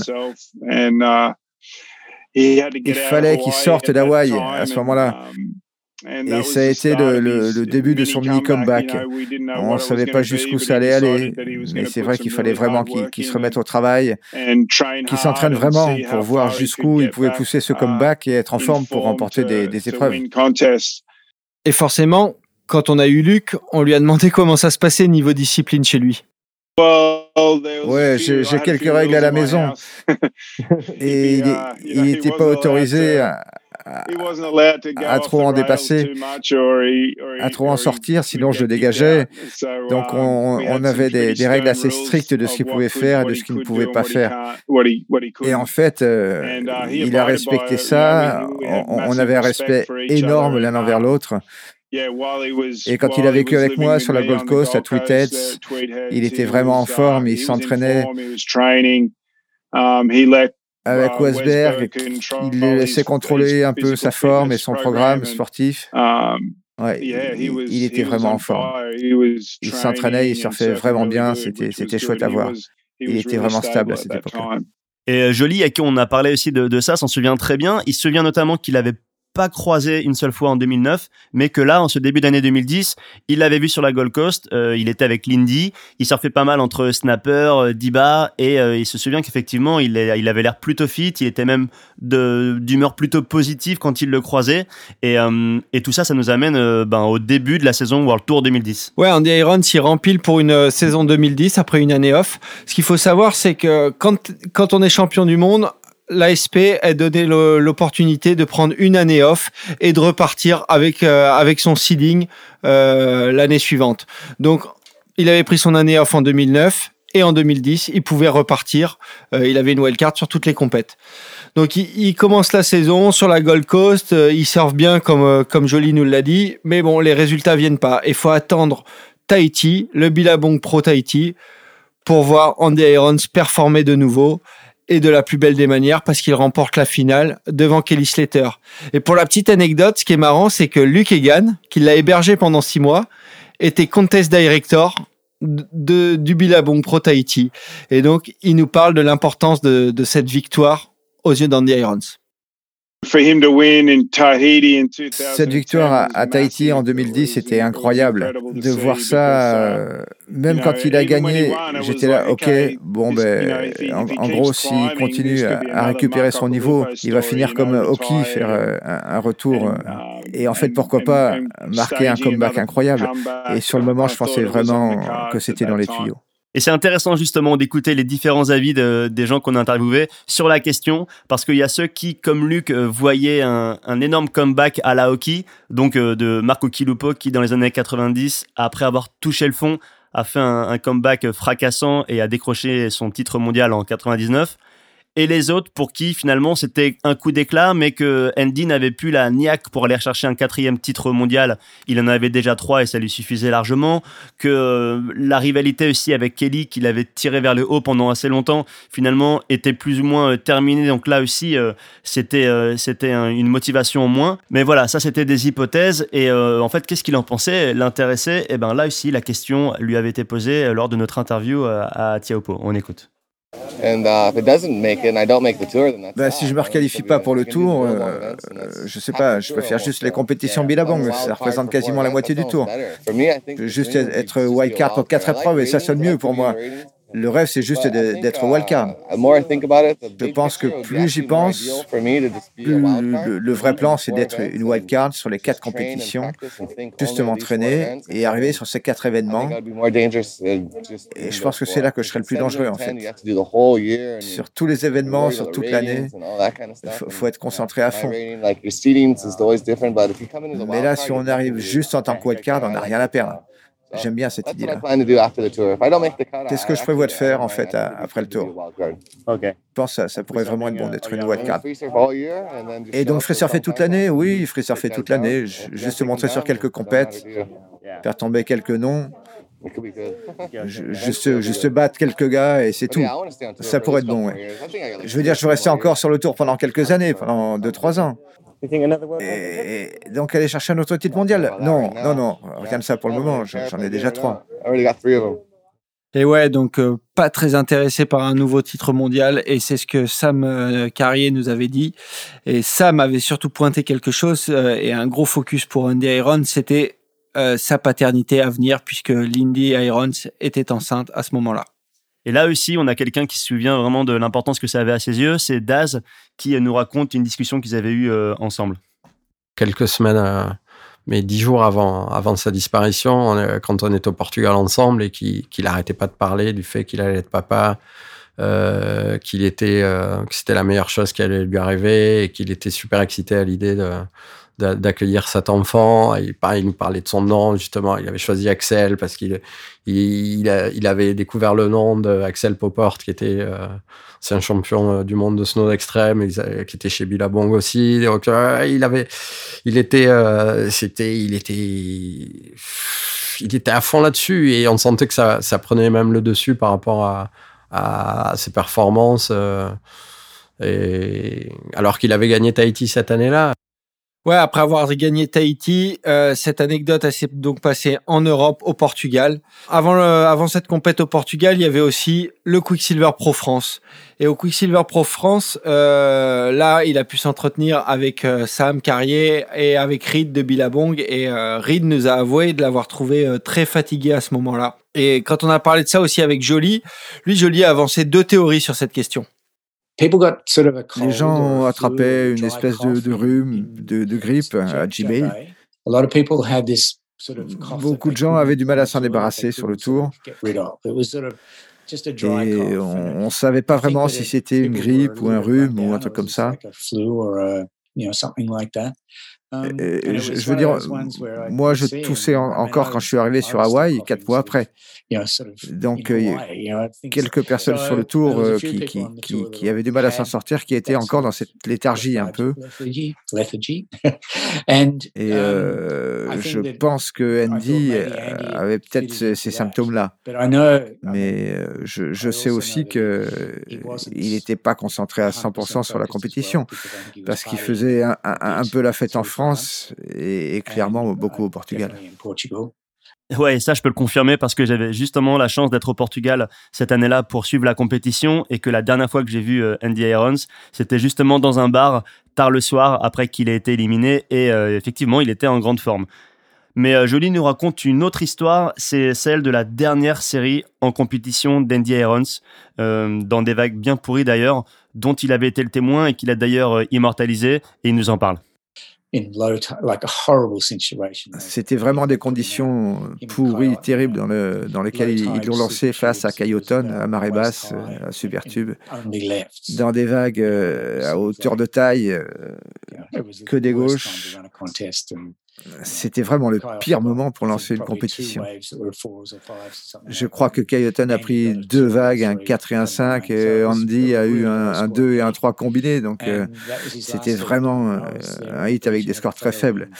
Il fallait qu'il sorte d'Hawaï à ce moment-là. Et ça a été le, le- le début de son mini comeback. On ne savait pas jusqu'où ça allait aller, mais c'est vrai qu'il fallait vraiment qu'il se remette au travail, qu'il s'entraîne vraiment pour voir jusqu'où il pouvait pousser ce comeback et être en forme pour remporter des, des épreuves. Et forcément, quand on a eu Luc, on lui a demandé comment ça se passait niveau discipline chez lui. Ouais, j'ai quelques règles à la maison. Et il n'était pas autorisé à, à- à trop en dépasser, à trop en sortir, sinon je le dégageais. Donc on, on avait des, des règles assez strictes de ce qu'il pouvait faire et de ce qu'il ne pouvait pas faire. Et en fait, euh, il a respecté ça. On, on avait un respect énorme l'un envers l'autre. Et quand il a vécu avec moi sur la Gold Coast à Tweedheads, il était vraiment en forme, il s'entraînait avec Westberg, il laissait contrôler un peu sa forme et son programme sportif. Ouais, il, il était vraiment en forme. Il s'entraînait, il surfait vraiment bien, c'était c'était chouette à voir. Il était vraiment stable à cette époque-là. Et euh, Jolie, à qui on a parlé aussi de, de ça, s'en souvient très bien. Il se souvient notamment qu'il avait pas croisé une seule fois en 2009, mais que là, en ce début d'année 2010, il l'avait vu sur la Gold Coast. euh, il était avec Lindy. Il surfait pas mal entre Snapper, euh, Diba, et euh, il se souvient qu'effectivement, il, il avait l'air plutôt fit. Il était même d'humeur plutôt positive quand il le croisait. Et, tout ça, ça nous amène ben, au début de la saison World Tour 2010. Ouais, Andy Irons s'y rempile pour une saison 2010 après une année off. Ce qu'il faut savoir, c'est que quand, quand on est champion du monde, l'ASP a donné l'opportunité de prendre une année off et de repartir avec, euh, avec son seeding euh, l'année suivante. Donc, il avait pris son année off en 2009 et en 2010, il pouvait repartir. Euh, il avait une wildcard sur toutes les compètes. Donc, il, commence la saison sur la Gold Coast. il surfe bien, comme, comme Jolie nous l'a dit. Mais bon, les résultats viennent pas. Il faut attendre Tahiti, le Billabong Pro Tahiti, pour voir Andy Irons performer de nouveau et de la plus belle des manières parce qu'il remporte la finale devant Kelly Slater. Et pour la petite anecdote, ce qui est marrant, c'est que Luke Egan, qui l'a hébergé pendant six mois, était contest director de, du Billabong Pro Tahiti. Et donc, il nous parle de l'importance de, de cette victoire aux yeux d'Andy Irons. Cette victoire à, Tahiti en 2010 était incroyable. De voir ça, euh, même quand il a gagné, j'étais là, ok, bon ben, en, en gros, s'il continue à, à récupérer son niveau, il va finir comme Hockey, faire euh, un, un retour. euh, et en fait, pourquoi pas marquer un comeback incroyable. Et sur le moment, je pensais vraiment que c'était dans les tuyaux. Et c'est intéressant justement d'écouter les différents avis de- des gens qu'on a interviewés sur la question, parce qu'il y a ceux qui, comme Luc, euh, voyaient un, un énorme comeback à la hockey, donc euh, de Marco Kilupo qui, dans les années 90, après avoir touché le fond, a fait un, un comeback fracassant et a décroché son titre mondial en 99. Et les autres pour qui finalement c'était un coup d'éclat, mais que Andy n'avait plus la niaque pour aller chercher un quatrième titre mondial. Il en avait déjà trois et ça lui suffisait largement. Que euh, la rivalité aussi avec Kelly, qu'il avait tiré vers le haut pendant assez longtemps, finalement était plus ou moins euh, terminée. Donc là aussi, euh, c'était c'était un- une motivation en moins. Mais voilà, ça c'était des hypothèses. Et en fait, qu'est-ce qu'il en pensait L'intéressait? Et ben là aussi, la question lui avait été posée lors de notre interview euh, à Tiaopo. On écoute. Bah, si je me requalifie pas pour le tour, euh, je sais pas, je peux faire juste les compétitions Billabong, ça représente quasiment la moitié du tour. Je juste être wildcard pour quatre épreuves et ça sonne mieux pour moi. Le rêve, c'est juste d'être wildcard. Je pense que plus j'y pense, plus le, vrai plan, c'est d'être une wildcard sur les quatre compétitions, juste m'entraîner et arriver sur ces quatre événements. Et je pense que c'est là que je serai le plus dangereux, en fait. Sur tous les événements, sur toute l'année, il faut, être concentré à fond. Mais là, si on arrive juste en tant que wildcard, on n'a rien à perdre. J'aime bien cette idée-là. Qu'est-ce que je prévois de faire en fait après le tour? Je pense que ça, pourrait vraiment être bon d'être une wildcard. Et donc, ferai surfer toute l'année? Oui, ferai surfer toute l'année. Juste montrer sur quelques compètes, faire tomber quelques noms. Juste, juste battre quelques gars et c'est tout. Ça pourrait être bon, oui. Je veux dire, je vais rester encore sur le tour pendant quelques années, pendant 2-3 ans. Et donc aller chercher un autre titre mondial? Non, non, non, rien de ça pour le moment, j'en ai déjà trois. Et ouais, donc euh, pas très intéressé par un nouveau titre mondial, et c'est ce que Sam euh, Carrier nous avait dit. Et Sam avait surtout pointé quelque chose, euh, et un gros focus pour Andy Irons, c'était sa paternité à venir, puisque Lindy Irons était enceinte à ce moment-là. Et là aussi, on a quelqu'un qui se souvient vraiment de l'importance que ça avait à ses yeux. C'est Daz qui nous raconte une discussion qu'ils avaient eue euh, ensemble. Quelques semaines, euh, mais dix jours avant, avant sa disparition, quand on est au Portugal ensemble et qu'il n'arrêtait pas de parler du fait qu'il allait être papa, euh, qu'il était, que c'était la meilleure chose qui allait lui arriver et qu'il était super excité à l'idée de, d'accueillir cet enfant. Il, nous parlait de son nom, justement. Il avait choisi Axel parce qu'il il, avait découvert le nom d'Axel Poport, qui était euh, un champion euh, du monde de snow extrême, qui était chez Billabong aussi. Euh, il avait, il était, c'était, il était, il était à fond là-dessus et on sentait que ça, ça prenait même le dessus par rapport à, ses performances. alors qu'il avait gagné Tahiti cette année-là. Ouais, après avoir gagné Tahiti, euh, cette anecdote s'est donc passée en Europe, au Portugal. Avant, avant cette compète au Portugal, il y avait aussi le Quicksilver Pro France. Et au Quicksilver Pro France, euh, là, il a pu s'entretenir avec euh, Sam Carrier et avec Reed de Billabong. Et Reed nous a avoué de l'avoir trouvé très fatigué à ce moment-là. Et quand on a parlé de ça aussi avec Jolie, lui, Jolie a avancé deux théories sur cette question. Les gens ont attrapé une espèce de, rhume, de, grippe à J-Bay. Beaucoup de gens avaient du mal à s'en débarrasser sur le tour. Et on ne savait pas vraiment si c'était une grippe ou un rhume ou un truc comme ça. Um, je, veux dire, moi, je toussais encore quand je suis arrivé sur Hawaï, quatre mois après. Donc, il y a quelques personnes sur le tour euh, qui, qui, qui, avaient du mal à s'en sortir, qui étaient encore dans cette léthargie un peu. Et um, euh, je pense que Andy avait peut-être ces, symptômes-là. Mais euh, je, je sais aussi qu'il n'était pas concentré à 100% sur la compétition, parce qu'il faisait un, un peu la fête en France France et, clairement beaucoup au Portugal. Ouais, ça je peux le confirmer parce que j'avais justement la chance d'être au Portugal cette année-là pour suivre la compétition et que la dernière fois que j'ai vu euh, Andy Irons, c'était justement dans un bar tard le soir après qu'il ait été éliminé et euh, effectivement il était en grande forme. Mais euh, Jolie nous raconte une autre histoire, c'est celle de la dernière série en compétition d'Andy Irons, dans des vagues bien pourries d'ailleurs, dont il avait été le témoin et qu'il a d'ailleurs immortalisé et il nous en parle. C'était vraiment des conditions pourries, terribles dans, le, dans lesquelles ils l'ont lancé face à Cayoton, à marée basse, euh, à Supertube, dans des vagues euh, à hauteur de taille, euh, que des gauches. C'était vraiment le pire moment pour lancer une compétition. Je crois que Kayoton a pris deux vagues, un 4 et un 5, et Andy a eu un, 2 et un 3 combinés. Donc euh, c'était vraiment euh, un hit avec des scores très faibles.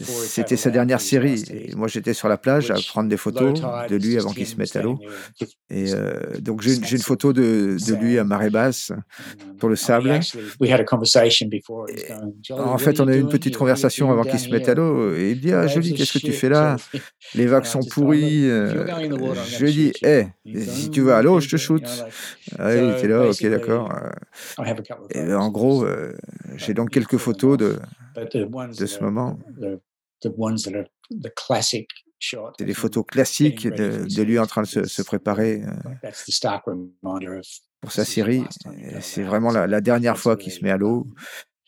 C'était sa dernière série. Et moi j'étais sur la plage à prendre des photos de lui avant qu'il se mette à l'eau. Et euh, donc j'ai une photo de, de, lui à marée basse pour le sable. En fait, on a eu une petite conversation avant qu'il se mette à l'eau. Et il dit Ah, Jolie, qu'est-ce que tu fais là Les vagues sont pourries. Euh, je lui dit Hé, si tu vas à l'eau, je te shoot. Ah, il était là, ok, d'accord. Et ben, en gros, euh, j'ai donc quelques photos de, de ce moment. C'est des photos classiques de, de, lui en train de se, se préparer euh, pour sa série. C'est vraiment la, la, dernière fois qu'il se met à l'eau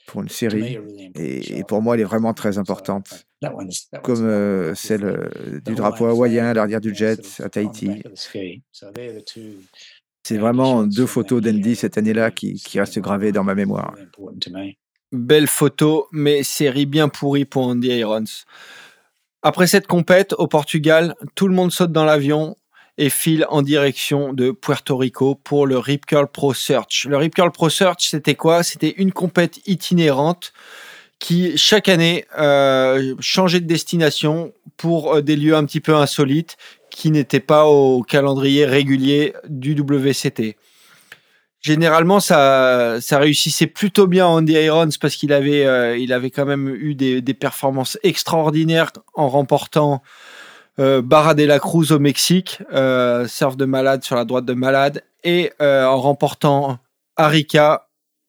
pour une série. Et, et, pour moi, elle est vraiment très importante. Comme euh, celle euh, du drapeau hawaïen à l'arrière du jet à Tahiti. C'est vraiment deux photos d'Andy cette année-là qui, qui restent gravées dans ma mémoire. Belle photo, mais série bien pourrie pour Andy Irons. Après cette compète au Portugal, tout le monde saute dans l'avion et file en direction de Puerto Rico pour le Rip Curl Pro Search. Le Rip Curl Pro Search, c'était quoi? C'était une compète itinérante qui, chaque année, euh, changeait de destination pour euh, des lieux un petit peu insolites qui n'étaient pas au calendrier régulier du WCT généralement ça ça réussissait plutôt bien Andy Irons parce qu'il avait euh, il avait quand même eu des, des performances extraordinaires en remportant euh, Barra de la Cruz au Mexique, euh, surf de malade sur la droite de malade et euh, en remportant Arica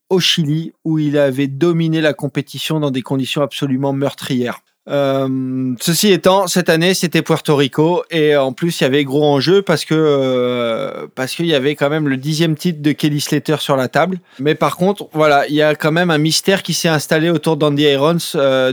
au Chili où il avait dominé la compétition dans des conditions absolument meurtrières. Euh, ceci étant, cette année c'était Puerto Rico et en plus il y avait gros enjeu parce que qu'il y avait quand même le dixième titre de Kelly Slater sur la table. Mais par contre, voilà, il y a quand même un mystère qui s'est installé autour d'Andy Irons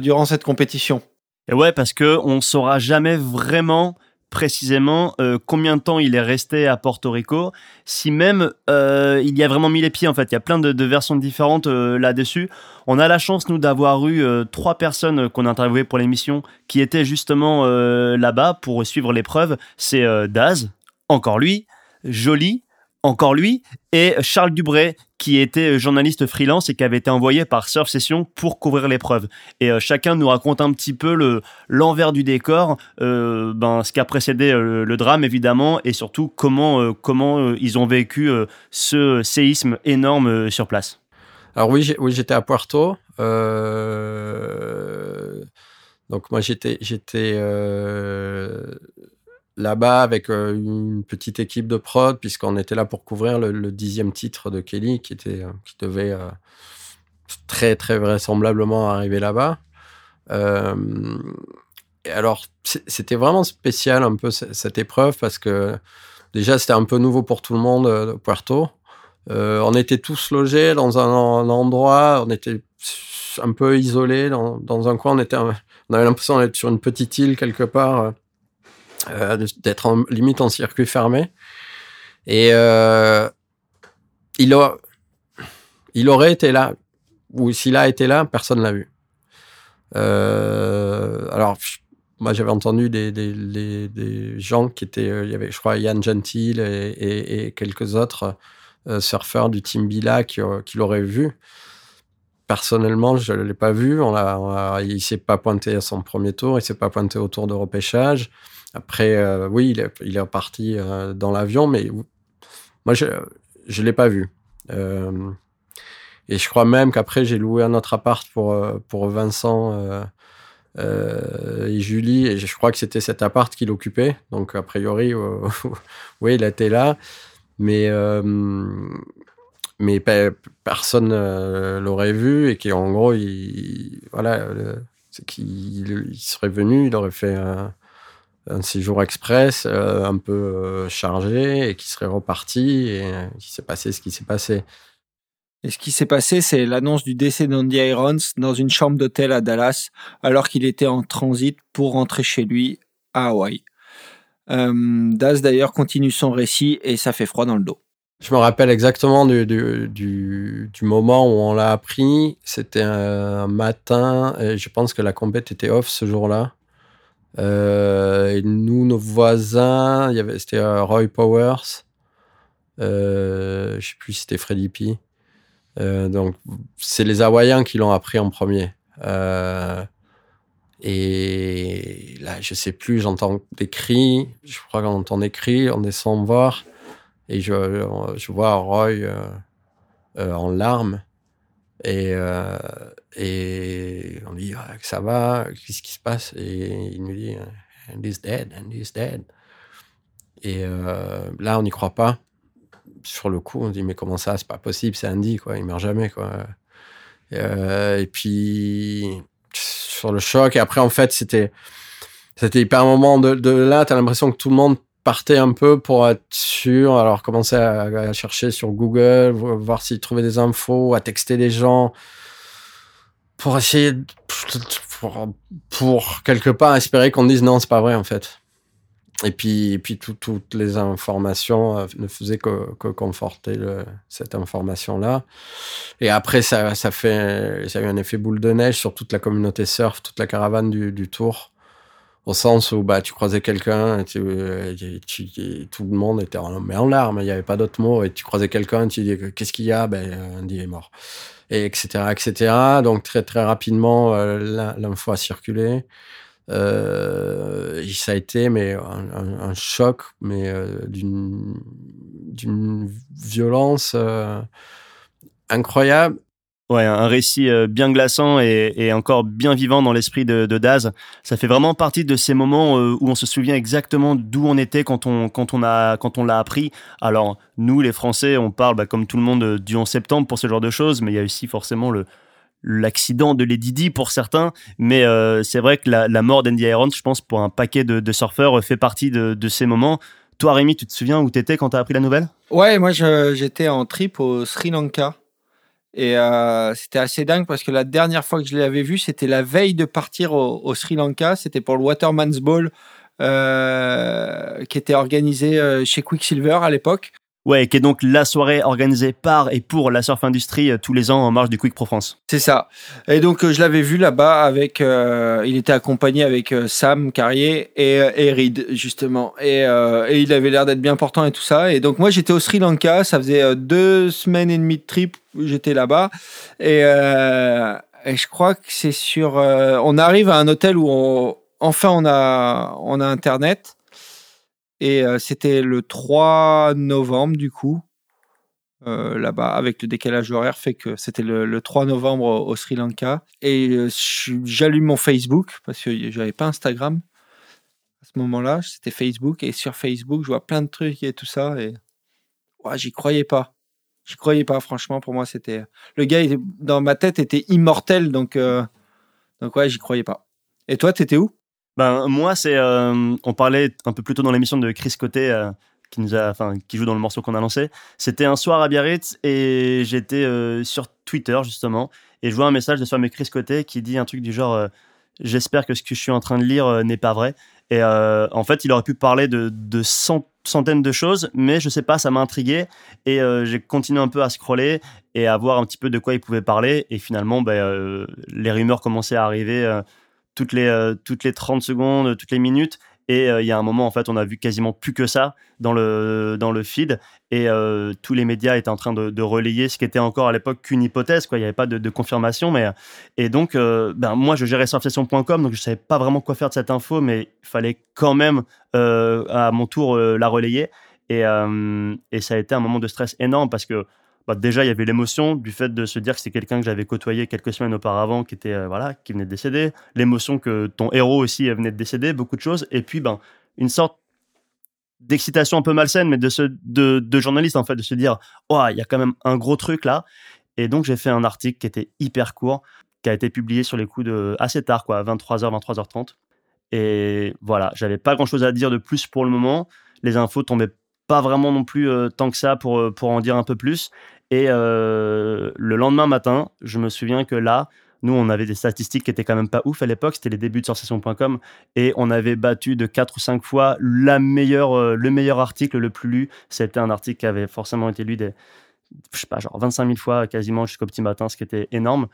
durant cette compétition. Et ouais, parce que on saura jamais vraiment précisément euh, combien de temps il est resté à Porto Rico, si même euh, il y a vraiment mis les pieds en fait. Il y a plein de, versions différentes euh, là-dessus. On a la chance nous d'avoir eu trois personnes qu'on a interviewées pour l'émission qui étaient justement là-bas pour suivre l'épreuve. C'est Daz, encore lui, Jolie, encore lui, et Charles Dubré, qui était journaliste freelance et qui avait été envoyé par Surf Session pour couvrir l'épreuve. Et euh, chacun nous raconte un petit peu le l'envers du décor, euh, ben, ce qui a précédé euh, le drame évidemment, et surtout comment comment ils ont vécu ce séisme énorme sur place. Alors oui, oui, j'étais à Puerto. donc moi j'étais j'étais là-bas avec euh, une petite équipe de prod, puisqu'on était là pour couvrir le, dixième titre de Kelly, qui, était, euh, qui devait euh, très, très vraisemblablement arriver là-bas. Et alors, c'était vraiment spécial un peu cette épreuve, parce que déjà, c'était un peu nouveau pour tout le monde de Puerto. On était tous logés dans un, endroit, on était un peu isolés dans, dans un coin, on, était, on avait l'impression d'être sur une petite île quelque part d'être en, limite en circuit fermé. Et euh, il, a, il aurait été là, ou s'il a été là, personne ne l'a vu. Euh, alors, moi, j'avais entendu des, des, des, gens qui étaient, euh, il y avait, je crois, Yann Gentil et, quelques autres euh, surfeurs du Team Bila qui, qui l'auraient vu. Personnellement, je ne l'ai pas vu. On a, il s'est pas pointé à son premier tour, il s'est pas pointé au tour de repêchage. Après, euh, oui, il est, il reparti euh, dans l'avion, mais moi, je ne l'ai pas vu. Euh, et je crois même qu'après, j'ai loué un autre appart pour, pour Vincent et Julie, et je crois que c'était cet appart qu'il occupait. Donc, a priori, oui, il était là. Mais, mais personne l'aurait vu, et qu'en gros, il, voilà, serait venu, il aurait fait un un séjour express euh, un peu euh, chargé et qui serait reparti et euh, qui s'est passé ce qui s'est passé. Et ce qui s'est passé, c'est l'annonce du décès d'Andy Irons dans une chambre d'hôtel à Dallas alors qu'il était en transit pour rentrer chez lui à Hawaï. Euh, Daz d'ailleurs continue son récit et ça fait froid dans le dos. Je me rappelle exactement du, du, du, du moment où on l'a appris. C'était un matin et je pense que la compète était off ce jour-là. Euh, et nous, nos voisins, c'était euh, Roy Powers. Euh, je sais plus si c'était Freddy P. Euh, donc, c'est les Hawaïens qui l'ont appris en premier. Et là, je sais plus, j'entends des cris. Je crois qu'on entend des cris, on descend voir. Et je, je vois Roy en larmes. Et, et on lui dit que ça va, qu'est-ce qui se passe? Et il nous dit And he's dead, and he's dead. Et là, on n'y croit pas. Sur le coup, on dit mais comment ça, c'est pas possible, c'est Andy, quoi, il meurt jamais, quoi. et puis sur le choc. Et après, en fait, c'était c'était hyper un moment de, de là. T'as l'impression que tout le monde partait un peu pour être sûr. Alors, commencer à, chercher sur Google, voir s'il trouvait des infos, à texter des gens pour essayer, pour, quelque part espérer qu'on dise non, c'est pas vrai en fait. Et puis, puis toutes les informations euh, ne faisaient que, que conforter cette information-là. Et après, ça, ça, fait, ça a eu un effet boule de neige sur toute la communauté surf, toute la caravane du, tour. Au sens où bah, tu croisais quelqu'un, tout le monde était en, mais en larmes, il n'y avait pas d'autres mots. Et tu croisais quelqu'un, tu dis qu'est-ce qu'il y a? Ben, Andy est mort. Et etc. etc. Donc très très rapidement, euh, l'info a circulé. Euh, ça a été mais un, choc, mais euh, d'une violence euh, incroyable. Ouais, un récit bien glaçant et, encore bien vivant dans l'esprit de, Daz. Ça fait vraiment partie de ces moments où on se souvient exactement d'où on était quand on a quand on l'a appris. Alors nous, les Français, on parle bah, comme tout le monde du 11 septembre pour ce genre de choses, mais il y a aussi forcément l'accident de Lady Di pour certains, mais euh, c'est vrai que la, mort d'Andy Irons, je pense, pour un paquet de, surfeurs, fait partie de, ces moments. Toi, Rémi, tu te souviens où t'étais quand t'as appris la nouvelle? Ouais, moi j'étais en trip au Sri Lanka. Et euh, c'était assez dingue parce que la dernière fois que je l'avais vu, c'était la veille de partir au, Sri Lanka. C'était pour le Waterman's Ball euh, qui était organisé chez Quicksilver à l'époque. Ouais, qui est donc la soirée organisée par et pour la surf industrie euh, tous les ans en marge du Quick Pro France. C'est ça. Et donc euh, je l'avais vu là-bas avec, euh, il était accompagné avec Sam Carrier et, Reed justement, et, il avait l'air d'être bien portant et tout ça. Et donc moi j'étais au Sri Lanka, ça faisait deux semaines et demie de trip, j'étais là-bas et, et, je crois que c'est sur, on arrive à un hôtel où enfin on a internet. Et euh, c'était le 3 novembre, du coup, euh, là-bas, avec le décalage horaire, fait que c'était le, 3 novembre au, Sri Lanka. Et euh, j'allume mon Facebook, parce que j'avais pas Instagram à ce moment-là, c'était Facebook. Et sur Facebook, je vois plein de trucs et tout ça. Et ouais, j'y croyais pas. J'y croyais pas, franchement, pour moi, c'était. Le gars, dans ma tête, était immortel, donc, donc ouais, j'y croyais pas. Et toi, t'étais où? Ben, moi, c'est. Euh, on parlait un peu plus tôt dans l'émission de Chris Côté, euh, qui, nous a, qui joue dans le morceau qu'on a lancé. C'était un soir à Biarritz et j'étais euh, sur Twitter, justement, et je vois un message de ce fameux Chris Côté qui dit un truc du genre J'espère que ce que je suis en train de lire n'est pas vrai. Et en fait, il aurait pu parler de, centaines de choses, mais je sais pas, ça m'a intrigué et j'ai continué un peu à scroller et à voir un petit peu de quoi il pouvait parler. Et finalement, ben, les rumeurs commençaient à arriver toutes les, euh, toutes les 30 secondes, toutes les minutes. Et euh, il y a un moment, en fait, on a vu quasiment plus que ça dans le, dans le feed. Et euh, tous les médias étaient en train de, relayer ce qui était encore à l'époque qu'une hypothèse. Quoi. Il n'y avait pas de, confirmation. Mais... Et donc, ben, moi, je gérais surfstation.com, donc je ne savais pas vraiment quoi faire de cette info, mais il fallait quand même, à mon tour, la relayer. Et, et ça a été un moment de stress énorme parce que bah, déjà, il y avait l'émotion du fait de se dire que c'est quelqu'un que j'avais côtoyé quelques semaines auparavant qui, était, euh, voilà, qui venait de décéder. L'émotion que ton héros aussi venait de décéder, beaucoup de choses. Et puis, ben, une sorte d'excitation un peu malsaine, mais de, ce, de, journaliste, en fait, de se dire, il y a quand même un gros truc là. Et donc, j'ai fait un article qui était hyper court, qui a été publié sur les coups de assez tard, quoi, 23h, 23h30. Et voilà, j'avais pas grand chose à dire de plus pour le moment. Les infos tombaient pas vraiment non plus euh, tant que ça pour, euh, pour en dire un peu plus. Et euh, le lendemain matin, je me souviens que là, nous, on avait des statistiques qui étaient quand même pas ouf à l'époque. C'était les débuts de sensation.com et on avait battu de 4 ou 5 fois la meilleure, euh, le meilleur article le plus lu. C'était un article qui avait forcément été lu des, je sais pas, genre 25 000 fois quasiment jusqu'au petit matin, ce qui était énorme.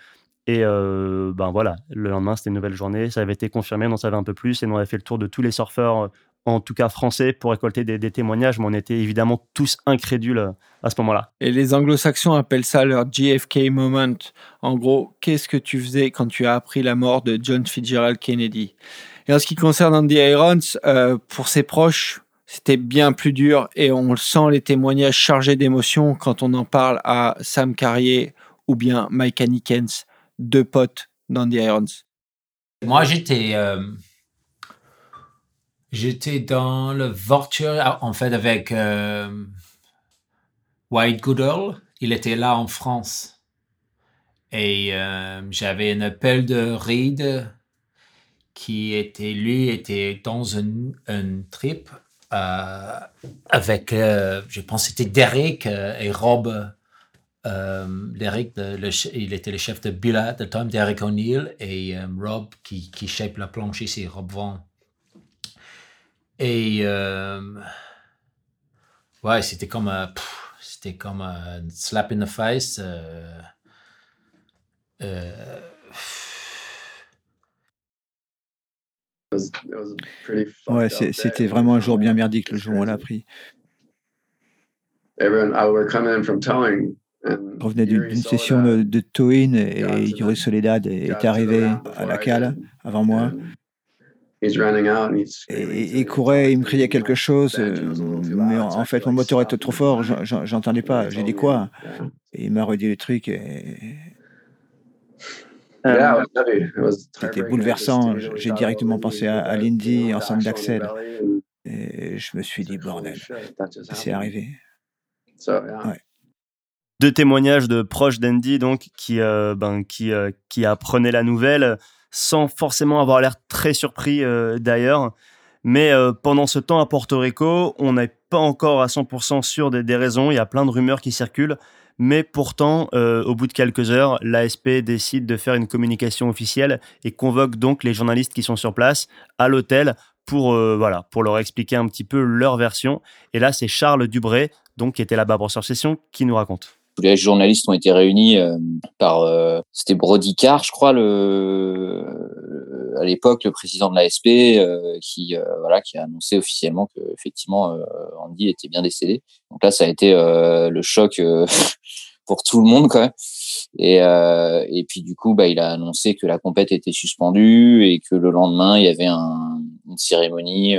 Et euh, ben voilà, le lendemain, c'était une nouvelle journée. Ça avait été confirmé, on en savait un peu plus et on avait fait le tour de tous les surfeurs en tout cas français, pour récolter des, témoignages, mais on était évidemment tous incrédules euh, à ce moment-là. Et les anglo-saxons appellent ça leur JFK moment. En gros, qu'est-ce que tu faisais quand tu as appris la mort de John Fitzgerald Kennedy? Et en ce qui concerne Andy Irons, euh, pour ses proches, c'était bien plus dur et on le sent les témoignages chargés d'émotions quand on en parle à Sam Carrier ou bien Mike Hanikens, deux potes The Irons. Moi, j'étais euh, j'étais dans le Vulture en fait avec euh, White Goodall. Il était là en France et euh, j'avais un appel de Reed qui était lui était dans un, un trip euh, avec, je pense, c'était Derek et Rob. Derek, le, il était le chef de Billa de temps, Derek O'Neill, et Rob qui, qui shape la planche ici, Rob Vaughn. Et ouais, c'était comme un, c'était comme un slap in the face. Ouais, c'était vraiment un jour bien merdique le jour où on l'a pris. Je revenais d'une session de, de towing et Yuri Soledad est arrivé à la cale avant moi. Et il courait, il me criait quelque chose, euh, mais en fait mon moteur était trop fort, j'entendais pas. J'ai dit quoi? Et il m'a redit les trucs et euh, c'était bouleversant. J'ai directement pensé à, Lindy ensemble d'Axel. Et je me suis dit, bordel, c'est arrivé. Deux témoignages de proches d'Andy, donc, qui, euh, ben, qui, euh, qui apprenaient la nouvelle sans forcément avoir l'air très surpris d'ailleurs. Mais pendant ce temps à Porto Rico, on n'est pas encore à 100% sûr des, raisons. Il y a plein de rumeurs qui circulent. Mais pourtant, euh, au bout de quelques heures, l'ASP décide de faire une communication officielle et convoque donc les journalistes qui sont sur place à l'hôtel pour, euh, voilà, pour leur expliquer un petit peu leur version. Et là, c'est Charles Dubré, donc, qui était là-bas pour session, qui nous raconte tous les journalistes ont été réunis euh, par euh, c'était Brody Carr, je crois, le, à l'époque le président de l'ASP, euh, qui voilà qui a annoncé officiellement que effectivement Andy était bien décédé. Donc là, ça a été le choc pour tout le monde même. Et, et puis du coup, bah, il a annoncé que la compète était suspendue et que le lendemain, il y avait un, une cérémonie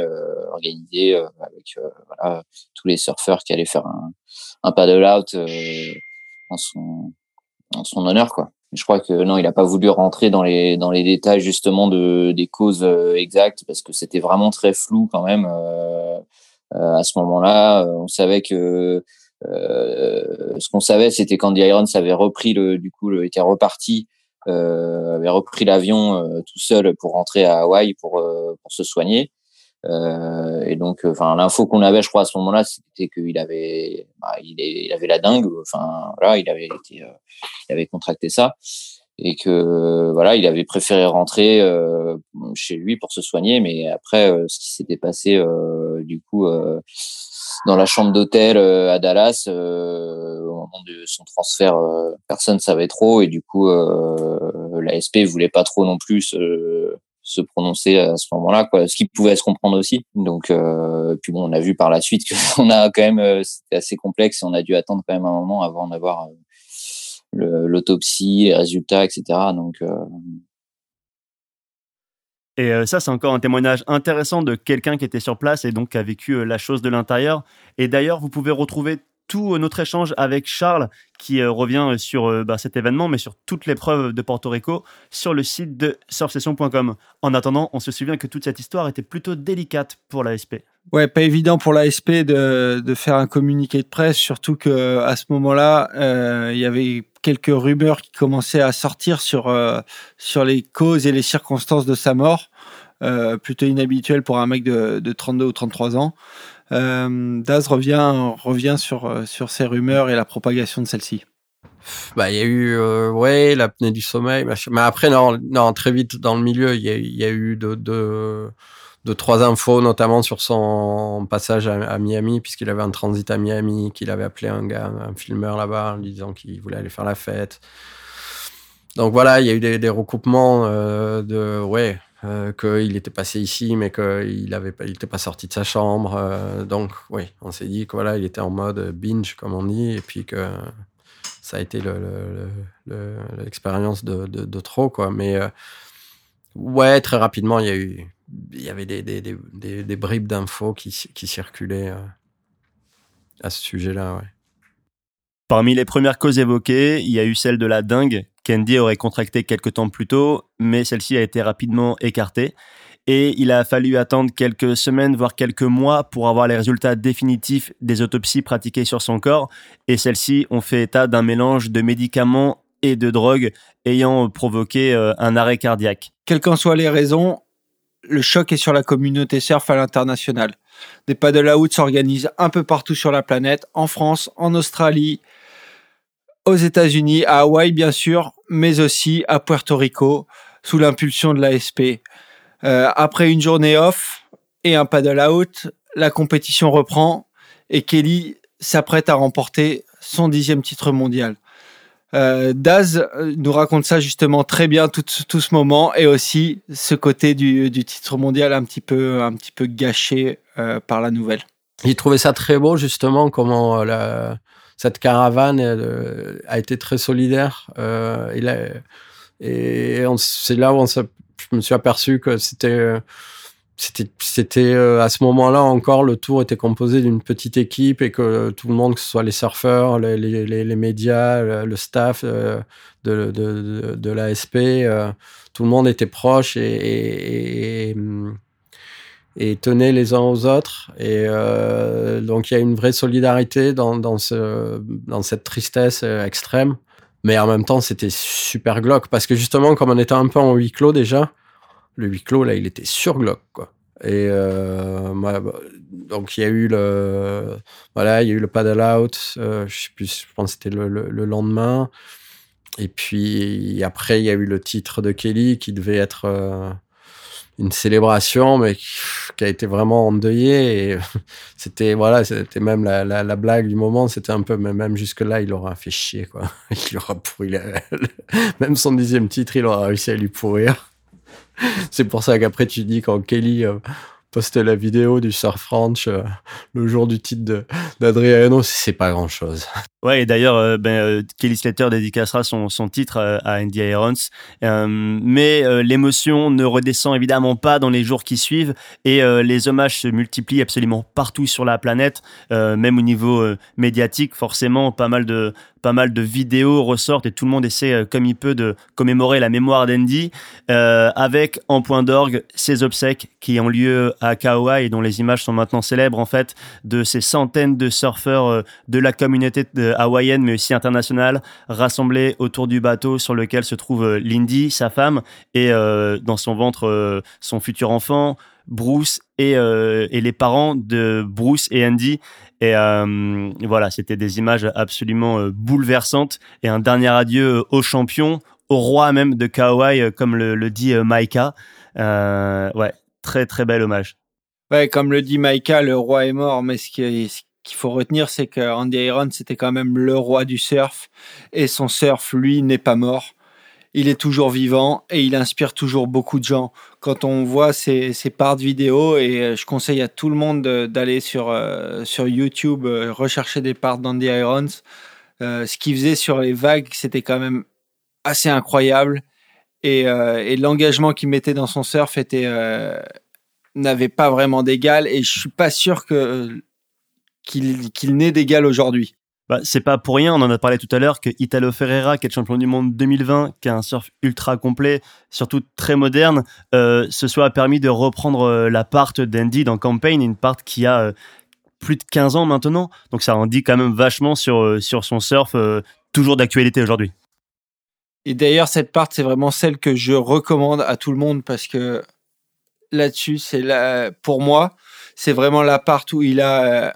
organisée avec voilà, tous les surfeurs qui allaient faire un, un paddle out en son, en son honneur, quoi. Je crois que non, il n'a pas voulu rentrer dans les dans les détails justement de des causes euh, exactes parce que c'était vraiment très flou quand même euh, euh, à ce moment-là. On savait que ce qu'on savait, c'était quand The Irons avait repris le du coup était reparti, avait repris l'avion tout seul pour rentrer à Hawaï pour se soigner. Euh, et donc, euh, enfin, l'info qu'on avait, je crois, à ce moment-là, c'était qu'il avait, bah, il, avait la dingue. Enfin, voilà, il avait été, euh, il avait contracté ça et que voilà, il avait préféré rentrer euh, chez lui pour se soigner. Mais après, euh, ce qui s'était passé euh, du coup dans la chambre d'hôtel à Dallas au moment de son transfert, personne savait trop et du coup, la SP voulait pas trop non plus se prononcer à ce moment-là, quoi. Ce qui pouvait se comprendre aussi. Donc, euh, puis bon, on a vu par la suite qu'on a quand même, euh, c'était assez complexe et on a dû attendre quand même un moment avant d'avoir euh, l'autopsie, les résultats, etc. Donc, euh... Et euh, ça, c'est encore un témoignage intéressant de quelqu'un qui était sur place et donc qui a vécu la chose de l'intérieur. Et d'ailleurs, vous pouvez retrouver tout notre échange avec Charles qui euh, revient sur euh, bah, cet événement, mais sur toutes les preuves de Porto Rico sur le site de surfsession.com. En attendant, on se souvient que toute cette histoire était plutôt délicate pour l'ASP. Ouais, pas évident pour l'ASP de, faire un communiqué de presse, surtout que à ce moment-là, euh, il y avait quelques rumeurs qui commençaient à sortir sur sur les causes et les circonstances de sa mort, plutôt inhabituel pour un mec de, de 32 ou 33 ans. Euh, Daz revient, revient sur, euh, sur ces rumeurs et la propagation de celles-ci. Bah, il y a eu, euh, ouais, l'apnée du sommeil, mais après, non, non, très vite dans le milieu, il y a, y a eu de, de, de, trois infos, notamment sur son passage à, Miami, puisqu'il avait un transit à Miami, qu'il avait appelé un gars, un filmeur là-bas, en lui disant qu'il voulait aller faire la fête. Donc voilà, il y a eu des, recoupements euh, de, ouais, euh, qu'il était passé ici, mais qu'il n'était il pas sorti de sa chambre. Euh, donc, oui, on s'est dit que voilà, il était en mode binge, comme on dit, et puis que ça a été l'expérience le, le, de, de, trop, quoi. Mais euh, Ouais, très rapidement, il y a eu, il y avait des, des, des, des, bribes d'infos qui, qui circulaient euh, à ce sujet-là, ouais. Parmi les premières causes évoquées, il y a eu celle de la dengue, qu'Andy aurait contracté quelques temps plus tôt, mais celle-ci a été rapidement écartée. Et il a fallu attendre quelques semaines, voire quelques mois, pour avoir les résultats définitifs des autopsies pratiquées sur son corps. Et celles-ci ont fait état d'un mélange de médicaments et de drogues ayant provoqué euh, un arrêt cardiaque. Quelles qu'en soient les raisons, le choc est sur la communauté surf à l'international. Des paddle out s'organisent un peu partout sur la planète, en France, en Australie, aux États-Unis, à Hawaï bien sûr, mais aussi à Puerto Rico, sous l'impulsion de l'ASP. Euh, après une journée off et un paddle out, la compétition reprend et Kelly s'apprête à remporter son dixième titre mondial. Euh, Daz nous raconte ça justement très bien tout, ce moment et aussi ce côté du, titre mondial un petit peu, un petit peu gâché euh, par la nouvelle. Il trouvait ça très beau justement comment cette caravane a été très solidaire. Euh, et c'est là où je me suis aperçu que c'était c'était c'était euh, à ce moment-là encore le tour était composé d'une petite équipe et que tout le monde que ce soit les surfeurs les, les, les médias le, staff euh, de, de, de, l'ASP euh, tout le monde était proche et, et, et, tenait les uns aux autres. Et donc il y a une vraie solidarité dans, dans, ce, dans cette tristesse extrême. Mais en même temps c'était super glauque parce que justement comme on était un peu en huis clos déjà le huis clos, là, il était sur Glock, quoi. Et euh, bah, donc il y a eu le voilà, il y a eu le paddle out. Euh, je sais plus, je pense que c'était le, le, lendemain. Et puis après, il y a eu le titre de Kelly qui devait être euh, une célébration, mais qui, a été vraiment endeuillé. Et c'était voilà, c'était même la, blague du moment. C'était un peu, mais même jusque là, il aura fait chier quoi. Il aura pourri. même son dixième titre, il aura réussi à lui pourrir. C'est pour ça qu'après, tu dis quand Kelly euh, postait la vidéo du Surf Ranch euh, le jour du titre d'Adriano, c'est pas grand chose. Ouais, et d'ailleurs, euh, ben, Kelly Slater dédicacera son, son titre à Andy Irons. mais l'émotion ne redescend évidemment pas dans les jours qui suivent et les hommages se multiplient absolument partout sur la planète, même au niveau médiatique. Forcément, pas mal de pas mal de vidéos ressortent et tout le monde essaie euh, comme il peut de commémorer la mémoire d'Andy euh, avec en point d'orgue ses obsèques qui ont lieu à Kauai et dont les images sont maintenant célèbres en fait de ces centaines de surfeurs euh, de la communauté hawaïenne mais aussi internationale rassemblés autour du bateau sur lequel se trouve Lindy, sa femme et dans son ventre son futur enfant Bruce et, et, les parents de Bruce et Andy. Et euh, voilà, c'était des images absolument euh, bouleversantes. Et un dernier adieu aux champions, au roi même de Kauai, euh, comme le, dit Maika. ouais, très très bel hommage. Ouais, comme le dit Maika, le roi est mort, mais ce qu'il faut retenir, c'est que Andy Iron, c'était quand même le roi du surf. Et son surf, lui, n'est pas mort il est toujours vivant et il inspire toujours beaucoup de gens. Quand on voit ses, parts de vidéos, et euh, je conseille à tout le monde d'aller sur, euh, sur YouTube euh, rechercher des parts d'Andy Irons, ce qu'il faisait sur les vagues, c'était quand même assez incroyable. Et, l'engagement qu'il mettait dans son surf n'avait pas vraiment d'égal. Et je suis pas sûr que qu'il n'ait d'égal aujourd'hui. Bah, c'est pas pour rien, on en a parlé tout à l'heure, que Italo Ferreira, qui est champion du monde 2020, qui a un surf ultra complet, surtout très moderne, euh, se soit permis de reprendre euh, la part d'Andy dans Campaign, une part qui a euh, plus de 15 ans maintenant. Donc ça en dit quand même vachement sur, sur son surf, toujours d'actualité aujourd'hui. Et d'ailleurs, cette part, c'est vraiment celle que je recommande à tout le monde parce que là-dessus, c'est là, pour moi, c'est vraiment la part où il a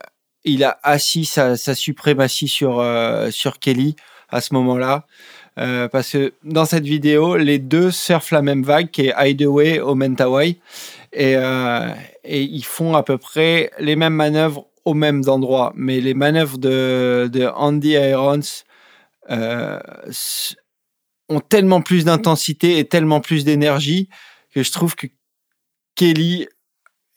il a assis sa, suprématie sur, euh, sur Kelly à ce moment-là. Euh, parce que dans cette vidéo, les deux surfent la même vague qui est Hideaway au Mentawai. Et, euh, et ils font à peu près les mêmes manœuvres aux mêmes endroits. Mais les manœuvres de, de Andy Irons ont tellement plus d'intensité et tellement plus d'énergie que je trouve que Kelly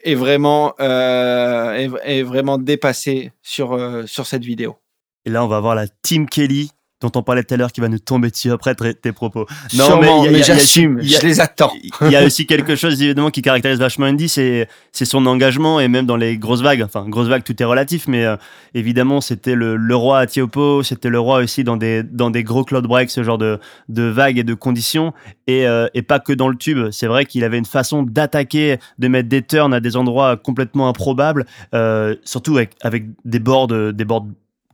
est vraiment, euh, est, vraiment dépassé sur, euh, sur cette vidéo. Et là, on va voir la Team Kelly dont on parlait tout à l'heure qui va nous tomber dessus après tes propos. Non, mais, j'assume, je les attends. Il y a aussi quelque chose évidemment qui caractérise vachement Andy, c'est c'est son engagement et même dans les grosses vagues. Enfin, grosses vagues, tout est relatif, mais euh, évidemment, c'était le, le, roi à Tiopo, c'était le roi aussi dans des dans des gros cloud breaks, ce genre de de vagues et de conditions, et euh, et pas que dans le tube. C'est vrai qu'il avait une façon d'attaquer, de mettre des turns à des endroits complètement improbables, euh, surtout avec avec des boards des boards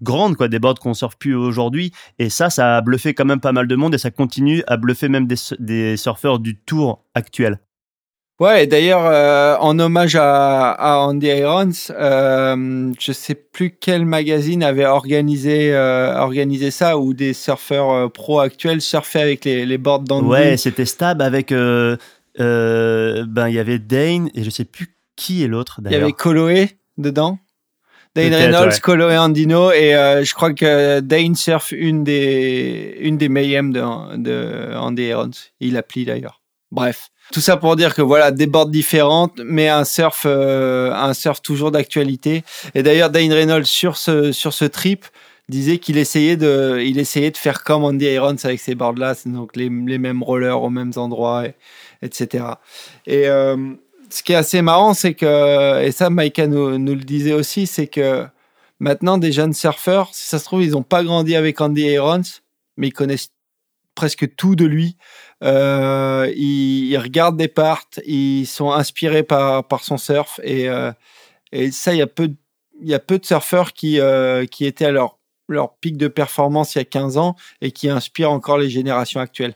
grandes, quoi, des boards qu'on surfe plus aujourd'hui. Et ça, ça a bluffé quand même pas mal de monde et ça continue à bluffer même des, des surfeurs du tour actuel. Ouais, et d'ailleurs, euh, en hommage à, à Andy Irons, euh, je sais plus quel magazine avait organisé, euh, organisé ça, où des surfeurs euh, pro actuels surfaient avec les, les boards d'Andy. Ouais, c'était Stab avec. Ben, il y avait Dane et je sais plus qui est l'autre. Il y avait Coloé dedans. Dane Reynolds, Colo et Andino, et euh, je crois que Dane surfe une des, une des Mayhem de, de Andy Irons. Il applique d'ailleurs. Bref. Tout ça pour dire que voilà, des boards différentes, mais un surf, euh, un surf toujours d'actualité. Et d'ailleurs, Dane Reynolds, sur ce, sur ce trip, disait qu'il essayait de, il essayait de faire comme Andy Irons avec ces boards-là, donc les, les, mêmes rollers aux mêmes endroits, etc. Et, euh, ce qui est assez marrant, c'est que, et ça, Maïka nous, le disait aussi, c'est que maintenant, des jeunes surfeurs, si ça se trouve, ils n'ont pas grandi avec Andy Irons, mais ils connaissent presque tout de lui. Euh, ils, regardent des parts, ils sont inspirés par, son surf, et, euh, et ça, il y a peu, de surfeurs qui, euh, qui étaient à leur, leur pic de performance il y a 15 ans et qui inspirent encore les générations actuelles.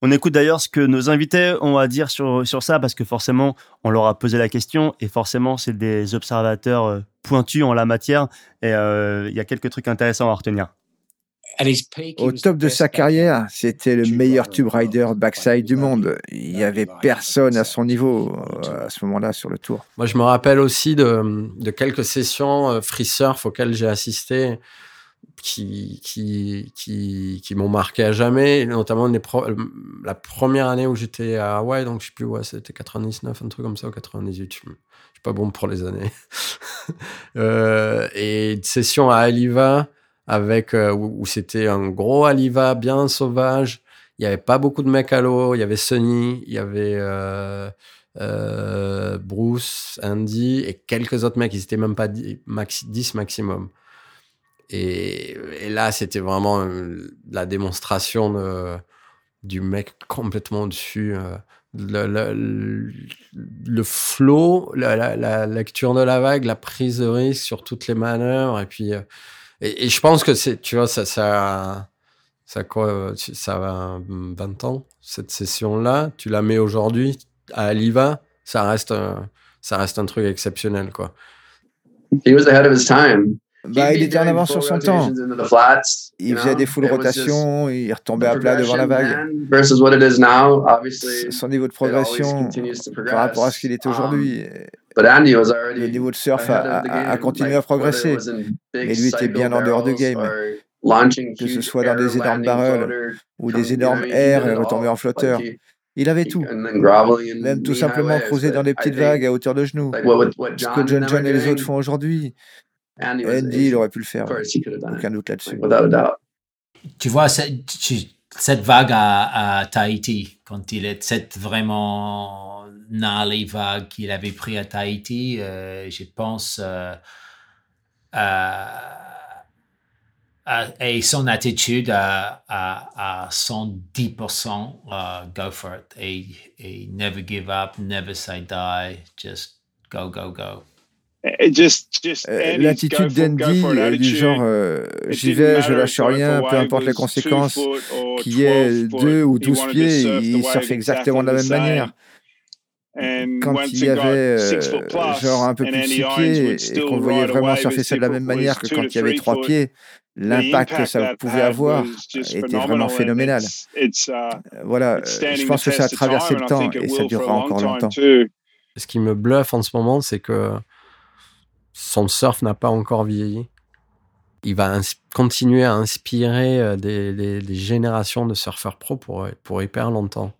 On écoute d'ailleurs ce que nos invités ont à dire sur, sur ça, parce que forcément, on leur a posé la question, et forcément, c'est des observateurs euh, pointus en la matière, et euh, il y a quelques trucs intéressants à retenir. Au top de sa carrière, c'était le meilleur tube rider backside du monde. Il n'y avait personne à son niveau euh, à ce moment-là sur le tour. Moi, je me rappelle aussi de, de quelques sessions free surf auxquelles j'ai assisté qui, qui, qui, qui m'ont marqué à jamais, notamment les la première année où j'étais à Hawaï, donc je sais plus, ouais, c'était 99, un truc comme ça, ou 98, je, je suis pas bon pour les années. euh, et une session à Aliva, avec, euh, où, c'était un gros Aliva bien sauvage, il y avait pas beaucoup de mecs à l'eau, il y avait Sunny, il y avait euh, Bruce, Andy, et quelques autres mecs, ils étaient même pas 10, maxi, 10 maximum. Et, là, c'était vraiment euh, la démonstration du mec complètement dessus. Euh, le, le, flow, la, lecture de la vague, la prise de risque sur toutes les manœuvres. Et puis, euh, et, je pense que c'est, tu vois, ça, ça, quoi, ça va 20 ans, cette session-là. Tu la mets aujourd'hui à Aliva, ça reste, ça reste un truc exceptionnel, quoi. He was ahead of his time. Bah, il était en avance sur son temps. Il faisait des full rotations, il retombait à plat devant la vague. Son niveau de progression par rapport à ce qu'il est um, aujourd'hui. Le niveau de surf a, continué à progresser, mais lui était bien en dehors de game. Que ce soit dans des énormes barrels ou des énormes airs et retomber en flotteur. Il avait tout. Même tout simplement creuser dans des petites vagues à hauteur de genoux. Ce que John John et les autres font aujourd'hui. Andy, il aurait pu le faire. Aucun doute là-dessus. Tu vois, cette, vague à, Tahiti, quand il est cette vraiment gnarly vague qu'il avait pris à Tahiti, euh, je pense euh, et son attitude à, à, 110%, uh, go for it. Et, never give up, never say die, just go, go, go. Euh, l'attitude d'Andy est du genre euh, j'y vais, je lâche rien, peu importe les conséquences, qui est deux ou douze pieds, il surfe exactement de la même manière. Quand il y avait euh, genre un peu plus de six pieds et qu'on voyait vraiment surfer ça de la même manière que quand il y avait trois pieds, l'impact que ça pouvait avoir était vraiment phénoménal. Uh, voilà, je pense que ça a traversé le temps et ça durera encore longtemps. Ce qui me bluffe en ce moment, c'est que son surf n'a pas encore vieilli. Il va continuer à inspirer euh, des, des, générations de surfeurs pro pour, pour hyper longtemps.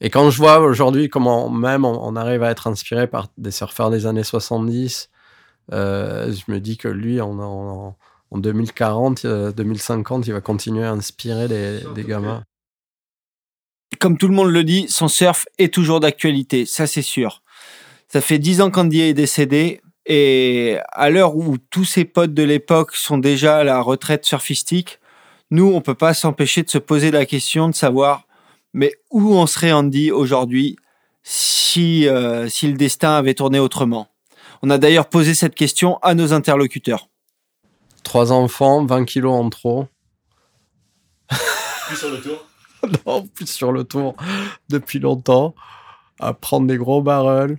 Et quand je vois aujourd'hui comment même on, arrive à être inspiré par des surfeurs des années 70, euh, je me dis que lui, on, en 2040, 2050, il va continuer à inspirer des, des gamins. Comme tout le monde le dit, son surf est toujours d'actualité, ça c'est sûr. Ça fait dix ans qu'Andy est décédé et à l'heure où tous ses potes de l'époque sont déjà à la retraite surfistique, nous, on peut pas s'empêcher de se poser la question de savoir, mais où en serait Andy aujourd'hui si, euh, si le destin avait tourné autrement? On a d'ailleurs posé cette question à nos interlocuteurs. Trois enfants, 20 kilos en trop. Plus sur le tour Non, plus sur le tour depuis longtemps. À prendre des gros barrels.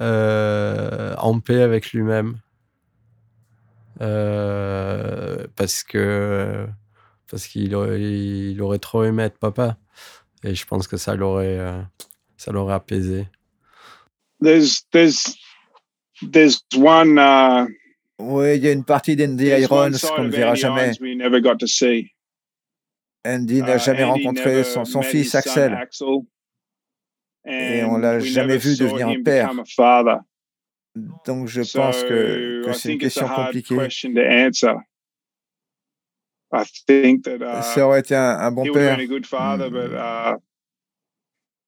Euh, en paix avec lui-même. Euh, parce que parce qu'il aurait, il aurait trop aimé être papa. Et je pense que ça l'aurait, euh, ça l'aurait apaisé. There's, there's, there's one, uh, oui, il y a une partie d'Andy Irons qu'on ne verra jamais. Andy n'a Uh, jamais Andy rencontré never son, fils his son Axel. Et on l'a jamais vu devenir him père. Donc je pense que, c'est une think it's a question compliquée. that uh, Ça aurait été un, un bon père. but uh,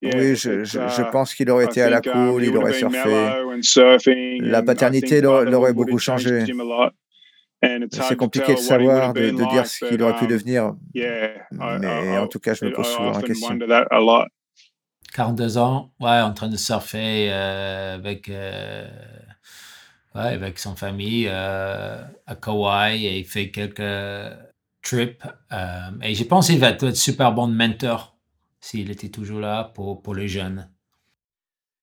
Oui, je, it's, je, je uh, pense qu'il aurait été à la um, cool, il aurait surfé. La paternité l'aurait beaucoup changé. C'est compliqué de savoir, de, dire ce qu'il aurait pu um, devenir. Mais en tout cas, je me pose souvent la question. wonder that a lot. 42 ans, ouais, en train de surfer euh, avec, euh, ouais, avec son famille euh, à Kauai et il fait quelques trips. euh, et je pense qu'il va être super bon mentor s'il était toujours là pour, pour les jeunes.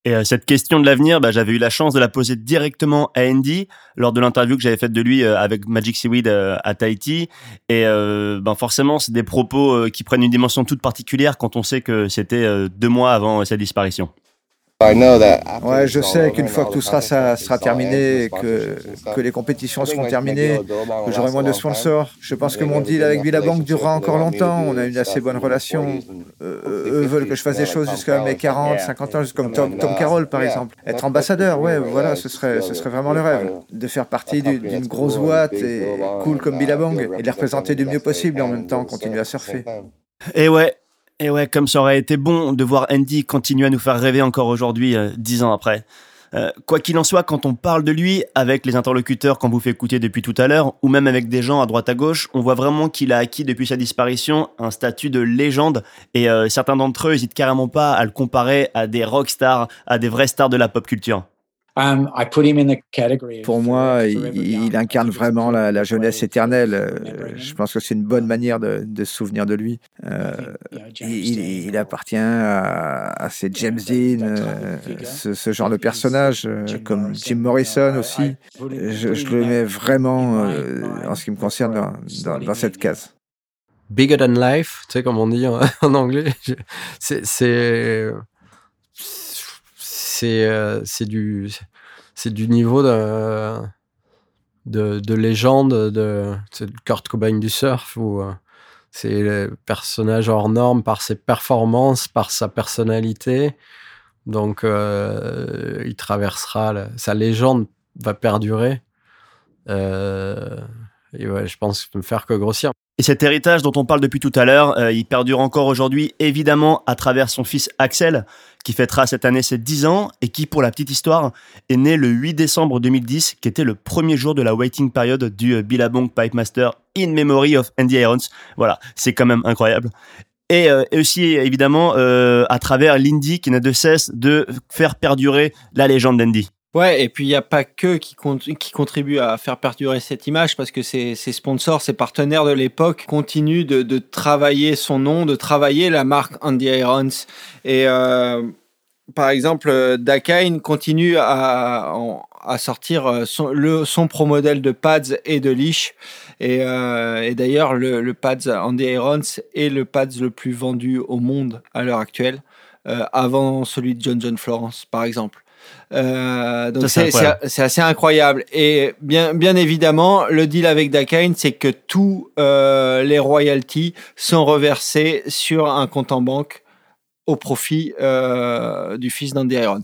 Et euh, cette question de l'avenir, bah, j'avais eu la chance de la poser directement à Andy lors de l'interview que j'avais faite de lui euh, avec Magic Seaweed euh, à Tahiti. Et euh, ben forcément, c'est des propos qui prennent une dimension toute particulière quand on sait que c'était deux mois avant sa disparition. Ouais, je sais qu'une fois que tout sera, ça sera terminé, que, que les compétitions seront terminées, que j'aurai moins de sponsors. Je pense que mon deal avec Billabong durera encore longtemps. On a une assez bonne relation. Euh, eux veulent que je fasse des choses jusqu'à mes 40, 50 ans, comme Tom, Tom Carroll par exemple. Être ambassadeur, ouais, voilà, ce serait, ce serait vraiment le rêve. De faire partie du- d'une grosse boîte et cool comme Billabong et de les représenter du mieux possible et en même temps continuer à surfer. Et ouais, et ouais, comme ça aurait été bon de voir Andy continuer à nous faire rêver encore aujourd'hui, euh, dix ans après. Euh, quoi qu'il en soit, quand on parle de lui avec les interlocuteurs qu'on vous fait écouter depuis tout à l'heure, ou même avec des gens à droite à gauche, on voit vraiment qu'il a acquis depuis sa disparition un statut de légende. Et euh, certains d'entre eux hésitent carrément pas à le comparer à des rockstars, à des vraies stars de la pop culture. Um, I put him in the category. Pour moi, il, il incarne vraiment la, la jeunesse éternelle. Euh, Je pense que c'est une bonne manière de, de se souvenir de lui. Euh, il, il- il appartient à, à ces James Dean, euh, ce, ce genre de personnage, comme Jim Morrison aussi. Je, je le mets vraiment, euh, en ce qui me concerne, dans, dans- dans cette case. Bigger than life, tu sais, comme on dit en, en anglais. C'est, c'est, euh, du, du niveau de, de, de légende de, Kurt Cobain du surf où euh, c'est le personnage hors norme par ses performances, par sa personnalité. Donc, euh, il traversera, sa légende va perdurer. Je pense qu'il peut me faire que grossir. Et cet héritage dont on parle depuis tout à l'heure, euh, il perdure encore aujourd'hui, évidemment, à travers son fils Axel, qui fêtera cette année ses 10 ans et qui, pour la petite histoire, est né le 8 décembre 2010, qui était le premier jour de la waiting period du euh, Billabong Pipe Master in memory of Andy Irons. Voilà, c'est quand même incroyable. Et, euh, aussi, évidemment, à travers l'Indy qui n'a de cesse de faire perdurer la légende d'Andy. Ouais, et puis il n'y a pas que qui, qui contribuent à faire perdurer cette image parce que ses, sponsors, ses partenaires de l'époque continuent de, travailler son nom, de travailler la marque Andy Irons. Et euh, par exemple, Dakine continue à, sortir euh, son, pro modèle de pads et de leash. Et, euh, d'ailleurs, le, pads Andy Irons est le pads le plus vendu au monde à l'heure actuelle, avant celui de John John Florence, par exemple. Euh, donc c'est assez incroyable. Et bien, bien évidemment, le deal avec Dakine, c'est que tous euh, les royalties sont reversés sur un compte en banque au profit euh, du fils d'Andy Irons.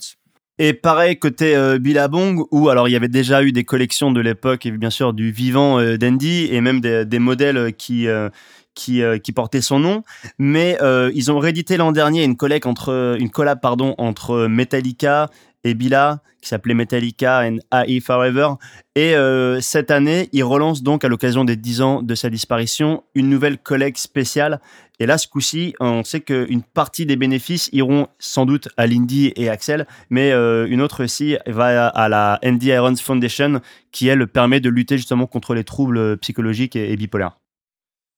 Et pareil côté euh, Billabong, où alors il y avait déjà eu des collections de l'époque, et bien sûr du vivant euh, d'Andy, et même des, des modèles qui euh, qui, qui portaient son nom, mais ils ont réédité l'an dernier une collab entre une collab pardon entre Metallica et Billa qui s'appelait Metallica and AI Forever. Et euh, cette année, ils relancent donc à l'occasion des 10 ans de sa disparition une nouvelle collecte spéciale. Et là, ce coup-ci, on sait qu'une partie des bénéfices iront sans doute à Lindy et Axel, mais euh, une autre aussi va à la Andy Irons Foundation qui, elle, permet de lutter justement contre les troubles psychologiques et, et bipolaires.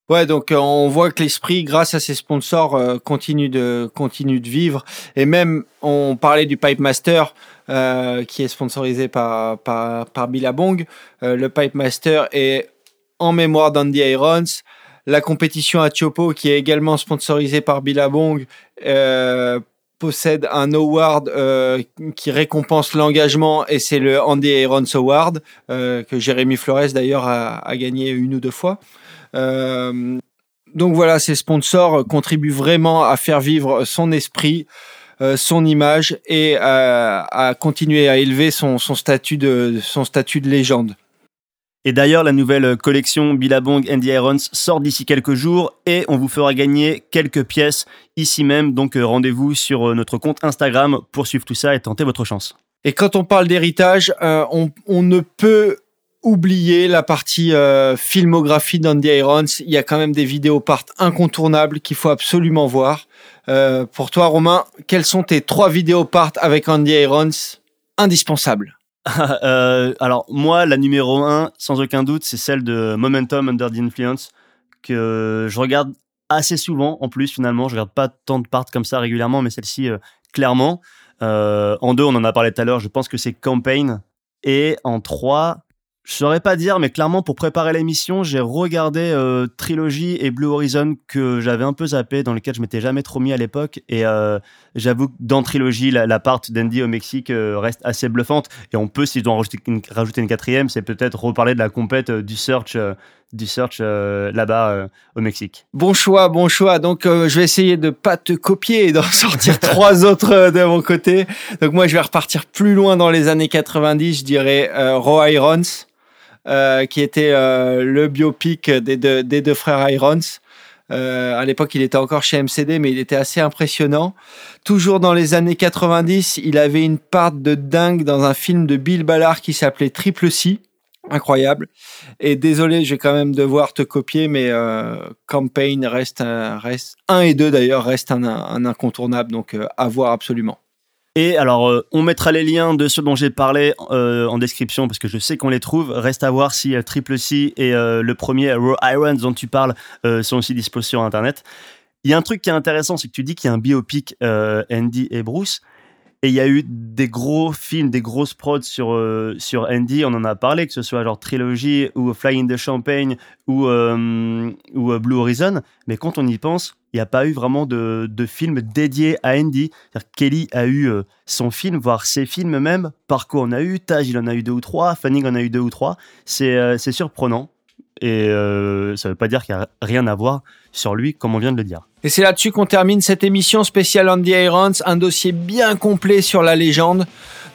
Ouais, donc euh, on voit que l'esprit, grâce à ses sponsors, euh, continue de de vivre. Et même, on parlait du Pipe Master, euh, qui est sponsorisé par par, Billabong. Le Pipe Master est en mémoire d'Andy Irons. La compétition à Chopo, qui est également sponsorisée par Billabong, possède un award qui récompense l'engagement et c'est le Andy Irons Award que Jérémy Flores d'ailleurs a gagné une ou deux fois. Euh, donc voilà, ces sponsors contribuent vraiment à faire vivre son esprit, euh, son image et à, à continuer à élever son, son, statut de, son statut de légende. Et d'ailleurs, la nouvelle collection Billabong Andy Irons sort d'ici quelques jours et on vous fera gagner quelques pièces ici même. Donc euh, rendez-vous sur notre compte Instagram pour suivre tout ça et tenter votre chance. Et quand on parle d'héritage, euh, on, on ne peut oublier la partie euh, filmographie d'Andy Irons. Il y a quand même des vidéos part incontournables qu'il faut absolument voir. Euh, pour toi, Romain, quelles sont tes trois vidéos part avec Andy Irons indispensables? Euh, Alors, moi, la numéro un, sans aucun doute, c'est celle de Momentum Under the Influence, que je regarde assez souvent en plus, finalement. Je regarde pas tant de parts comme ça régulièrement, mais celle-ci, clairement. En deux, on en a parlé tout à l'heure, je pense que c'est Campaign. Et en trois, je saurais pas dire, mais clairement, pour préparer l'émission, j'ai regardé euh, Trilogy et Blue Horizon que j'avais un peu zappé, dans lesquels je m'étais jamais trop mis à l'époque. Et euh, j'avoue que dans Trilogy, la, la part d'Andy au Mexique euh, reste assez bluffante. Et on peut, si je dois en rajouter une, rajouter une quatrième, c'est peut-être reparler de la compète euh, du search, du search euh, là-bas euh, au Mexique. Bon choix, bon choix. Donc, euh, je vais essayer de pas te copier et d'en sortir trois autres de mon côté. Donc, moi, je vais repartir plus loin dans les années 90. Je dirais Raw Irons. Euh, qui était euh, le biopic des deux, frères Irons. Euh, à l'époque, il était encore chez MCD, mais il était assez impressionnant. Toujours dans les années 90, il avait une part de dingue dans un film de Bill Ballard qui s'appelait Triple C. Incroyable. Et désolé, je vais quand même devoir te copier, mais Campaign reste, un, reste et deux d'ailleurs reste un, un incontournable, donc à voir absolument. Et alors, euh, on mettra les liens de ceux dont j'ai parlé euh, en description parce que je sais qu'on les trouve. Reste à voir si euh, Triple C et le premier Raw Irons dont tu parles sont aussi dispo sur Internet. Il y a un truc qui est intéressant, c'est que tu dis qu'il y a un biopic Andy et Bruce. Et il y a eu des gros films, des grosses prods sur, euh, sur Andy, on en a parlé, que ce soit genre Trilogy ou Fly in the Champagne ou, euh, ou euh, Blue Horizon. Mais quand on y pense, il n'y a pas eu vraiment de, de film dédié à Andy. Kelly a eu son film, voire ses films même. Parcours en a eu, Taj il en a eu deux ou trois, Fanning en a eu deux ou trois. C'est surprenant. Et euh, ça ne veut pas dire qu'il n'y a rien à voir sur lui, comme on vient de le dire. Et c'est là-dessus qu'on termine cette émission spéciale Andy Irons, un dossier bien complet sur la légende.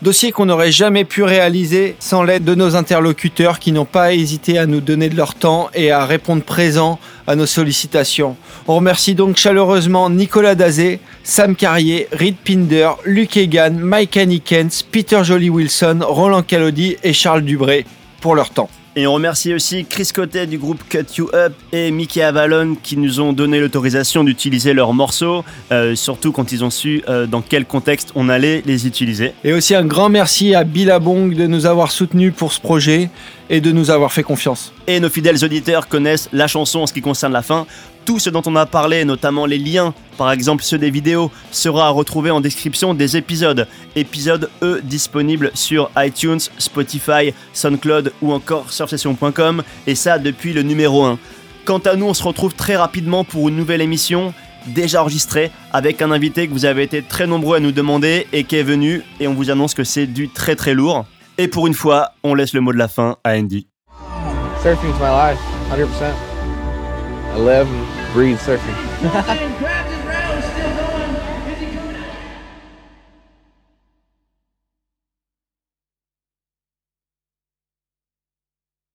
Dossier qu'on n'aurait jamais pu réaliser sans l'aide de nos interlocuteurs qui n'ont pas hésité à nous donner de leur temps et à répondre présent à nos sollicitations. On remercie donc chaleureusement Nicolas Dazé, Sam Carrier, Reed Pinder, Luke Egan, Mike Hanikens, Peter Jolie Wilson, Roland Calodi et Charles Dubré pour leur temps. Et on remercie aussi Chris Cotet du groupe Cut You Up et Mickey Avalon qui nous ont donné l'autorisation d'utiliser leurs morceaux, euh, surtout quand ils ont su euh, dans quel contexte on allait les utiliser. Et aussi un grand merci à Billabong de nous avoir soutenus pour ce projet et de nous avoir fait confiance. Et nos fidèles auditeurs connaissent la chanson en ce qui concerne la fin. Tout ce dont on a parlé, notamment les liens, par exemple ceux des vidéos, sera à retrouver en description des épisodes. Épisodes, eux, disponibles sur iTunes, Spotify, SoundCloud ou encore surfsession.com, et ça depuis le numéro 1. Quant à nous, on se retrouve très rapidement pour une nouvelle émission, déjà enregistrée, avec un invité que vous avez été très nombreux à nous demander et qui est venu, et on vous annonce que c'est du très très lourd. Et pour une fois, on laisse le mot de la fin à Andy. Surfing's my life, 100%. I live and breathe surfing.